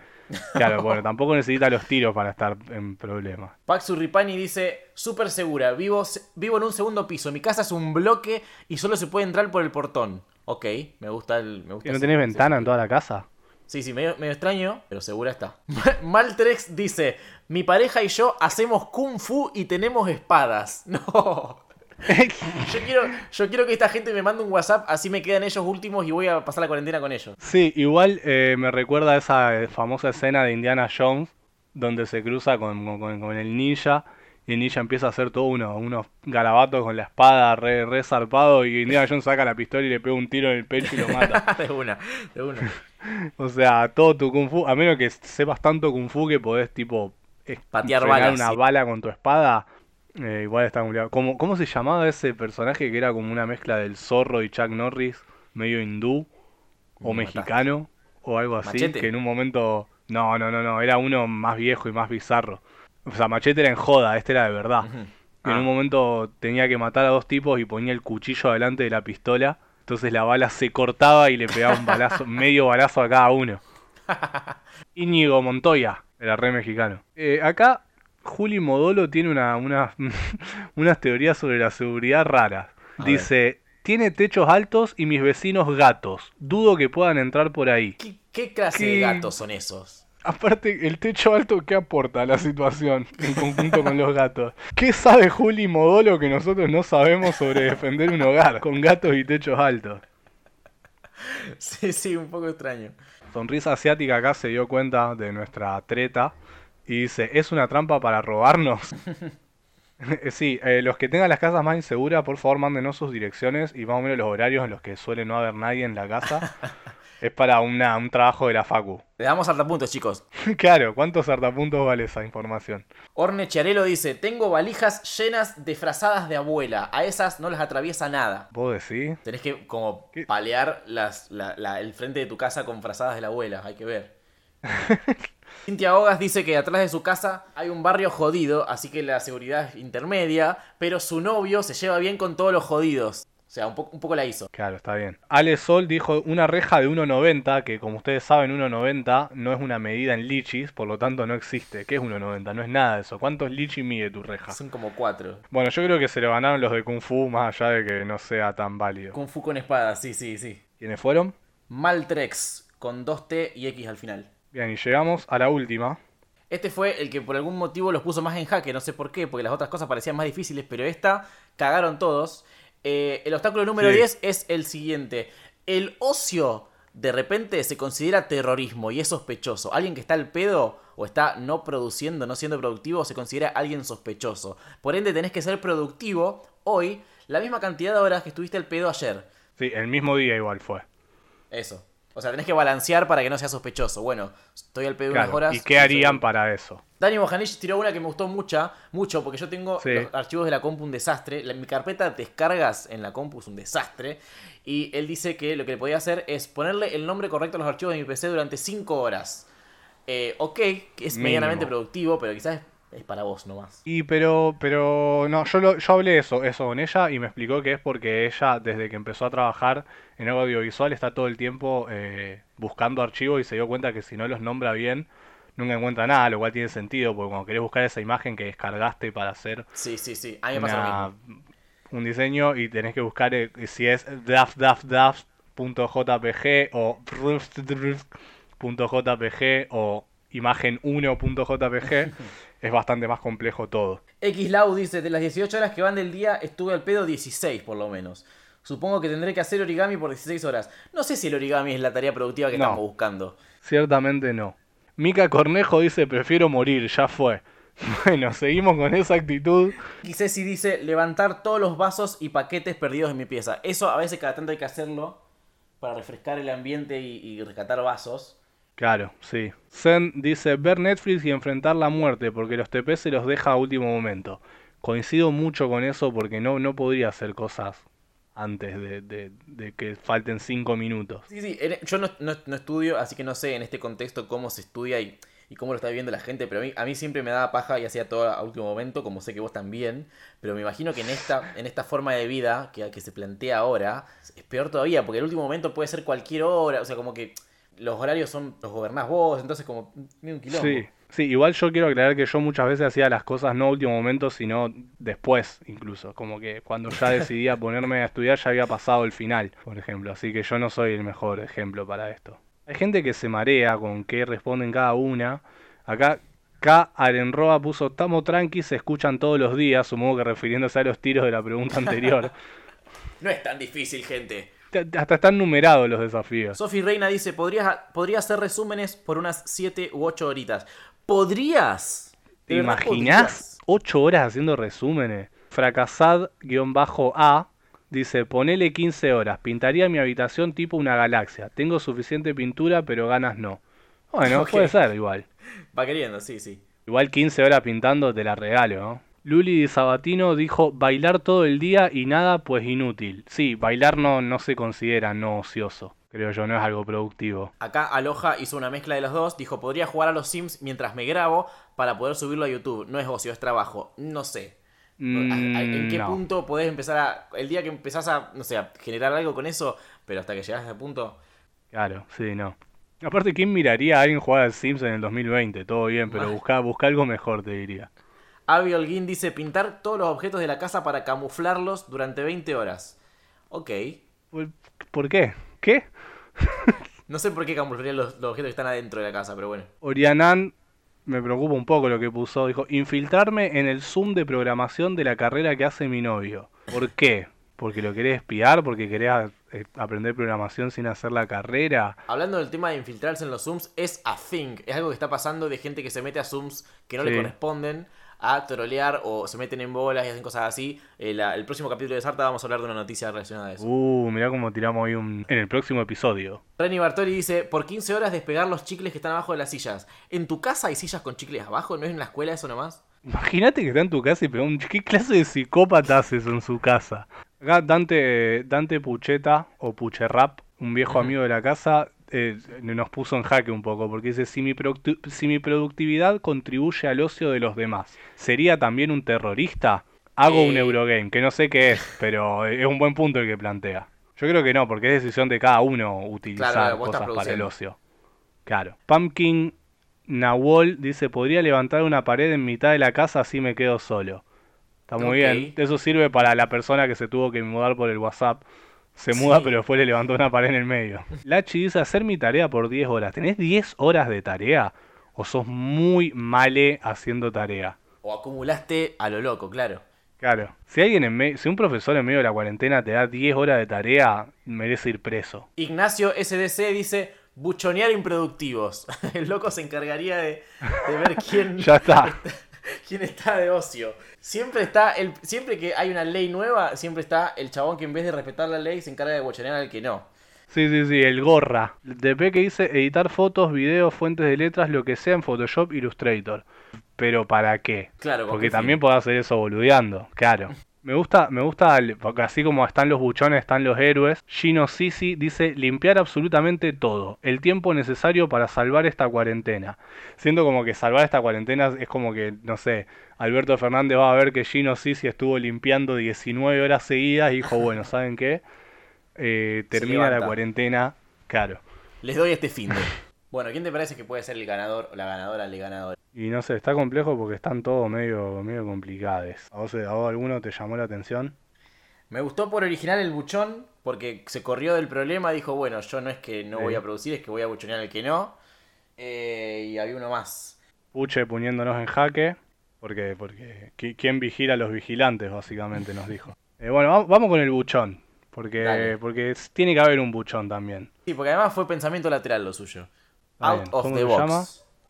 Speaker 2: Claro, bueno, tampoco necesita los tiros para estar en problemas.
Speaker 1: Paxu Ripani dice, súper segura, vivo, vivo en un segundo piso, mi casa es un bloque y solo se puede entrar por el portón. Ok, me gusta el... Me gusta
Speaker 2: ¿Y no tenés ventana en toda la casa?
Speaker 1: Sí, sí, medio, medio extraño, pero segura está. Maltrex dice, mi pareja y yo hacemos kung fu y tenemos espadas. No. Yo quiero, yo quiero que esta gente me mande un WhatsApp, así me quedan ellos últimos y voy a pasar la cuarentena con ellos.
Speaker 2: Sí, igual eh, me recuerda a esa eh, famosa escena de Indiana Jones, donde se cruza con, con- con el ninja, y el ninja empieza a hacer todo uno, unos garabatos con la espada re, re zarpado, y Indiana Jones saca la pistola y le pega un tiro en el pecho y lo mata.
Speaker 1: de una, de una.
Speaker 2: O sea, todo tu kung fu, a menos que sepas tanto kung fu que podés tipo
Speaker 1: Patear balas,
Speaker 2: una
Speaker 1: sí.
Speaker 2: bala con tu espada, eh, igual está complicado. ¿Cómo, ¿Cómo se llamaba ese personaje que era como una mezcla del zorro y Chuck Norris, medio hindú o
Speaker 1: Me mataste.
Speaker 2: mexicano o algo así?
Speaker 1: Machete.
Speaker 2: Que en un momento... No, no, no, no, era uno más viejo y más bizarro. O sea, Machete era en joda, este era de verdad. Que en
Speaker 1: Ah.
Speaker 2: un momento tenía que matar a dos tipos y ponía el cuchillo delante de la pistola. Entonces la bala se cortaba y le pegaba un balazo, medio balazo a cada uno. Íñigo Montoya, era re mexicano. Eh, acá Juli Modolo tiene una, una- unas teorías sobre la seguridad raras. Dice, tiene techos altos y mis vecinos gatos. Dudo que puedan entrar por ahí.
Speaker 1: ¿Qué, qué clase
Speaker 2: ¿Qué?
Speaker 1: de gatos son esos?
Speaker 2: Aparte, el techo alto, ¿qué aporta a la situación en conjunto con los gatos? ¿Qué sabe Juli Modolo que nosotros no sabemos sobre defender un hogar con gatos y techos altos?
Speaker 1: Sí, sí, un poco extraño.
Speaker 2: Sonrisa Asiática acá se dio cuenta de nuestra treta y dice, ¿es una trampa para robarnos? Sí, eh, los que tengan las casas más inseguras, por favor mándenos sus direcciones y más o menos los horarios en los que suele no haber nadie en la casa. es para una, un trabajo de la Facu.
Speaker 1: Le damos puntos, chicos.
Speaker 2: claro, ¿cuántos hartapuntos vale esa información?
Speaker 1: Orne Chiarello dice, tengo valijas llenas de frazadas de abuela. A esas no las atraviesa nada.
Speaker 2: ¿Vos decís?
Speaker 1: Tenés que como
Speaker 2: ¿Qué?
Speaker 1: palear las, la- la- el frente de tu casa con frazadas de la abuela. Hay que ver. Cintia Hogas dice que atrás de su casa hay un barrio jodido, así que la seguridad es intermedia, pero su novio se lleva bien con todos los jodidos. O sea, un, po- un poco la hizo.
Speaker 2: Claro, está bien. Ale Sol dijo una reja de 1,90, que como ustedes saben 1,90 no es una medida en lichis, por lo tanto no existe. ¿Qué es 1,90? No es nada de eso. ¿Cuántos lichis mide tu reja?
Speaker 1: Son como cuatro.
Speaker 2: Bueno, yo creo que se lo ganaron los de Kung Fu, más allá de que no sea tan válido.
Speaker 1: Kung Fu con espada, sí, sí, sí.
Speaker 2: ¿Quiénes fueron?
Speaker 1: Maltrex, con dos T y X al final.
Speaker 2: Bien, y llegamos a la última.
Speaker 1: Este fue el que por algún motivo los puso más en jaque, no sé por qué, porque las otras cosas parecían más difíciles, pero esta cagaron todos. Eh, el obstáculo número
Speaker 2: Sí.
Speaker 1: 10 es el siguiente. El ocio de repente se considera terrorismo y es sospechoso. Alguien que está al pedo o está no produciendo, no siendo productivo, se considera alguien sospechoso. Por ende, tenés que ser productivo hoy la misma cantidad de horas que estuviste al pedo ayer.
Speaker 2: Sí, el mismo día igual fue.
Speaker 1: Eso. O sea, tenés que balancear para que no sea sospechoso. Bueno, estoy al pedo unas
Speaker 2: Claro.
Speaker 1: horas.
Speaker 2: ¿Y qué harían para eso?
Speaker 1: Dani Bojanich tiró una que me gustó mucha, mucho, porque yo tengo
Speaker 2: Sí.
Speaker 1: los archivos de la compu un desastre. La- mi carpeta de descargas en la compu es un desastre. Y él dice que lo que le podía hacer es ponerle el nombre correcto a los archivos de mi PC durante 5 horas. Eh, ok, que es
Speaker 2: Mínimo.
Speaker 1: medianamente productivo, pero quizás es, para vos nomás.
Speaker 2: Y pero, pero, no, yo, lo- yo hablé eso, eso con ella y me explicó que es porque ella, desde que empezó a trabajar en algo audiovisual, está todo el tiempo eh, buscando archivos y se dio cuenta que si no los nombra bien, nunca encuentra nada, lo cual tiene sentido, porque cuando querés buscar esa imagen que descargaste para hacer
Speaker 1: Sí, sí, sí. A mí me pasa lo
Speaker 2: una-
Speaker 1: mismo.
Speaker 2: un diseño y tenés que buscar eh, si es draft.jpg o .jpg o imagen 1.jpg, es bastante más complejo todo.
Speaker 1: Xlau dice, de las 18 horas que van del día estuve al pedo 16 por lo menos. Supongo que tendré que hacer origami por 16 horas. No sé si el origami es la tarea productiva que
Speaker 2: No.
Speaker 1: estamos buscando.
Speaker 2: Ciertamente no. Mica Cornejo dice, prefiero morir, ya fue. Bueno, seguimos con esa actitud.
Speaker 1: Y Ceci dice, levantar todos los vasos y paquetes perdidos en mi pieza. Eso a veces cada tanto hay que hacerlo para refrescar el ambiente y, y rescatar vasos.
Speaker 2: Claro, sí. Zen dice, ver Netflix y enfrentar la muerte, porque los TP se los deja a último momento. Coincido mucho con eso porque no, no podría hacer cosas antes de, de- de que falten 5 minutos.
Speaker 1: Sí, sí, en- yo no, no- no estudio, así que no sé en este contexto cómo se estudia y, y cómo lo está viviendo la gente, pero a mí, a mí siempre me daba paja y hacía todo a último momento, como sé que vos también, pero me imagino que en esta, en esta forma de vida que, que se plantea ahora, es peor todavía, porque el último momento puede ser cualquier hora, o sea, como que los horarios son, los gobernás vos, entonces como, medio un quilombo.
Speaker 2: Sí, sí, igual yo quiero aclarar que yo muchas veces hacía las cosas no a último momento, sino después incluso. Como que cuando ya decidía ponerme a estudiar ya había pasado el final, por ejemplo. Así que yo no soy el mejor ejemplo para esto. Hay gente que se marea con qué responden cada una. Acá K. Arenroa puso, estamos tranqui, se escuchan todos los días, supongo que refiriéndose a los tiros de la pregunta anterior.
Speaker 1: No es tan difícil, gente.
Speaker 2: Hasta están numerados los desafíos.
Speaker 1: Sofi Reina dice, ¿podrías, podría hacer resúmenes por unas 7 u 8 horitas. ¿Podrías?
Speaker 2: ¿Te
Speaker 1: ¿De verdad
Speaker 2: imaginás
Speaker 1: podrías?
Speaker 2: 8 horas haciendo resúmenes? Fracasad-A dice, ponele 15 horas, pintaría mi habitación tipo una galaxia. Tengo suficiente pintura, pero ganas no. Bueno, puede ser igual.
Speaker 1: Va queriendo, sí, sí.
Speaker 2: Igual 15 horas pintando te la regalo, ¿no? Luli Di Sabatino dijo, bailar todo el día y nada, pues inútil. Sí, bailar no, no se considera no ocioso. Creo yo, no es algo productivo.
Speaker 1: Acá Aloha hizo una mezcla de los dos. Dijo, podría jugar a los Sims mientras me grabo para poder subirlo a YouTube. No es ocio, es trabajo. No sé. ¿A- a- ¿En qué
Speaker 2: Mm, no.
Speaker 1: punto podés empezar a... El día que empezás a, no sé, a generar algo con eso, pero hasta que llegás a ese punto...
Speaker 2: Claro, sí, no. Aparte, ¿quién miraría a alguien jugar al Sims en el 2020? Todo bien, pero busca, busca algo mejor, te diría.
Speaker 1: Avi Holguín dice, pintar todos los objetos de la casa para camuflarlos durante 20 horas. Ok.
Speaker 2: ¿Por- ¿Por qué? ¿Qué?
Speaker 1: No sé por qué camuflaría los, los objetos que están adentro de la casa, pero bueno.
Speaker 2: Orianan me preocupa un poco lo que puso. Dijo, infiltrarme en el Zoom de programación de la carrera que hace mi novio. ¿Por qué? ¿Porque lo querés espiar? ¿Porque querés eh, aprender programación sin hacer la carrera?
Speaker 1: Hablando del tema de infiltrarse en los Zooms, es a thing. Es algo que está pasando de gente que se mete a Zooms que no le corresponden a trolear o se meten en bolas y hacen cosas así. Eh, el próximo capítulo de Sarta vamos a hablar de una noticia relacionada a eso.
Speaker 2: Uh, mirá cómo tiramos ahí un... en el próximo episodio.
Speaker 1: Renny Bartoli dice, por 15 horas despegar los chicles que están abajo de las sillas. ¿En tu casa hay sillas con chicles abajo? ¿No es en la escuela eso nomás?
Speaker 2: Imagínate que está en tu casa y pegó un... ¿Qué clase de psicópata hace eso en su casa? Acá Dante, Dante Pucheta, o Pucherrap, un viejo amigo de la casa, eh, nos puso en jaque un poco, porque dice, si mi, si mi productividad contribuye al ocio de los demás, ¿sería también un terrorista? Hago un
Speaker 1: Eh.
Speaker 2: Eurogame, que no sé qué es, pero es un buen punto el que plantea. Yo creo que no, porque es decisión de cada uno utilizar
Speaker 1: Claro,
Speaker 2: cosas para el ocio. Claro. Pumpkin Nawol dice, podría levantar una pared en mitad de la casa así me quedo solo. Está muy bien. Eso sirve para la persona que se tuvo que mudar por el WhatsApp. Se muda,
Speaker 1: Sí.
Speaker 2: pero después le levantó una pared en el medio. Lachi dice, hacer mi tarea por 10 horas. ¿Tenés 10 horas de tarea? o sos muy male haciendo tarea.
Speaker 1: O acumulaste a lo loco, claro.
Speaker 2: Claro, si alguien en me- si un profesor en medio de la cuarentena te da 10 horas de tarea, merece ir preso.
Speaker 1: Ignacio SDC dice buchonear improductivos. El loco se encargaría de, de ver quién,
Speaker 2: Ya está.
Speaker 1: quién está de ocio. Siempre está el, siempre que hay una ley nueva, siempre está el chabón que en vez de respetar la ley se encarga de buchonear al que no.
Speaker 2: Sí, sí, sí, el gorra. DP que dice editar fotos, videos, fuentes de letras, lo que sea en Photoshop, Illustrator. Pero ¿para qué?
Speaker 1: Claro, ¿con
Speaker 2: Porque también
Speaker 1: fin?
Speaker 2: podés hacer eso boludeando, claro. Me gusta, me gusta, porque así como están los buchones, están los héroes. Gino Sisi dice limpiar absolutamente todo, el tiempo necesario para salvar esta cuarentena. Siento como que salvar esta cuarentena es como que, no sé, Alberto Fernández va a ver que Gino Sisi estuvo limpiando 19 horas seguidas y dijo, bueno, ¿saben qué? Eh, termina la cuarentena, claro.
Speaker 1: Les doy este fin de. Bueno, ¿quién te parece que puede ser el ganador o la ganadora el ganador?
Speaker 2: Y no sé, está complejo porque están todos medio, medio complicados. ¿A vos, a vos alguno te llamó la atención?
Speaker 1: Me gustó por original el buchón, porque se corrió del problema, dijo, bueno, yo no es que no voy a producir, es que voy a buchonear al que no. Eh, y había uno más.
Speaker 2: Puche poniéndonos en jaque, porque, porque qui- ¿quién vigila a los vigilantes? Básicamente nos dijo. Eh, bueno, va- vamos con el buchón, porque,
Speaker 1: Dale.
Speaker 2: porque tiene que haber un buchón también.
Speaker 1: Sí, porque además fue pensamiento lateral lo suyo. Out of
Speaker 2: ¿Cómo
Speaker 1: the
Speaker 2: se
Speaker 1: box.
Speaker 2: llama?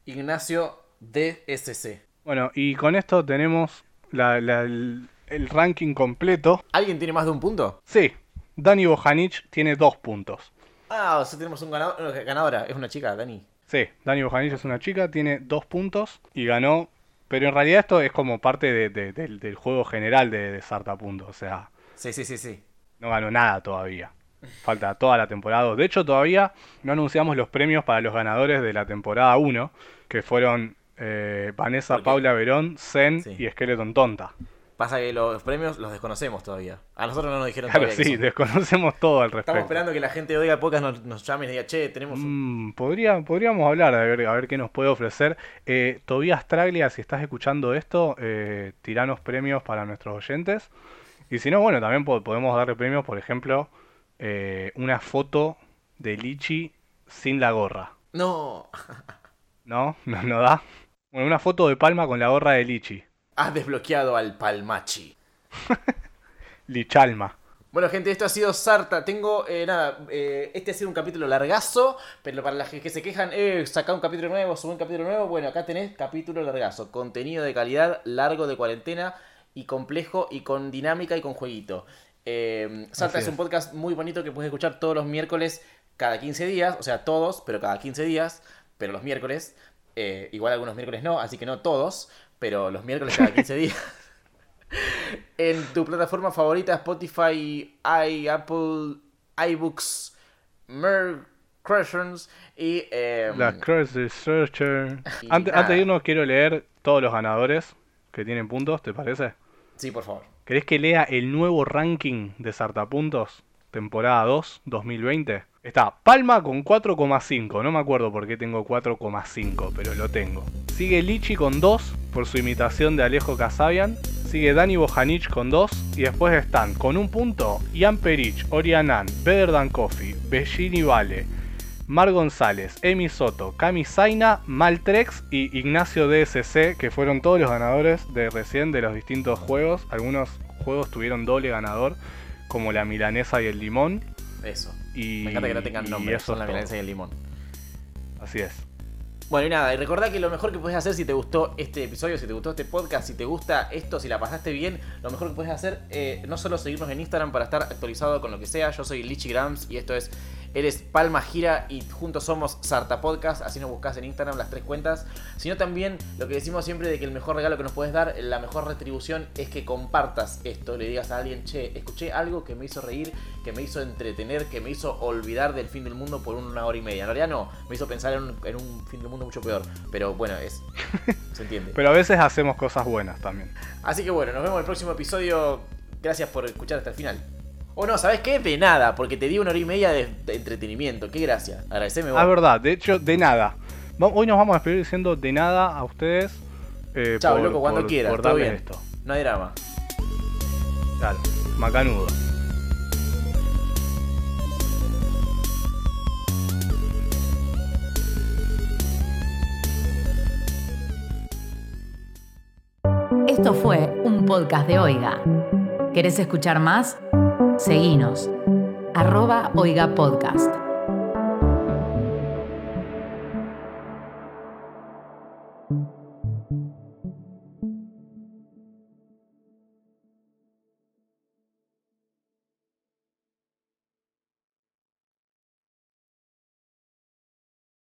Speaker 1: Ignacio DSC.
Speaker 2: Bueno, y con esto tenemos la- la- el, el ranking completo.
Speaker 1: ¿Alguien tiene más de un punto?
Speaker 2: Sí, Dani Bojanic tiene dos puntos.
Speaker 1: Ah, o sea, tenemos un ganador, ganadora. Es una chica, Dani.
Speaker 2: Sí, Dani Bojanic es una chica, tiene dos puntos y ganó. Pero en realidad esto es como parte de- de- del, del juego general de, de Sarta Punto. O sea,
Speaker 1: Sí, sí, sí, sí.
Speaker 2: no ganó nada todavía. Falta toda la temporada 2. De hecho, todavía no anunciamos los premios para los ganadores de la temporada 1, que fueron eh, Vanessa Paula Verón, Zen
Speaker 1: Sí.
Speaker 2: y Skeleton Tonta.
Speaker 1: Pasa que los premios los desconocemos todavía. A nosotros no nos dijeron
Speaker 2: Claro,
Speaker 1: todavía que
Speaker 2: sí, desconocemos todo al
Speaker 1: Estamos
Speaker 2: respecto.
Speaker 1: esperando que la gente de Oiga Pocas nos, nos llame y diga, che, tenemos un...
Speaker 2: Mm, podría, podríamos hablar, a ver, a ver qué nos puede ofrecer. Eh, Tobías Traglia, si estás escuchando esto, eh, tiranos premios para nuestros oyentes. Y si no, bueno, también po- podemos darle premios, por ejemplo, eh, una foto de Lichi sin la gorra.
Speaker 1: No,
Speaker 2: ¿No? ¿No, no da? Bueno, una foto de Palma con la gorra de Lichi.
Speaker 1: has desbloqueado al Palmachi.
Speaker 2: Lichalma.
Speaker 1: Bueno, gente, esto ha sido Sarta. Tengo, eh, nada, eh, este ha sido un capítulo largazo, pero para las que se quejan, eh, saca un capítulo nuevo, sube un capítulo nuevo, bueno, acá tenés capítulo largazo. Contenido de calidad, largo de cuarentena y complejo y con dinámica y con jueguito. Eh, Sarta
Speaker 2: Así
Speaker 1: es un podcast muy bonito que puedes escuchar todos los miércoles, cada 15 días, o sea, todos, pero cada 15 días, pero los miércoles. Eh, igual algunos miércoles no, así que no todos, pero los miércoles cada 15 días. en tu plataforma favorita, Spotify, i, Apple, iBooks, Mer, Crushers y... em,
Speaker 2: La Curse Researcher.
Speaker 1: y
Speaker 2: Antes, antes de irnos, quiero leer todos los ganadores que tienen puntos, ¿te parece?
Speaker 1: Sí, por favor.
Speaker 2: ¿Querés que lea el nuevo ranking de Sartapuntos? Temporada 2, 2020. Está Palma con 4,5. No me acuerdo por qué tengo 4,5, pero lo tengo. Sigue Lichi con 2 por su imitación de Alejo Casabian. Sigue Dani Bojanic con 2. Y después están con un punto Ian Perich, Orianan, Better Than Coffee, Bellini Vale, Mar González, Emi Soto, Cami Zaina, Maltrex y Ignacio DSC, que fueron todos los ganadores de recién de los distintos juegos. Algunos juegos tuvieron doble ganador, como la milanesa y el limón.
Speaker 1: Eso.
Speaker 2: Y,
Speaker 1: Me encanta que no tengan nombre, son la
Speaker 2: todo.
Speaker 1: milanesa y el limón.
Speaker 2: Así es.
Speaker 1: Bueno, y nada, y recordá que lo mejor que puedes hacer si te gustó este episodio, si te gustó este podcast, si te gusta esto, si la pasaste bien, lo mejor que puedes hacer, eh, no solo seguirnos en Instagram para estar actualizado con lo que sea, yo soy Lichigrams y esto es Eres Palma Gira y juntos somos Sarta Podcast, así nos buscas en Instagram las tres cuentas, sino también lo que decimos siempre de que el mejor regalo que nos puedes dar, la mejor retribución es que compartas esto, le digas a alguien, che, escuché algo que me hizo reír, que me hizo entretener, que me hizo olvidar del fin del mundo por una hora y media. En realidad no, me hizo pensar en un, en un fin del mundo mucho peor, pero bueno, es... ¿Se entiende?
Speaker 2: Pero a veces hacemos cosas buenas también.
Speaker 1: Así que bueno, nos vemos en el próximo episodio. Gracias por escuchar hasta el final. O no, ¿sabes qué? De nada, porque te di una hora y media de, entretenimiento. Qué gracia. Agradeceme vos.
Speaker 2: Ah, verdad. De hecho, de nada. Hoy nos vamos a despedir diciendo de nada a ustedes. Eh,
Speaker 1: Chao, loco, cuando quieras.
Speaker 2: Por
Speaker 1: todo bien.
Speaker 2: Esto.
Speaker 1: No hay drama.
Speaker 2: Claro, macanudo.
Speaker 3: Esto fue un podcast de Oiga. ¿Querés escuchar más? Seguinos. Arroba Oiga Podcast.